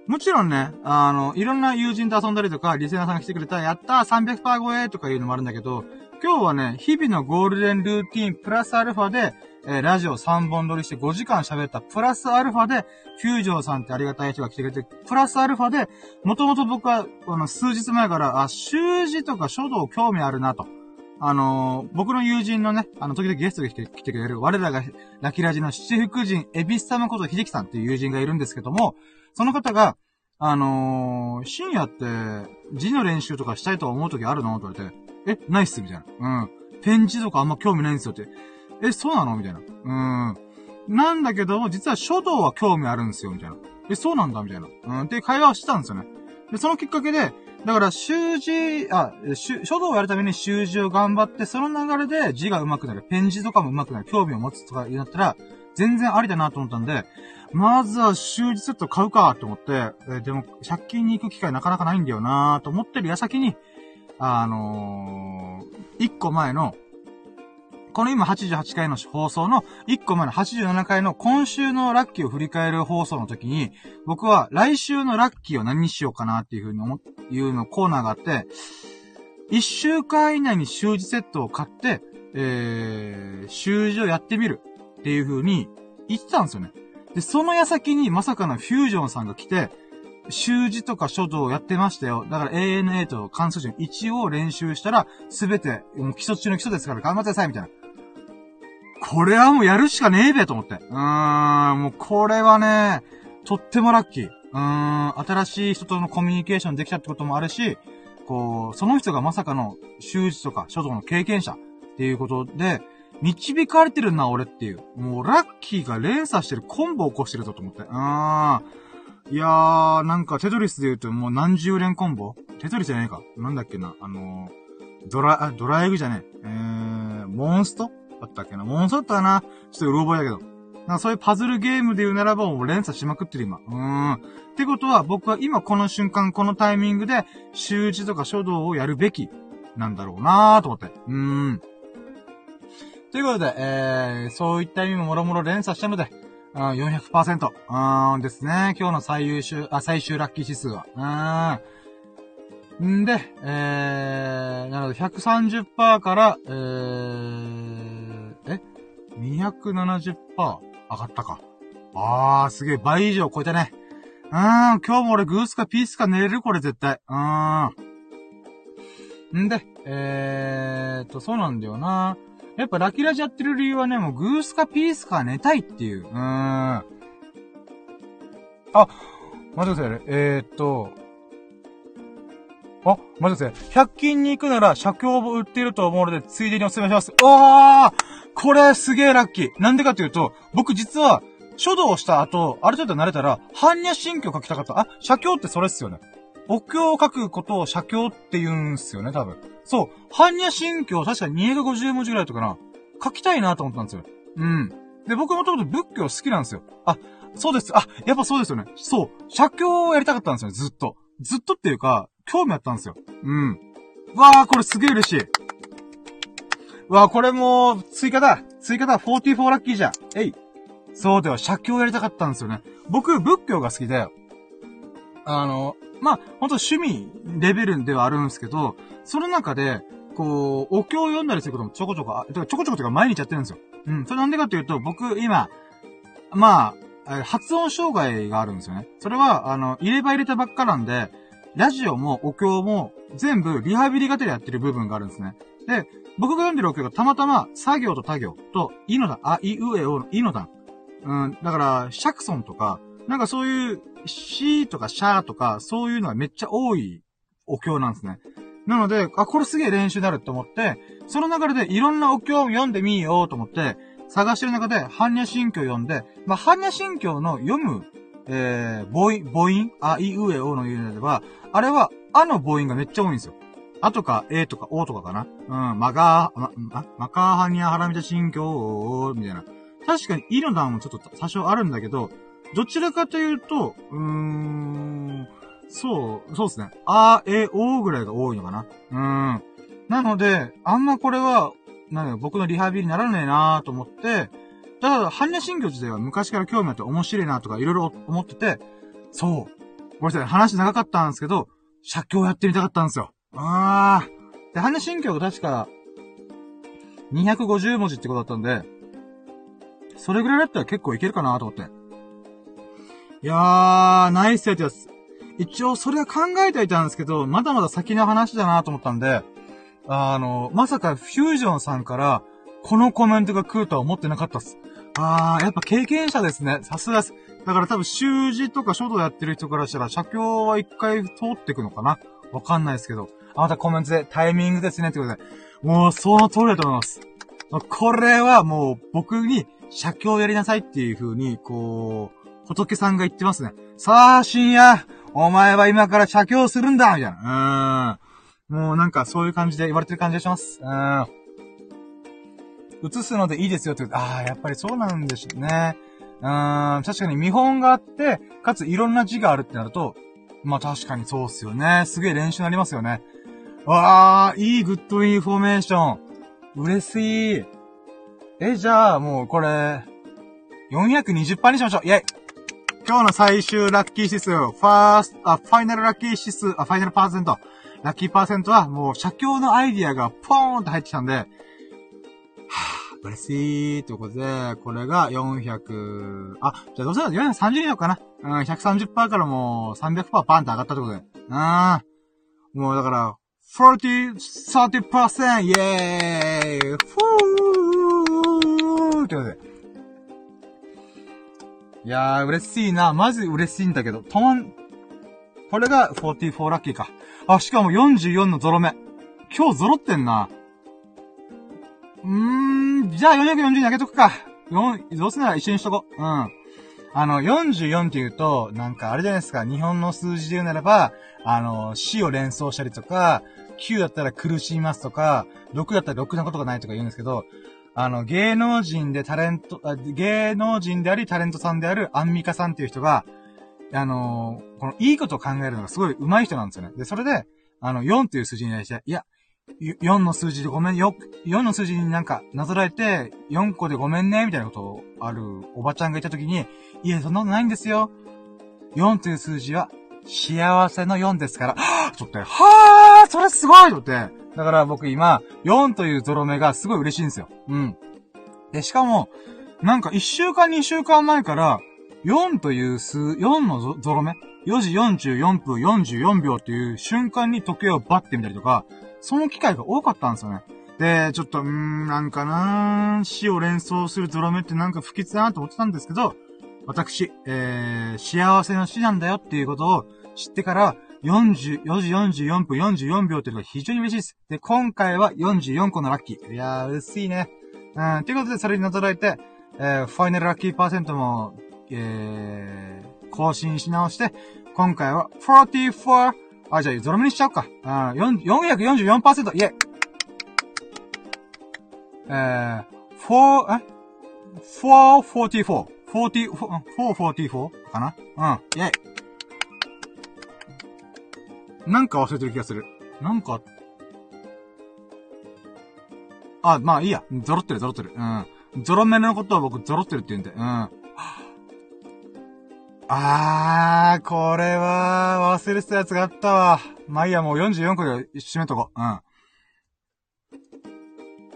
もちろんね、あの、いろんな友人と遊んだりとか、リセナーさんが来てくれたら、やったー300%超えとかいうのもあるんだけど、今日はね、日々のゴールデンルーティンプラスアルファで、えー、ラジオ3本撮りして5時間喋った、プラスアルファで、フュージョンさんってありがたい人が来てくれて、プラスアルファで、もともと僕は、この数日前から、あ、習字とか書道興味あるなと。あのー、僕の友人のね、あの、時々ゲストで来て来てくれる、我らが、ラキラジの七福神、エビス様こと秀樹さんっていう友人がいるんですけども、その方が、あのー、深夜って、字の練習とかしたいと思う時あるの？と言われて、え、ないっす、みたいな。うん。ペン字とかあんま興味ないんですよって。え、そうなの？みたいな。うん。なんだけども、実は書道は興味あるんですよ、みたいな。え、そうなんだ、みたいな。うん。って会話をしてたんですよね。で、そのきっかけで、だから、習字、あ、書道をやるために習字を頑張って、その流れで字が上手くなる、ペン字とかも上手くなる、興味を持つとか言ったら、全然ありだなと思ったんで、まずは習字セット買うかと思って、えでも、借金に行く機会なかなかないんだよなと思ってる矢先に、あのー、一個前の、この今88回の放送の1個前の87回の今週のラッキーを振り返る放送の時に、僕は来週のラッキーを何にしようかなっていうふうに思っ、いうのコーナーがあって、1週間以内に習字セットを買って、えー、習字をやってみるっていう風に言ってたんですよね。で、その矢先にまさかのフュージョンさんが来て、習字とか書道をやってましたよ。だから ANA と関数字の1を練習したら、すべて、もう基礎中の基礎ですから頑張ってください、みたいな。これはもうやるしかねえべと思って。うーん、もうこれはね、とってもラッキー。うーん、新しい人とのコミュニケーションできたってこともあるし、こう、その人がまさかの習字とか書道の経験者っていうことで、導かれてるな、俺っていう。もう、ラッキーが連鎖してるコンボを起こしてるぞと思って。うーん。いやー、なんかテトリスで言うともう何十連コンボ？テトリスじゃねえか。なんだっけな。あのー、ドラ、ドラエグじゃねえ。えー、モンスト？だったっけなもうちょっとだな。ちょっとうろ覚えだけど。なそういうパズルゲームで言うならばもう連鎖しまくってる今。うーん。ってことは僕は今この瞬間このタイミングで習字とか書道をやるべきなんだろうなーと思って。うーん。ということで、えー、そういった意味ももろもろ連鎖したので、うん、400%。うーんですね。今日の最優秀、あ、最終ラッキー指数は。うーん。んで、えー、なので130%から、えー、?270% 上がったか。あー、すげえ、倍以上超えたね。うーん、今日も俺グースかピースか寝れるこれ絶対。うーん。んで、えーと、そうなんだよな。やっぱラキラジやってる理由はね、もうグースかピースか寝たいっていう。うーん。あ、待ってください。えー、っと、あ、待ってください。100均に行くなら、写経を売っていると思うので、ついでにお勧めします。おーこれすげえラッキー。なんでかっていうと、僕実は、書道をした後、ある程度慣れたら、般若心経書きたかった。あ、写経ってそれっすよね。お経を書くことを写経って言うんすよね、多分。そう。般若心経、確か250文字ぐらいとかな。書きたいなと思ったんですよ。うん。で、僕もともと仏教好きなんですよ。あ、そうです。あ、やっぱそうですよね。そう。写経をやりたかったんですよね、ずっと。ずっとっていうか、興味あったんですよ。うん。わー、これすげえ嬉しい。わ、これも、追加だ。追加だ。44ラッキーじゃん。えい。そうでは、写経やりたかったんですよね。僕、仏教が好きで、あの、まあ、ほんと趣味レベルではあるんですけど、その中で、こう、お経を読んだりすることもちょこちょこ、あちょこちょこというか毎日やってるんですよ。うん。それなんでかっていうと、僕、今、まあ、発音障害があるんですよね。それは、あの、入れ歯入れたばっかなんで、ラジオもお経も全部リハビリがてでやってる部分があるんですね。で、僕が読んでるお経がたまたま作業と他行と、いの段、あ、い、うえおのいの段。うん、だから、シャクソンとか、なんかそういう、しーとかシャーとか、そういうのがめっちゃ多いお経なんですね。なので、あ、これすげえ練習になると思って、その流れでいろんなお経を読んでみようと思って、探してる中で、般若心経を読んで、まあ、般若心経の読む、えー、母音、母音、あ、い、うえ、おの言うのでは、あれは、あの母音がめっちゃ多いんですよ。あとか、えとか、おとかかな。うん、まがー、ま、まかーはにゃはらみた心経、みたいな。確かに、いの段もちょっと多少あるんだけど、どちらかというと、うーん、そう、そうですね。あ、え、おぐらいが多いのかな。うーん。なので、あんまこれは、なんだ僕のリハビリにならねえなーと思って、ただ、般若心経自体は昔から興味あって面白いなとかいろいろ思ってて、そう。ごめんなさい、話長かったんですけど、写経やってみたかったんですよ。あー。で、般若心経が確か、250文字ってことだったんで、それぐらいだったら結構いけるかなと思って。いやー、ナイスやつです。一応それは考えていたんですけど、まだまだ先の話だなと思ったんで、あの、まさかフュージョンさんから、このコメントが来るとは思ってなかったっす。あー、やっぱ経験者ですね。さすがです。だから多分習字とか書道やってる人からしたら、写経は一回通ってくのかなわかんないですけど。あ、またコメントでタイミングですねってことで。もう、その通りだと思います。これはもう僕に写経をやりなさいっていう風に、こう、仏さんが言ってますね。さあ、深夜お前は今から写経するんだみたいな。うん。もうなんかそういう感じで言われてる感じがします。うん。映すのでいいですよって言うと、ああ、やっぱりそうなんですね。うん、確かに見本があって、かついろんな字があるってなると、まあ確かにそうっすよね。すげえ練習になりますよね。わあ、いい good information。嬉しい。え、じゃあ、もうこれ、420%にしましょう。イェイ今日の最終ラッキー指数、ファースト、あ、ファイナルラッキー指数、あ、ファイナルパーセント。ラッキーパーセントは、もう、写経のアイディアがポーンと入ってきたんで、はぁ、嬉しいということで、これが400、あ、じゃあどうせだ ?430 にしようかな。うん、130%からもう300%パンって上がったってことで。うん。もうだから、40、30%イェーイフーってことで。いやー、嬉しいな。まず嬉しいんだけど、止まん、これが44ラッキーか。あ、しかも44のゾロ目。今日ゾロってんな。うーん、じゃあ440に上げとくか。4、どうせなら一緒にしとこう。うん。あの、44って言うと、なんかあれじゃないですか、日本の数字で言うならば、あの、死を連想したりとか、9だったら苦しみますとか、6だったらろくなことがないとか言うんですけど、あの、芸能人でタレント、芸能人でありタレントさんであるアンミカさんっていう人が、あのー、このいいことを考えるのがすごい上手い人なんですよね。で、それで、あの、4っていう数字に対して、いや、4の数字でごめん、よ、4の数字になんかなぞらえて、4個でごめんね、みたいなことをあるおばちゃんがいたときに、いえ、そんなことないんですよ。4という数字は、幸せの4ですから、ちょっと、はぁそれすごいとって、だから僕今、4というゾロ目がすごい嬉しいんですよ。うん。で、しかも、なんか1週間2週間前から、4という数、4のゾロ目 ?4 時44分44秒っていう瞬間に時計をバッて見たりとか、その機会が多かったんですよね。で、ちょっと、うー、なんかなー死を連想するゾロ目ってなんか不吉だなと思ってたんですけど、私、えー、幸せの死なんだよっていうことを知ってから、40、4時44分44秒っていうのが非常に嬉しいです。で、今回は44個のラッキー。いやー、嬉しいね。うん、ということで、それになぞらえて、えー、ファイナルラッキーパーセントも、えー、更新し直して、今回は44、あ、じゃあ、ゾロ目にしちゃおうか。うん、444%、イェイえー、4、え ?444。40、444かな？うん、イェイなんか忘れてる気がする。なんか、あ、まあいいや。ゾロってる、ゾロってる。うん。ゾロ目のことは僕ゾロってるって言うんで。うん。あー、これは、忘れてたやつがあったわ。まあいいや、もう44個で締めとこう。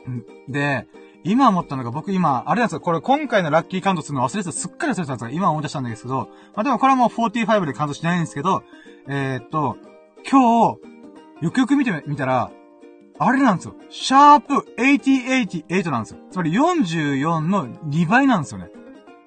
うん。で、今思ったのが、僕今、あれなんですよ、これ今回のラッキーカウントするの忘れてた、すっかり忘れてたんですが、今思い出したんですけど、まあでもこれはもう45でカウントしないんですけど、えー、っと、今日、よくよく見てみたら、あれなんですよ。シャープ8088なんですよ。つまり44の2倍なんですよね。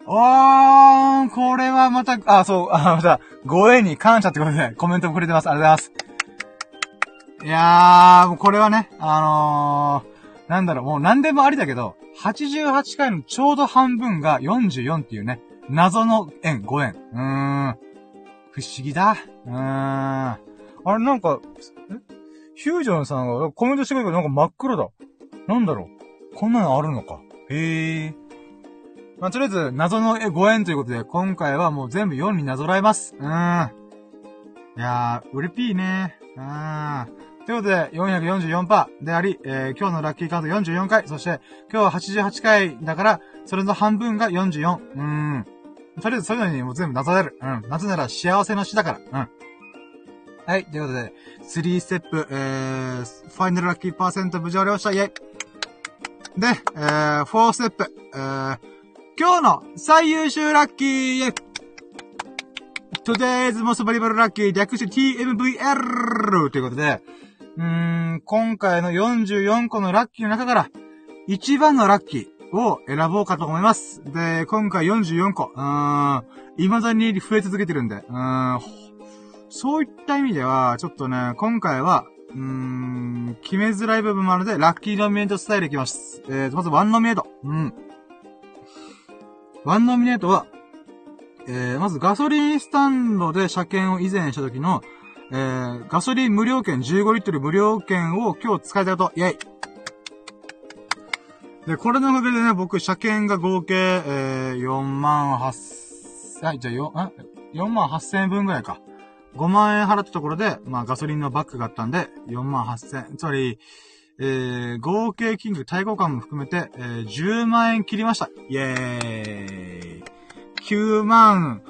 あー、これはまた、あ、そう、あ、また、ご縁に感謝ってことで、コメントもくれてます。ありがとうございます。いやー、もうこれはね、あのー、なんだろう、もう何でもありだけど、88回のちょうど半分が44っていうね、謎の円、5円。うーん。不思議だ。うーん。あれ、なんか、え？フュージョンさんがコメントしてくれるけどなんか真っ黒だ。なんだろう。こんなのあるのか。へえ。まあ、とりあえず、謎のご縁ということで、今回はもう全部4になぞらえます。うーん。いやー、うれぴーね。うーん。ということで、444%であり、えー、今日のラッキーカード44回、そして、今日は88回だから、それの半分が44。うん。とりあえずそういうのにもう全部なぞれる。うん。なぜなら幸せの死だから。うん。はい。ということで、3ステップ、えー、ファイナルラッキーパーセント無事終了した。イェイ。で、えー、4ステップ、えー、今日の最優秀ラッキーイェイ Today's most valuable lucky 略して TMVL ということで、うーん、今回の44個のラッキーの中から、一番のラッキーを選ぼうかと思います。で、今回44個、うーん、未だに増え続けてるんで、うーん、そういった意味では、ちょっとね、今回は、うーん、決めづらい部分もあるので、ラッキーノミネートスタイルいきます。えー、まずワンノミネート。うん。ワンノミネートは、えー、まずガソリンスタンドで車検を以前した時の、えー、ガソリン無料券、15リットル無料券を今日使いたいと、イェイで、これのおかげでね、僕、車検が合計、えー、4万8、はい、じゃあ4、4万8千円分ぐらいか。5万円払ったところで、まあガソリンのバッグがあったんで、4万8000、つまり、えー、合計金額、対抗感も含めて、えー、10万円切りました。イェーイ。9万、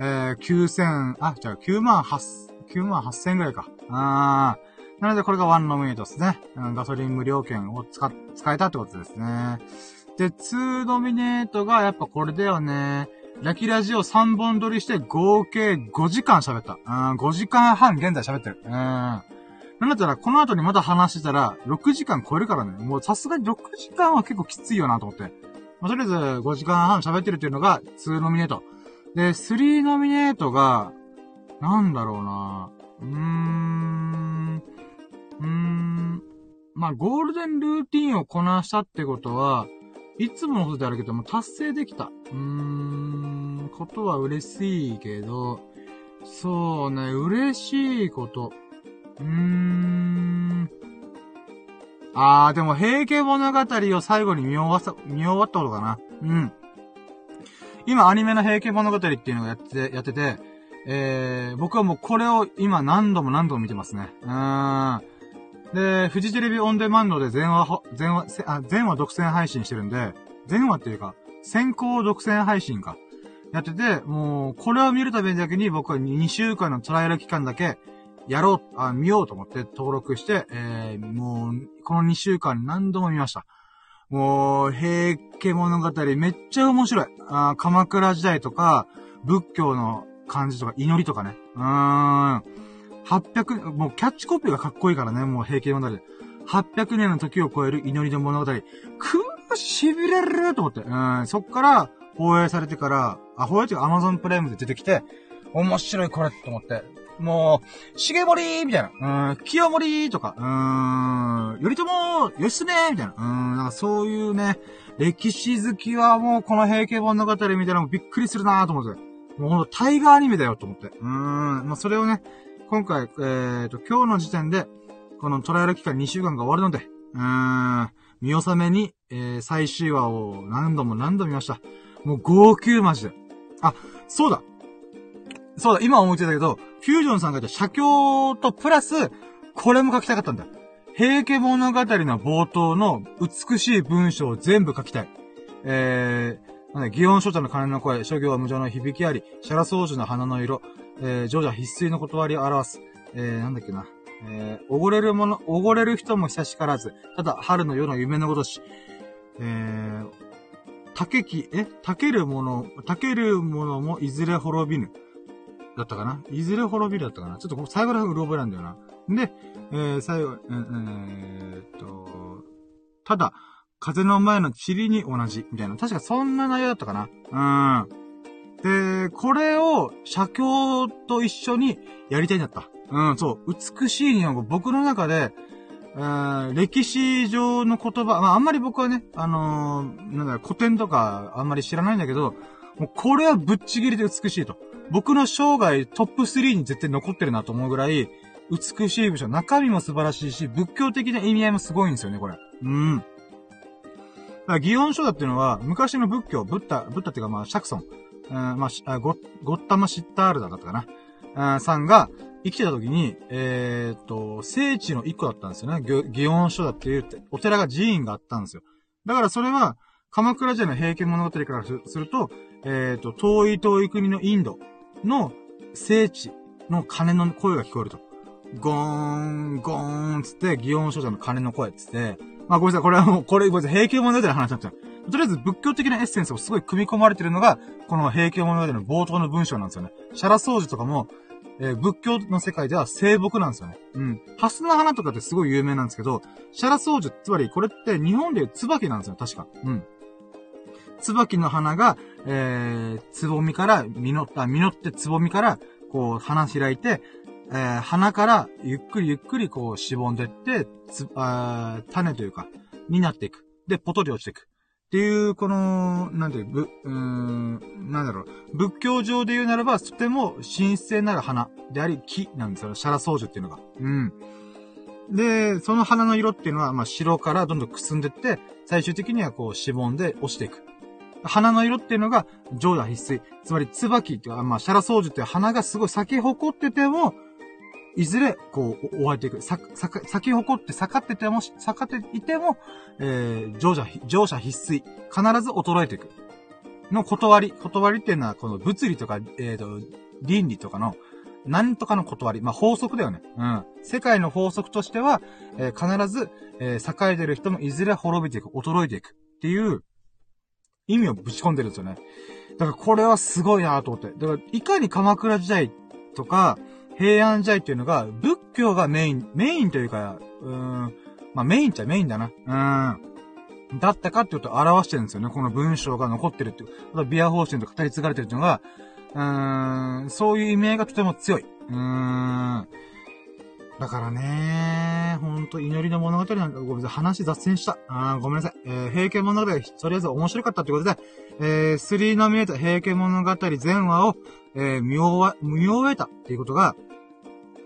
えー、9000、あ、じゃあ9万8、9万8000ぐらいか。あー。なのでこれがワンノミネートですね。ガソリン無料券を使、使えたってことですね。で、2ノミネートがやっぱこれだよね。ラキラジオ3本撮りして合計5時間喋った。うん、5時間半現在喋ってる。うん。なんだったら、この後にまた話してたら、6時間超えるからね。もうさすがに6時間は結構きついよなと思って。まあ、とりあえず5時間半喋ってるっていうのが2ノミネート。で、3ノミネートが、なんだろうなうーん。うーん。まあ、ゴールデンルーティンをこなしたってことは、いつものことであるけども、達成できた。うーん、ことは嬉しいけど、そうね、嬉しいこと。うーん。あー、でも、平家物語を最後に見終わっ、見終わったことかな。うん。今、アニメの平家物語っていうのをやって、やってて、えー、僕はもうこれを今何度も何度も見てますね。うーん。で、フジテレビオンデマンドで全話、全話、あ、全話独占配信してるんで、全話っていうか、先行独占配信か。やってて、もう、これを見るためにだけに僕は2週間のトライアル期間だけ、やろう、あ、見ようと思って登録して、えー、もう、この2週間何度も見ました。もう、平家物語めっちゃ面白い。あ鎌倉時代とか、仏教の感じとか、祈りとかね。うーん。800、もうキャッチコピーがかっこいいからね、もう平気物語。800年の時を超える祈りの物語。くー、痺れると思って。うん、そっから、放映されてから、あ、放映っていうか Amazon プライムで出てきて、面白いこれと思って。もう、しげもりみたいな。うん、清盛とか、うん、頼朝義経みたいな。うん、なんかそういうね、歴史好きはもうこの平家物語みたいなのもびっくりするなと思って。もうほんとタイガーアニメだよと思って。うーん、まあそれをね、今回、えーと、今日の時点で、このトライアル期間2週間が終わるので、うーん、見納めに、えー、最終話を何度も何度見ました。もう号泣マジで。あ、そうだそうだ、今思いついたけど、フュージョンさんが言った写経とプラス、これも書きたかったんだ。平家物語の冒頭の美しい文章を全部書きたい。えー、なんだ、祇園少女の鐘の声、諸行は無常の響きあり、シャラ掃除の花の色、えー、常者必須の断りを表す。えー、なんだっけな。えー、おごれるもの、おごれる人も久しからず、ただ春の夜の夢のごとし、えー、竹き、え？竹けるもの、竹けるものもいずれ滅びぬ。だったかな？いずれ滅びるだったかな？ちょっと最後ら辺うろ覚えなんだよな。で、えー、最後、えー、えー、っと、ただ、風の前の塵に同じ、みたいな。確かそんな内容だったかな。うん。で、これを、写経と一緒にやりたいんだった。うん、そう。美しい日本語。僕の中で、え、歴史上の言葉、まあ、あんまり僕はね、あのー、なんだ、古典とかあんまり知らないんだけど、もうこれはぶっちぎりで美しいと。僕の生涯トップ3に絶対残ってるなと思うぐらい、美しい文章、中身も素晴らしいし、仏教的な意味合いもすごいんですよね、これ。うん。だから、祇園書だっていうのは、昔の仏教、ブッダ、ブッダっていうかまあ、シャクソン、えー、まあ、ゴッタマシッタールだったかな、えー、さんが、生きてた時に、えー、っと、聖地の一個だったんですよね。祇園書だっていう、お寺が寺院があったんですよ。だからそれは、鎌倉時代の平家物語からすると、えー、っと、遠い遠い国のインドの聖地の鐘の声が聞こえると。ゴーン、ゴーンつって、祇園書者の鐘の声つって、まあごめんなさい、これはもう、これごめんなさい、平家物語の話になっちゃう。とりあえず仏教的なエッセンスをすごい組み込まれてるのが、この平家物語の冒頭の文章なんですよね。シャラ掃除とかも、えー、仏教の世界では聖木なんですよね。うん。ハスの花とかってすごい有名なんですけど、シャラソウジュ、つまりこれって日本で椿なんですよ、確か。うん。椿の花が、えー、つぼみから実った、実ってつぼみから、こう、花開いて、えー、花からゆっくりゆっくりこう、しぼんでって、つ、あ種というか、になっていく。で、ポトリ落ちていく。っていう、この、なんていう、ぶ、うーん、なんだろう、仏教上で言うならば、とても神聖なる花であり、木なんですよ。シャラソウジュっていうのが。うん。で、その花の色っていうのは、まあ、白からどんどんくすんでって、最終的にはこう、しぼんで落ちていく。花の色っていうのが、上打必須。つまり、椿っていうか、まあ、シャラソウジュっていう花がすごい咲き誇ってても、いずれ、こう、終わっていく。さ、さ、咲き誇って咲かってても、咲かっていても、えー、乗車、乗車必須。必ず衰えていく。の断り。断りっていうのは、この物理とか、えっ、ー、と、倫理とかの、何とかの断り。まあ、法則だよね。うん。世界の法則としては、えー、必ず、えー、栄えてる人もいずれ滅びていく、衰えていく。っていう、意味をぶち込んでるんですよね。だからこれはすごいなと思って。だから、いかに鎌倉時代とか、平安時代っていうのが、仏教がメイン、メインというか、うーん、まあメインっちゃメインだな。うん。だったかっていうと表してるんですよね。この文章が残ってるっていう。あとビア方針と語り継がれてるっていうのが、うーん、そういう意味合いがとても強い。うーん。だからねほんと祈りの物語なんか、ごめんなさい、話雑戦した。あごめんなさい。えー、平家物語、とりあえず面白かったってことで、えー、スリーの見えた平家物語全話を、えー、見終わ、見終えたっていうことが、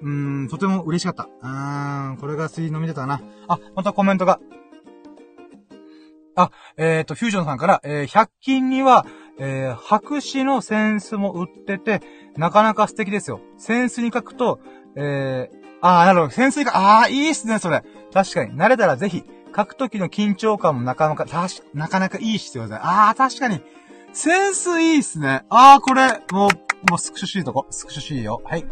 うーん、とても嬉しかった。あーん、これがスリーの見てたな。あ、またコメントが。あ、えっ、ー、と、フュージョンさんから、えー、100均には、えー、白紙のセンスも売ってて、なかなか素敵ですよ。センスに書くと、えー、あー、なるほど。センスに書く、あー、いいっすね、それ。確かに。慣れたらぜひ、書くときの緊張感もなかなか、たし、なかなかいいっすよね。あー、確かに。センスいいっすね。あー、これ、もう、もうスクショしいとこ。スクショしいよ。はい。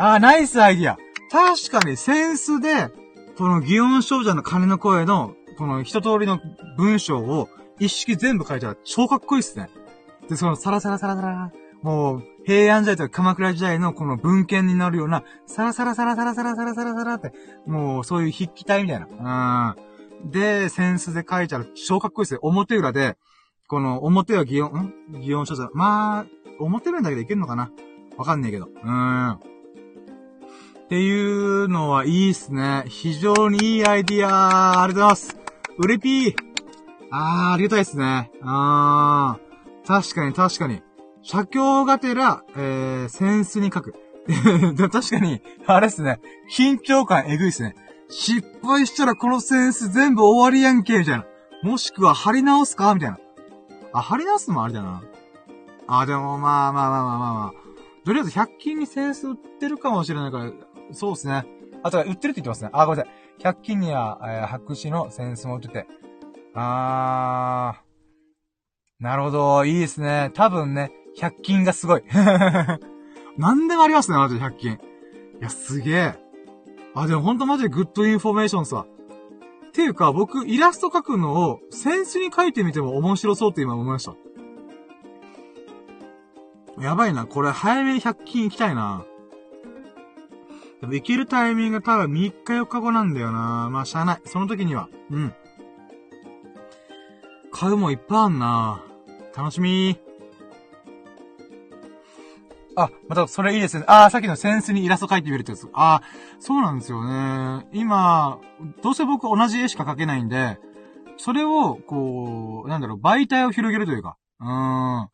あー、ナイスアイディア。確かに、センスで、この祇園少女の鐘の声の、この一通りの文章を一式全部書いたら超かっこいいっすね。で、そのサラサラサラサラ、もう、平安時代とか鎌倉時代のこの文献になるような、サラサラサラサラサラサラサラサラって、もうそういう筆記体みたいな。うん。で、センスで書いたら超かっこいいっすよ。表裏で、この表は祇園、ん？祇園書者。まあ、表面だけでいけるのかな？わかんねえけど。うん。っていうのはいいっすね。非常にいいアイディアありがとうございます。うれぴー。あー、ありがたいっすね。あー。確かに確かに。写経がてら、えー、センスに書く。確かに、あれっすね。緊張感えぐいっすね。失敗したらこのセンス全部終わりやんけ、みたいな。もしくは貼り直すかみたいな。あ、貼り直すのもありだな。あ、でもまあまあまあまあまあまあ。とりあえず100均に扇子売ってるかもしれないから、そうですね。あ、とは売ってるって言ってますね。あ、ごめんなさい。100均には、えー、白紙の扇子も売ってて。あーなるほど、いいですね。多分ね、100均がすごい。何でもありますね、マジで100均。いや、すげえ。あ、でもほんとマジで good information さ。っていうか、僕、イラスト描くのを、扇子に描いてみても面白そうって今思いました。やばいな、これ早めに100均行きたいな。でも行けるタイミングが多分3日4日後なんだよな。まあ、しゃあない。その時には。うん。買うもいっぱいあんな。楽しみ。あ、また、それいいですね。ああ、さっきのセンスにイラスト描いてみるってやつ。ああ、そうなんですよね。今、どうせ僕同じ絵しか描けないんで、それを、こう、なんだろう、媒体を広げるというか、うーん、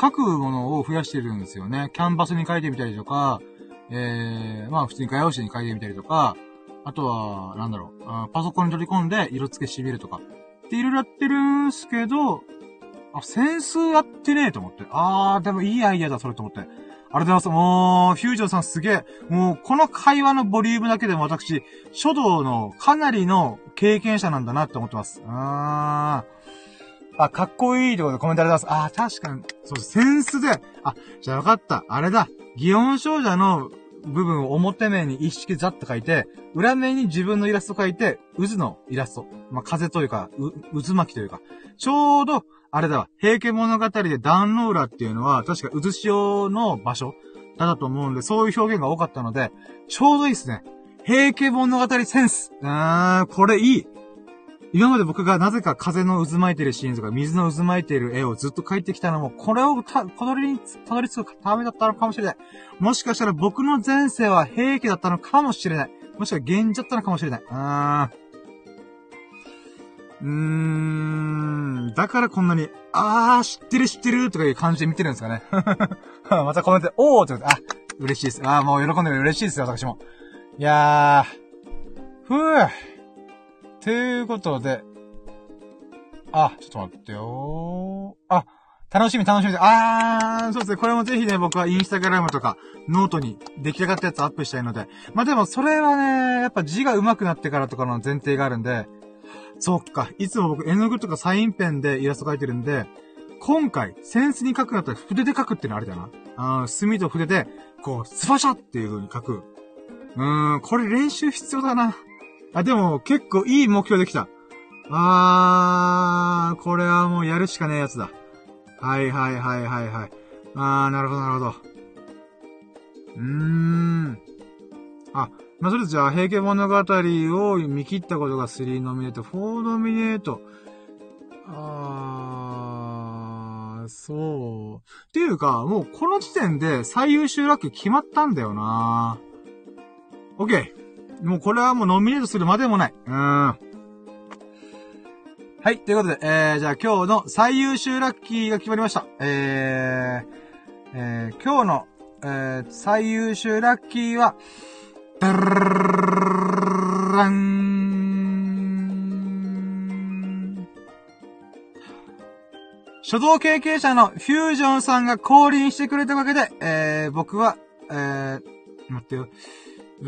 書くものを増やしてるんですよね。キャンバスに書いてみたりとか、ええー、まあ普通に画用紙に書いてみたりとか、あとは、なんだろう、パソコンに取り込んで色付けしてみるとか。っていろいろやってるんすけど、あ、センスやってねえと思って。あー、でもいいアイデアだ、それと思って。ありがとうございます。もう、フュージョンさんすげえ。もう、この会話のボリュームだけでも私、書道のかなりの経験者なんだなって思ってます。あー。あ、かっこいいってことでコメントありがとうございます。あー、確かに、そう、センスで。あ、じゃあわかった。あれだ。祇園少女の部分を表面に一式ザッと書いて、裏面に自分のイラスト書いて、渦のイラスト。まあ、風というか、渦巻きというか、ちょうど、あれだわ、平家物語で壇の浦っていうのは、確か渦潮の場所だったと思うんで、そういう表現が多かったので、ちょうどいいっすね。平家物語センス。あーん、これいい。今まで僕がなぜか風の渦巻いてるシーンとか水の渦巻いてる絵をずっと描いてきたのも、これをた、こどりにたどり着くためだったのかもしれない。もしかしたら僕の前世は平家だったのかもしれない。もしくは現実だったのかもしれない。あーん。うーん、だからこんなに、あー、知ってる知ってるとかいう感じで見てるんですかね。またコメントで、おーってあ、嬉しいです。あー、もう喜んでる嬉しいですよ、私も。いやー、ふぅ。ということで、あ、ちょっと待ってよー。あ、楽しみ楽しみで、あー、そうですね。これもぜひね、僕はインスタグラムとか、ノートに出来上がったやつアップしたいので。まあ、でもそれはね、やっぱ字が上手くなってからとかの前提があるんで、そっか。いつも僕絵の具とかサインペンでイラスト描いてるんで、今回、扇子に描くんだったら筆で描くってのあれだな。あ墨と筆で、こう、スパシャっていう風に描く。うーん、これ練習必要だな。あ、でも、結構いい目標できた。あー、これはもうやるしかねえやつだ。はいはいはいはいはい。あー、なるほどなるほど。うーん。あ、まあ、それじゃあ、平家物語を見切ったことが3ノミネート、4ノミネート。あー、そう。っていうか、もうこの時点で最優秀ラッキー決まったんだよな OK。もうこれはもうノミネートするまでもない。うん。はい、ということで、えー、じゃあ今日の最優秀ラッキーが決まりました。えー、えー、今日の、えー、最優秀ラッキーは、ダラン。書道経験者のフュージョンさんが降臨してくれたわけで、えー、僕は、えー、待ってよ。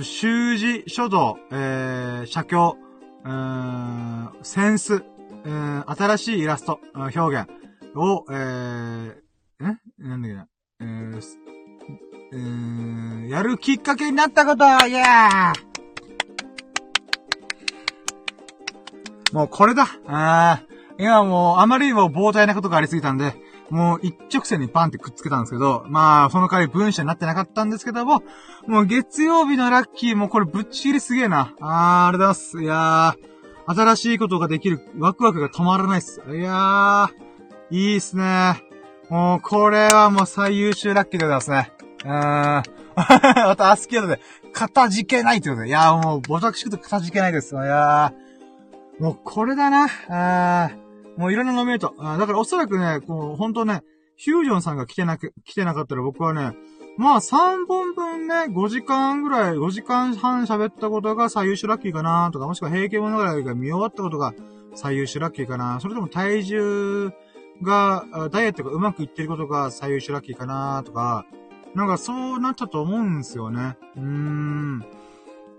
習字、書道、えー、写経、うーん、センス、えー、新しいイラスト、表現を、えー、え？なんだっけな、えー、うん、やるきっかけになったことイエーもうこれだ。あー。今もう、あまりにも膨大なことがありすぎたんで、もう一直線にパンってくっつけたんですけど、まあ、その代わり文章になってなかったんですけども、もう月曜日のラッキーもうこれぶっちぎりすげえな。あー、ありがとうございます。いやー、新しいことができるワクワクが止まらないっす。いやー、いいっすね。もう、これはもう最優秀ラッキーでございますね。うーん。また、アスキードで、かたじけないってことで。いやーもう、ボタクシクとかたじけないです。いやー、もうこれだな。あーもういろんなノミネート。だからおそらくね、こう、ほんとね、ヒュージョンさんが来てなく、来てなかったら僕はね、まあ3本分ね、5時間ぐらい、5時間半喋ったことが最優秀ラッキーかなとか、もしくは平家物語が見終わったことが最優秀ラッキーかなそれとも体重が、ダイエットがうまくいってることが最優秀ラッキーかなとか、なんかそうなったと思うんですよね。うーん。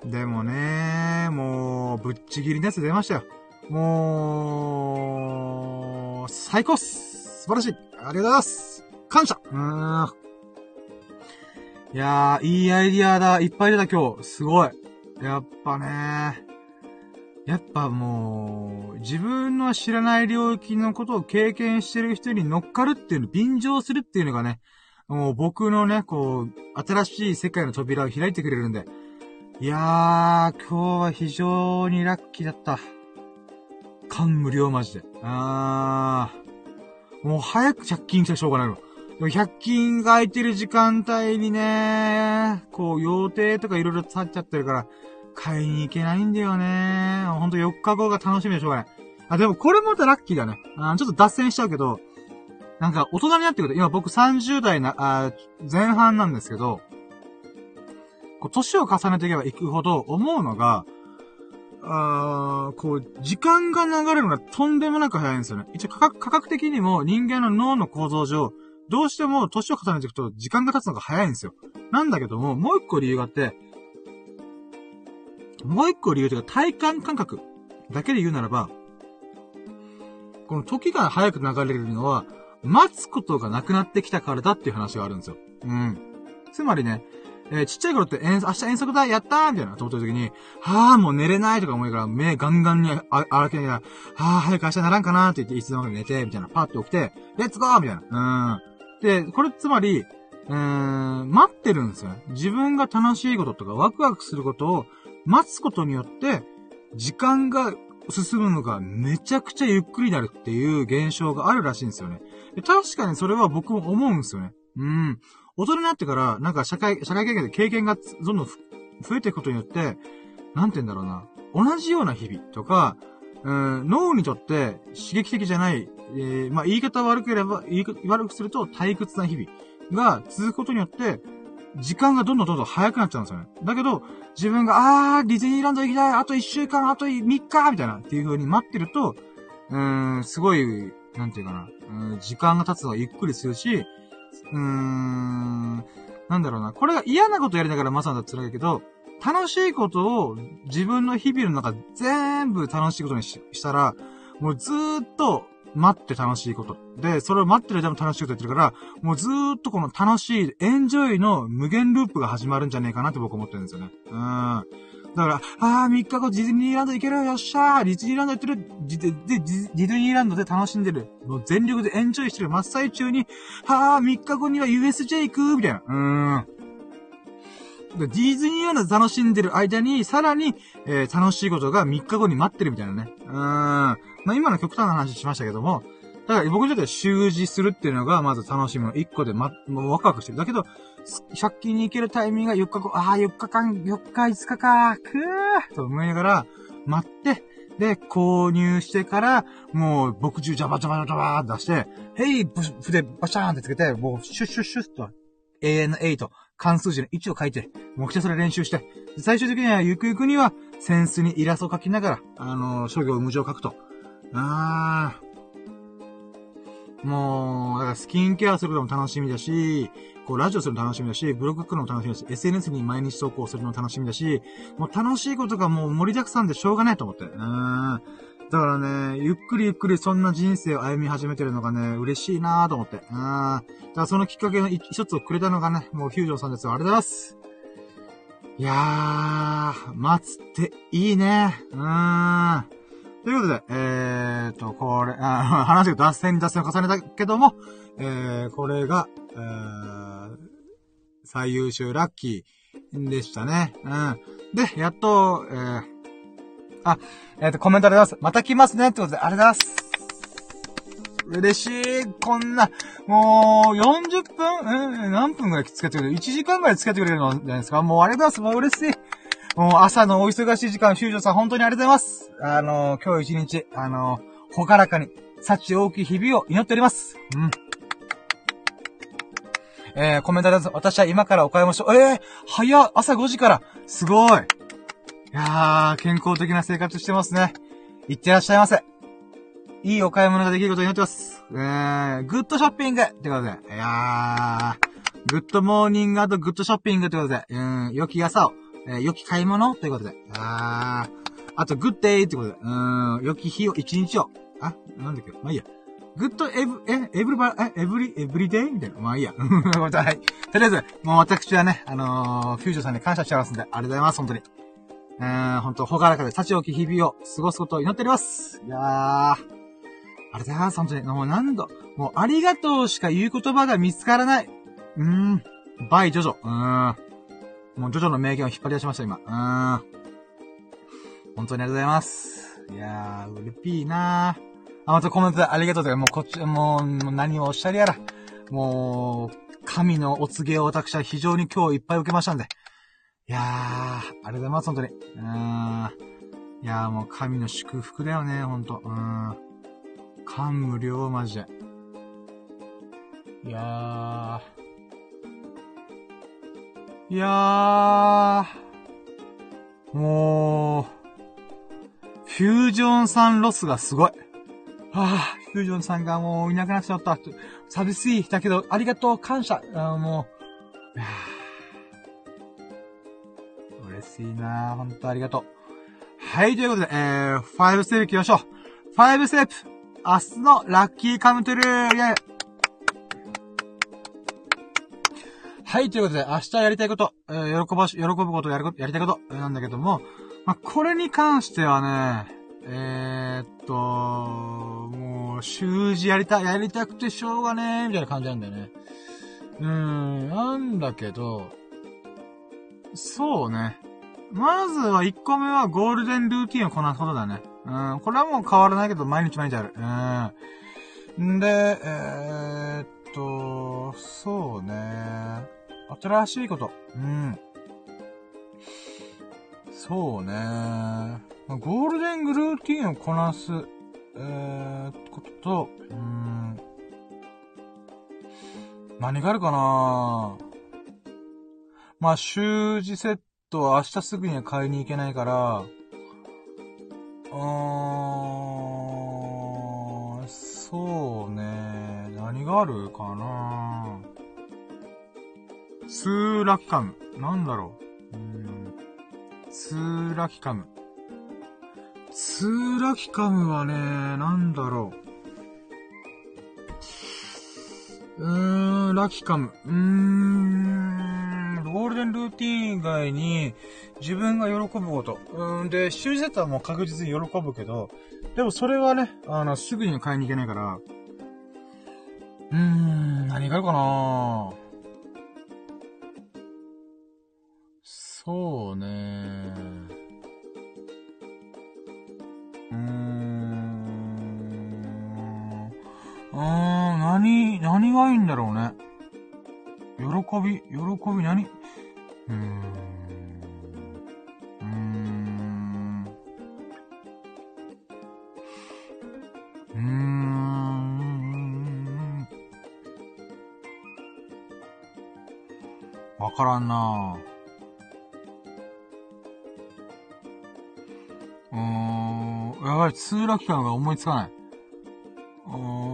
でもね、もう、ぶっちぎりのやつ出ましたよ。もう、最高っす。素晴らしい。ありがとうございます。感謝うーん。いやー、いいアイディアだ。いっぱい出た今日。すごい。やっぱねやっぱもう、自分の知らない領域のことを経験してる人に乗っかるっていうの、便乗するっていうのがね、もう僕のね、こう、新しい世界の扉を開いてくれるんで。いやー、今日は非常にラッキーだった。感無量マジで。あー。もう早く借金来たらしょうがないわ。100均が空いてる時間帯にね、こう、予定とかいろいろ立っちゃってるから、買いに行けないんだよね。ほんと4日後が楽しみでしょうがない。あ、でもこれもまたラッキーだね。あちょっと脱線しちゃうけど、なんか大人になってくると、今僕30代な、あ前半なんですけど、こう、年を重ねていけばいくほど思うのが、あこう、時間が流れるのがとんでもなく早いんですよね。一応価格、価格的にも人間の脳の構造上、どうしても年を重ねていくと時間が経つのが早いんですよ。なんだけども、もう一個理由があって、もう一個理由というか体感感覚だけで言うならば、この時が早く流れるのは、待つことがなくなってきたからだっていう話があるんですよ。うん。つまりね、えー、ちっちゃい頃ってえ明日遠足だやったーみたいなと思った時に、はぁ、もう寝れないとか思いから目ガンガンにあ、荒けながら、はぁ、早く明日ならんかなーって言っていつでも寝て、みたいな、パッと起きて、レッツゴーみたいな。うん。で、これつまり、うーん、待ってるんですよ。自分が楽しいこととかワクワクすることを待つことによって、時間が進むのがめちゃくちゃゆっくりになるっていう現象があるらしいんですよね。確かにそれは僕も思うんですよね。うん。大人になってから、なんか社会、社会経験で経験がどんどん増えていくことによって、なんて言うんだろうな。同じような日々とか、うん、脳にとって刺激的じゃない、えー、まあ、言い方悪ければ、言い悪くすると退屈な日々が続くことによって、時間がどんどんどんどん早くなっちゃうんですよね。だけど、自分が、あー、ディズニーランド行きたい、あと1週間、あと3日みたいな、っていう風に待ってると、うん、すごい、なんていうかな、うん、時間が経つのがゆっくりするし、うーん、なんだろうな、これが嫌なことやりながら待つんだったらいいけど、楽しいことを自分の日々の中全部楽しいことにしたら、もうずーっと待って楽しいこと。で、それを待ってる間も楽しいことやってるから、もうずーっとこの楽しい、エンジョイの無限ループが始まるんじゃねえかなって僕思ってるんですよね。うん。だから、あー、3日後ディズニーランド行けるよっしゃーディズニーランド行ってるディディズニーランドで楽しんでる。もう全力でエンジョイしてる真っ最中に、はー、3日後には USJ 行くみたいな。うーん。ディズニーランド楽しんでる間に、さらに、えー、楽しいことが3日後に待ってるみたいなね。うーん。まあ、今の極端な話しましたけども、だから僕にとっては習字するっていうのが、まず楽しみの1個で、ま、もうワクワクしてる。だけど、100均に行けるタイミングが4日後、ああ、4日間、4日5日か、くーと思いながら、待って、で、購入してから、もう、僕中ジャバジャバジャバー出して、へい、筆バシャーンってつけて、もう、シュッシュッシュッと、永遠の8、関数字の1を書いて、もうひたすら練習して、最終的にはゆくゆくには、センスにイラストを描きながら、あのー、商業無常を書くと。あー。もう、だからスキンケアするのも楽しみだし、こう、ラジオするの楽しみだし、ブログ書くのも楽しみだし、SNS に毎日投稿するのも楽しみだし、もう楽しいことがもう盛りだくさんでしょうがないと思って。うん。だからね、ゆっくりゆっくりそんな人生を歩み始めてるのがね、嬉しいなぁと思って。うん。だからそのきっかけの一つをくれたのがね、もうフュージョンさんですよ。ありがとうございます。いやー、待つっていいね。うーん。ということで、えーと、これ、あ 話が脱線脱線を重ねたけども、えー、これが、えー、最優秀ラッキーでしたね。うん。で、やっと、えー、あ、えっ、ー、と、コメントありがとうございます。また来ますねってことで、ありがとうございます。嬉しい。こんな、もう、40分うん、何分ぐらい付き合ってくれる ?1 時間ぐらい付き合ってくれるのじゃないですか？もうありがとうございます。もう嬉しい。もう朝のお忙しい時間、修女さん本当にありがとうございます。あのー、今日一日、あのー、ほからかに、幸大きい日々を祈っております。うん。えー、コメントです。私は今からお買い物しよう。えー、早っ朝5時から。すごい。いやー、健康的な生活してますね。いってらっしゃいませ。いいお買い物ができることになってます。えー、 good shopping ってことで。いやー、 good morning good shopping ってことで。うん、良き朝を、えー、良き買い物ということで。あー、あと、グッデイってことで。うん、良き日を、一日を。あ、なんだっけ？まあいいや。グッドエブ、え、エブリバ、え、エブリ、エブリデイみたいな。まあいいや。ごめんなさい。とりあえず、もう私はね、あのー、フュージョンさんに感謝してますんで、ありがとうございます、本当に。うん、本当ほがらかで幸き日々を過ごすことを祈っております。いやー、ありがとうございます、本当に。もう何度、もうありがとうしか言う言葉が見つからない。うーん、バイジョジョ。うーん。もうジョジョの名言を引っ張り出しました、今。うーん。本当にありがとうございます。いやー、うれぴーなー。あ、またコメントありがとうとか、もうこっち、もう、もう何をおっしゃりやら。もう、神のお告げを私は非常に今日いっぱい受けましたんで。いやー、ありがとうございます、本当に。うーん。いやーもう神の祝福だよね、ほんと。うーん。感無量、マジで。いやー。いやー。もう、フュージョンさんロスがすごい。はぁ、フュージョンさんがもういなくなっちゃった。寂しい。だけど、ありがとう、感謝。あもう、嬉しいなぁ。ほんとありがとう。はい、ということで、えー、5ステップ行きましょう。5ステップ明日のラッキーカムトゥルーイェイはい、ということで、明日やりたいこと、えー、喜ばし、喜ぶことやること、やりたいこと、なんだけども、まあ、これに関してはね、えー、っと、もう、習字やりた、やりたくてしょうがねー、みたいな感じなんだよね。うーん、なんだけど、そうね。まずは1個目はゴールデンルーティンをこなすことだね。うん、これはもう変わらないけど、毎日毎日ある。うん。で、えー、っと、そうね。新しいこと。うん。そうね。ゴールデングルーティンをこなす、えー、ことと、うん、何があるかな？まあ、習字セットは明日すぐには買いに行けないから、うーん、そうね、何があるかな？スーラキカム。なんだろう。うん、スーラキカム。ツーラキカムはね、なんだろう。うーん、ラキカム。うーん、ゴールデンルーティン以外に自分が喜ぶこと。うん、で、修正はもう確実に喜ぶけど、でもそれはね、あの、すぐに買いに行けないから、うーん、何があるかなそうねうーん。うーん、何、何がいいんだろうね。喜び、喜び何？うーん。うーん。うーん。わからんなぁ。うーん。やばい、通絡期間が思いつかない。うーん。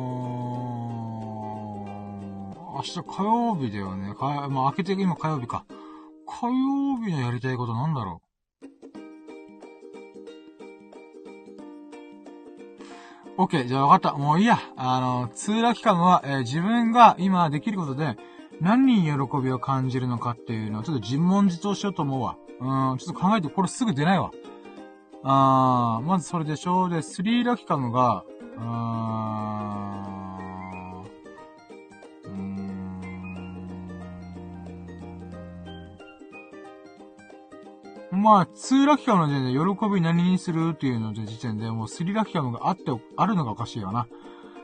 明日火曜日だよね。か、まあ、開けて今火曜日か。火曜日のやりたいことなんだろう。OK。じゃあ分かった。もういいや。あの、通絡期間は、えー、自分が今できることで、何に喜びを感じるのかっていうのをちょっと自問自答しようと思うわ。うん、ちょっと考えて、これすぐ出ないわ。あー、まずそれでしょうで、スリーラキカムが、あー、うーん。まあ、ツーラキカムの時点で喜び何にするっていうので時点でもうスリーラキカムがあって、あるのがおかしいよな。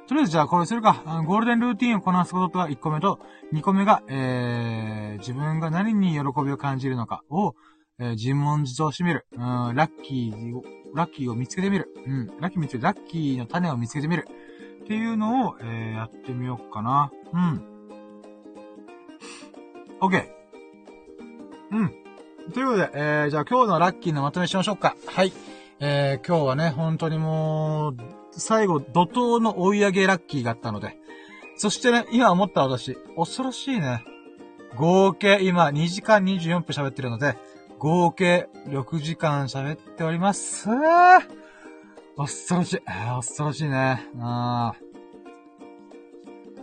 とりあえずじゃあこれするか。ゴールデンルーティンをこなすことが1個目と、2個目が、えー、自分が何に喜びを感じるのかを、えー、尋問自答してみる。うん、ラッキーを、ラッキーを見つけてみる。うん、ラッキー見つけて、ラッキーの種を見つけてみる。っていうのを、えー、やってみようかな。うん。OK。うん。ということで、えー、じゃあ今日のラッキーのまとめしましょうか。はい。えー、今日はね、本当にもう、最後、怒涛の追い上げラッキーがあったので。そしてね、今思った私、恐ろしいね。合計今2時間24分喋ってるので、合計6時間喋っております。恐ろしい。恐ろしいね。あ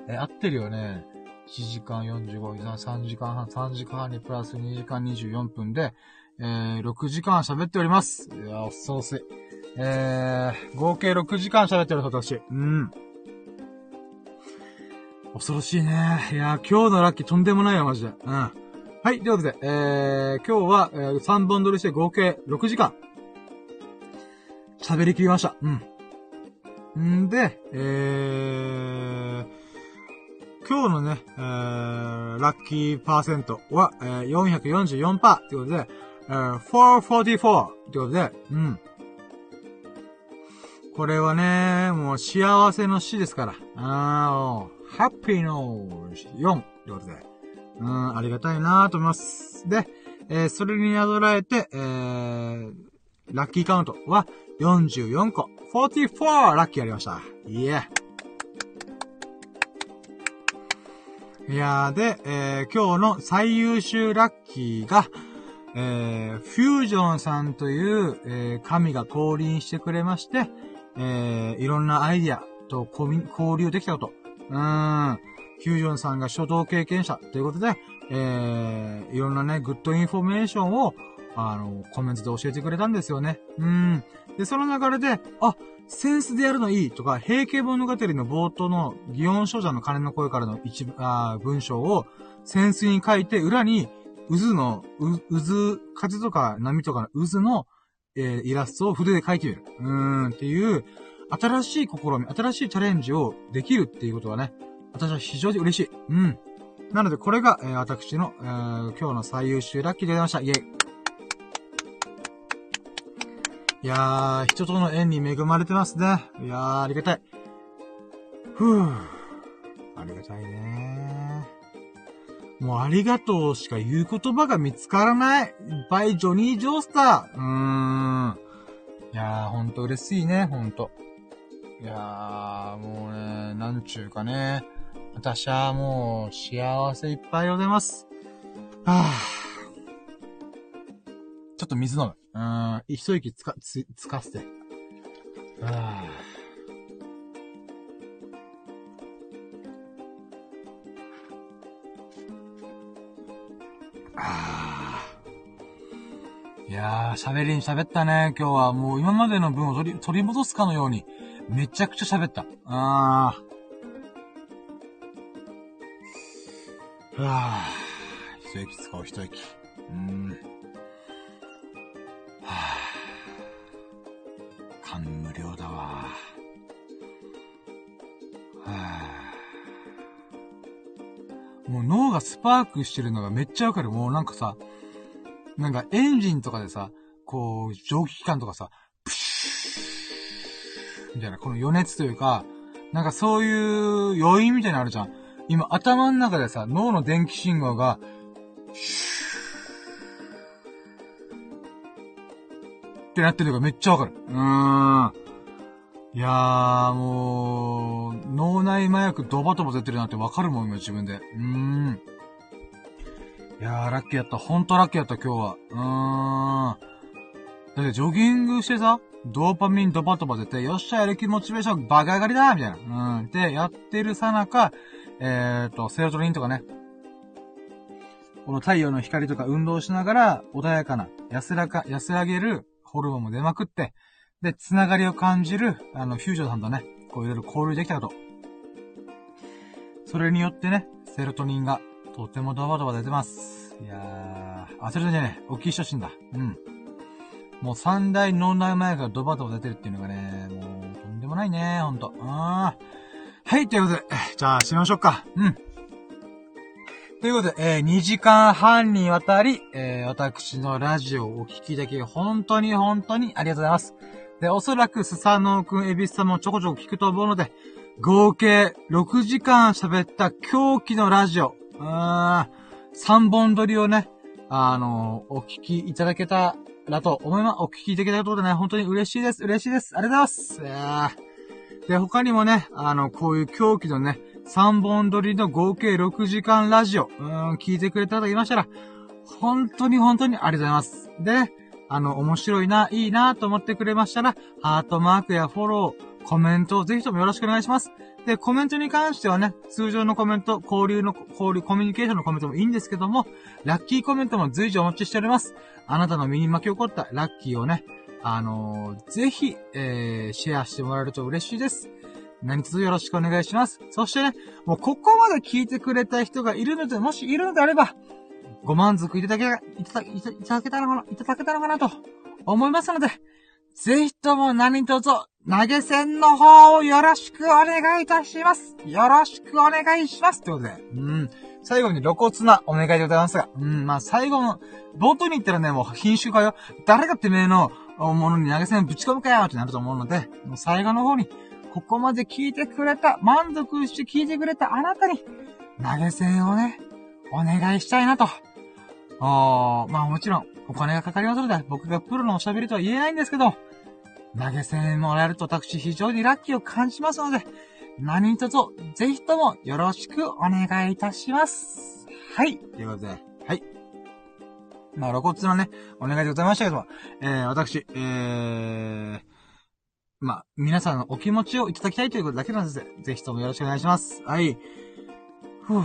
え、合ってるよね。1時間45分、3時間半、3時間半にプラス2時間24分で、えー、6時間喋っております。いや、恐ろしい。えー、合計6時間喋っております、私。うん。恐ろしいね。いや、今日のラッキーとんでもないよ、マジで。うん。はい、ということで、えー、今日は、えー、3本撮りして合計6時間。喋りきりました。うん。んで、えー、今日のね、えー、ラッキーパーセントは、えー、444%ってことで、えー、444ってことで、うん。これはね、もう幸せの死ですから。あー、ハッピーの4ってことで。うん、ありがたいなと思います。で、えー、それに宿られて、えー、ラッキーカウントは44個。44! ラッキーありました。いえ。いやーで、えー、今日の最優秀ラッキーが、えー、フュージョンさんという、えー、神が降臨してくれまして、えー、いろんなアイディアと交流できたこと。うーん。フュージョンさんが書道経験者ということで、えー、いろんなね、 good information を、あの、コメントで教えてくれたんですよね。うん。で、その流れで、あ、扇子でやるのいいとか、平家物語の冒頭の祇園精舎の鐘の声からの一部、あ文章を、センスに書いて、裏に、渦の、渦、風とか波とかの渦の、えー、イラストを筆で描いてみる。うーん、っていう、新しい試み、新しいチャレンジをできるっていうことはね、私は非常に嬉しい。うん。なので、これが、えー、私の、えー、今日の最優秀ラッキーでございました。イェイ。いやー、人との縁に恵まれてますね。いやー、ありがたい。ふぅ。ありがたいねもうありがとうしか言う言葉が見つからない。バイジョニー・ジョースター。うーん。いやー、ほんと嬉しいね、ほんと。いやー、もうね、なんちゅうかね。私はもう幸せいっぱいでございます。はぁ。ちょっと水飲む。うん、一息つか、つ、つかせて。ああ。いやー、喋りに喋ったね、今日は。もう今までの分を取り、取り戻すかのように、めちゃくちゃ喋った。ああ。はあ。一息使おう、一息。うん。感無量だわ。はあ、もう脳がスパークしてるのがめっちゃわかる。もうなんかさ、なんかエンジンとかでさ、こう、蒸気機関とかさ、プシューみたいな、この余熱というか、なんかそういう余韻みたいなのあるじゃん。今頭の中でさ、脳の電気信号が、シューってなってるのがめっちゃわかる。うーん。いやー、もう、脳内麻薬ドバドバ出てるなってわかるもん、今自分で。うーん。いやー、ラッキーやった。ほんとラッキーやった、今日は。うーん。だってジョギングしてさ、ドーパミンドバドバ出て、よっしゃ、やる気モチベーションバカ上がりだみたいな。うん。で、やってるさなか、えーと、セロトニンとかね。この太陽の光とか運動しながら、穏やかな、安らか、安らげるホルモンも出まくって、で、つながりを感じる、あの、フュージョンさんとね、こういろいろ交流できたと。それによってね、セロトニンがとてもドバドバ出てます。いやー、あ、それでね、お聞きしてほしいんだ。うん。もう三大脳内前がドバドバ出てるっていうのがね、もう、とんでもないね、ほんと。あー。はい、ということで、じゃあ、締めましょうか。うん。ということで、えー、2時間半にわたり、えー、私のラジオをお聞きだけ、本当に本当にありがとうございます。で、おそらくスサノオくん、エビスさんもちょこちょこ聞くと思うので、合計6時間喋った狂気のラジオ、うーん、3本撮りをね、あのー、お聞きいただけたらと思います。お聞きいただけたことでね、本当に嬉しいです。嬉しいです。ありがとうございます。で、他にもね、あの、こういう狂気のね、3本撮りの合計6時間ラジオ、うん、聞いてくれた方いましたら、本当に本当にありがとうございます。で、あの、面白いな、いいなと思ってくれましたら、ハートマークやフォロー、コメントをぜひともよろしくお願いします。で、コメントに関してはね、通常のコメント、交流の、交流、コミュニケーションのコメントもいいんですけども、ラッキーコメントも随時お待ちしております。あなたの身に巻き起こったラッキーをね、あのー、ぜひ、えー、シェアしてもらえると嬉しいです。何卒よろしくお願いします。そしてね、もうここまで聞いてくれた人がいるので、もしいるのであれば、ご満足いただけ、いただ、いただけたのかな、いただけたのかなと思いますので、ぜひとも何卒、投げ銭の方をよろしくお願いいたします。よろしくお願いします。ということで、うん。最後に露骨なお願いでございますが、うん、まあ最後の、冒頭に言ったらね、もう品種かよ。誰がてめえのものに投げ銭ぶち込むかよってなると思うので、もう最後の方に、ここまで聞いてくれた、満足して聞いてくれたあなたに、投げ銭をね、お願いしたいなと。あまあもちろん、お金がかかりますので、僕がプロのおしゃべりとは言えないんですけど、投げ銭もらえると私非常にラッキーを感じますので、何卒、ぜひともよろしくお願いいたします。はい。ということで、まあ、露骨なね、お願いでございましたけども、えー、私、えー、まあ、皆さんのお気持ちをいただきたいということだけなんです。ぜひともよろしくお願いします。はい。ふぅ。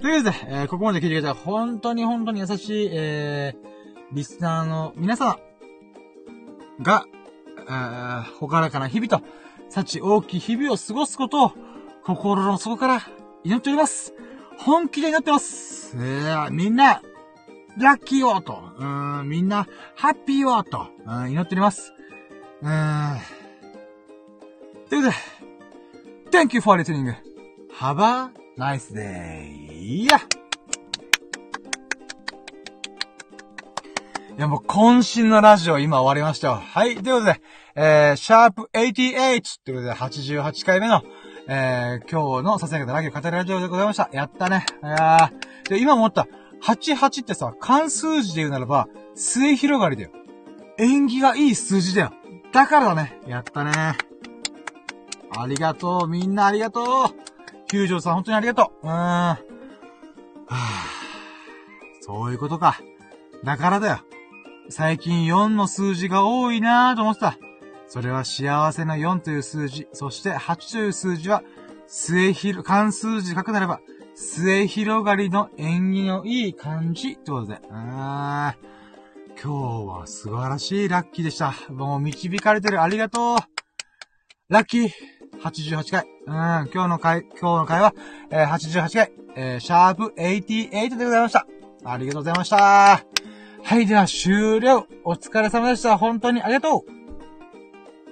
ということで、えー、ここまで聞いてくれた本当に本当に優しい、えー、リスナーの皆様が、えー、ほからかな日々と、幸大きい日々を過ごすことを、心の底から祈っております。本気で祈ってます。えー、みんな、ラッキーをと、うん、みんな、ハッピーをと、うん、祈っております。うん。ということで、Thank you for listening. Have a nice day. いやいやもう渾身のラジオ今終わりましたよ。はい。ということで、えー、シャープ88ということで88回目の、えー、今日のささやかなラジオ語りラジオでございました。やったね。いやー。で、今思った。88ってさ、関数字で言うならば、末広がりだよ。縁起がいい数字だよ。だからだね。やったね。ありがとう。みんなありがとう。九条さん本当にありがとう。うーん。はぁ。そういうことか。だからだよ。最近4の数字が多いなぁと思ってた。それは幸せな4という数字、そして8という数字は、末広、関数字書くならば、末広がりの縁起のいい感じってことで。あー今日は素晴らしいラッキーでした。もう導かれてる。ありがとう。ラッキー。88回。うん、今日の回、今日の回は、えー、88回、えー、シャープ88でございました。ありがとうございました。はい、では終了。お疲れ様でした。本当にありがとう。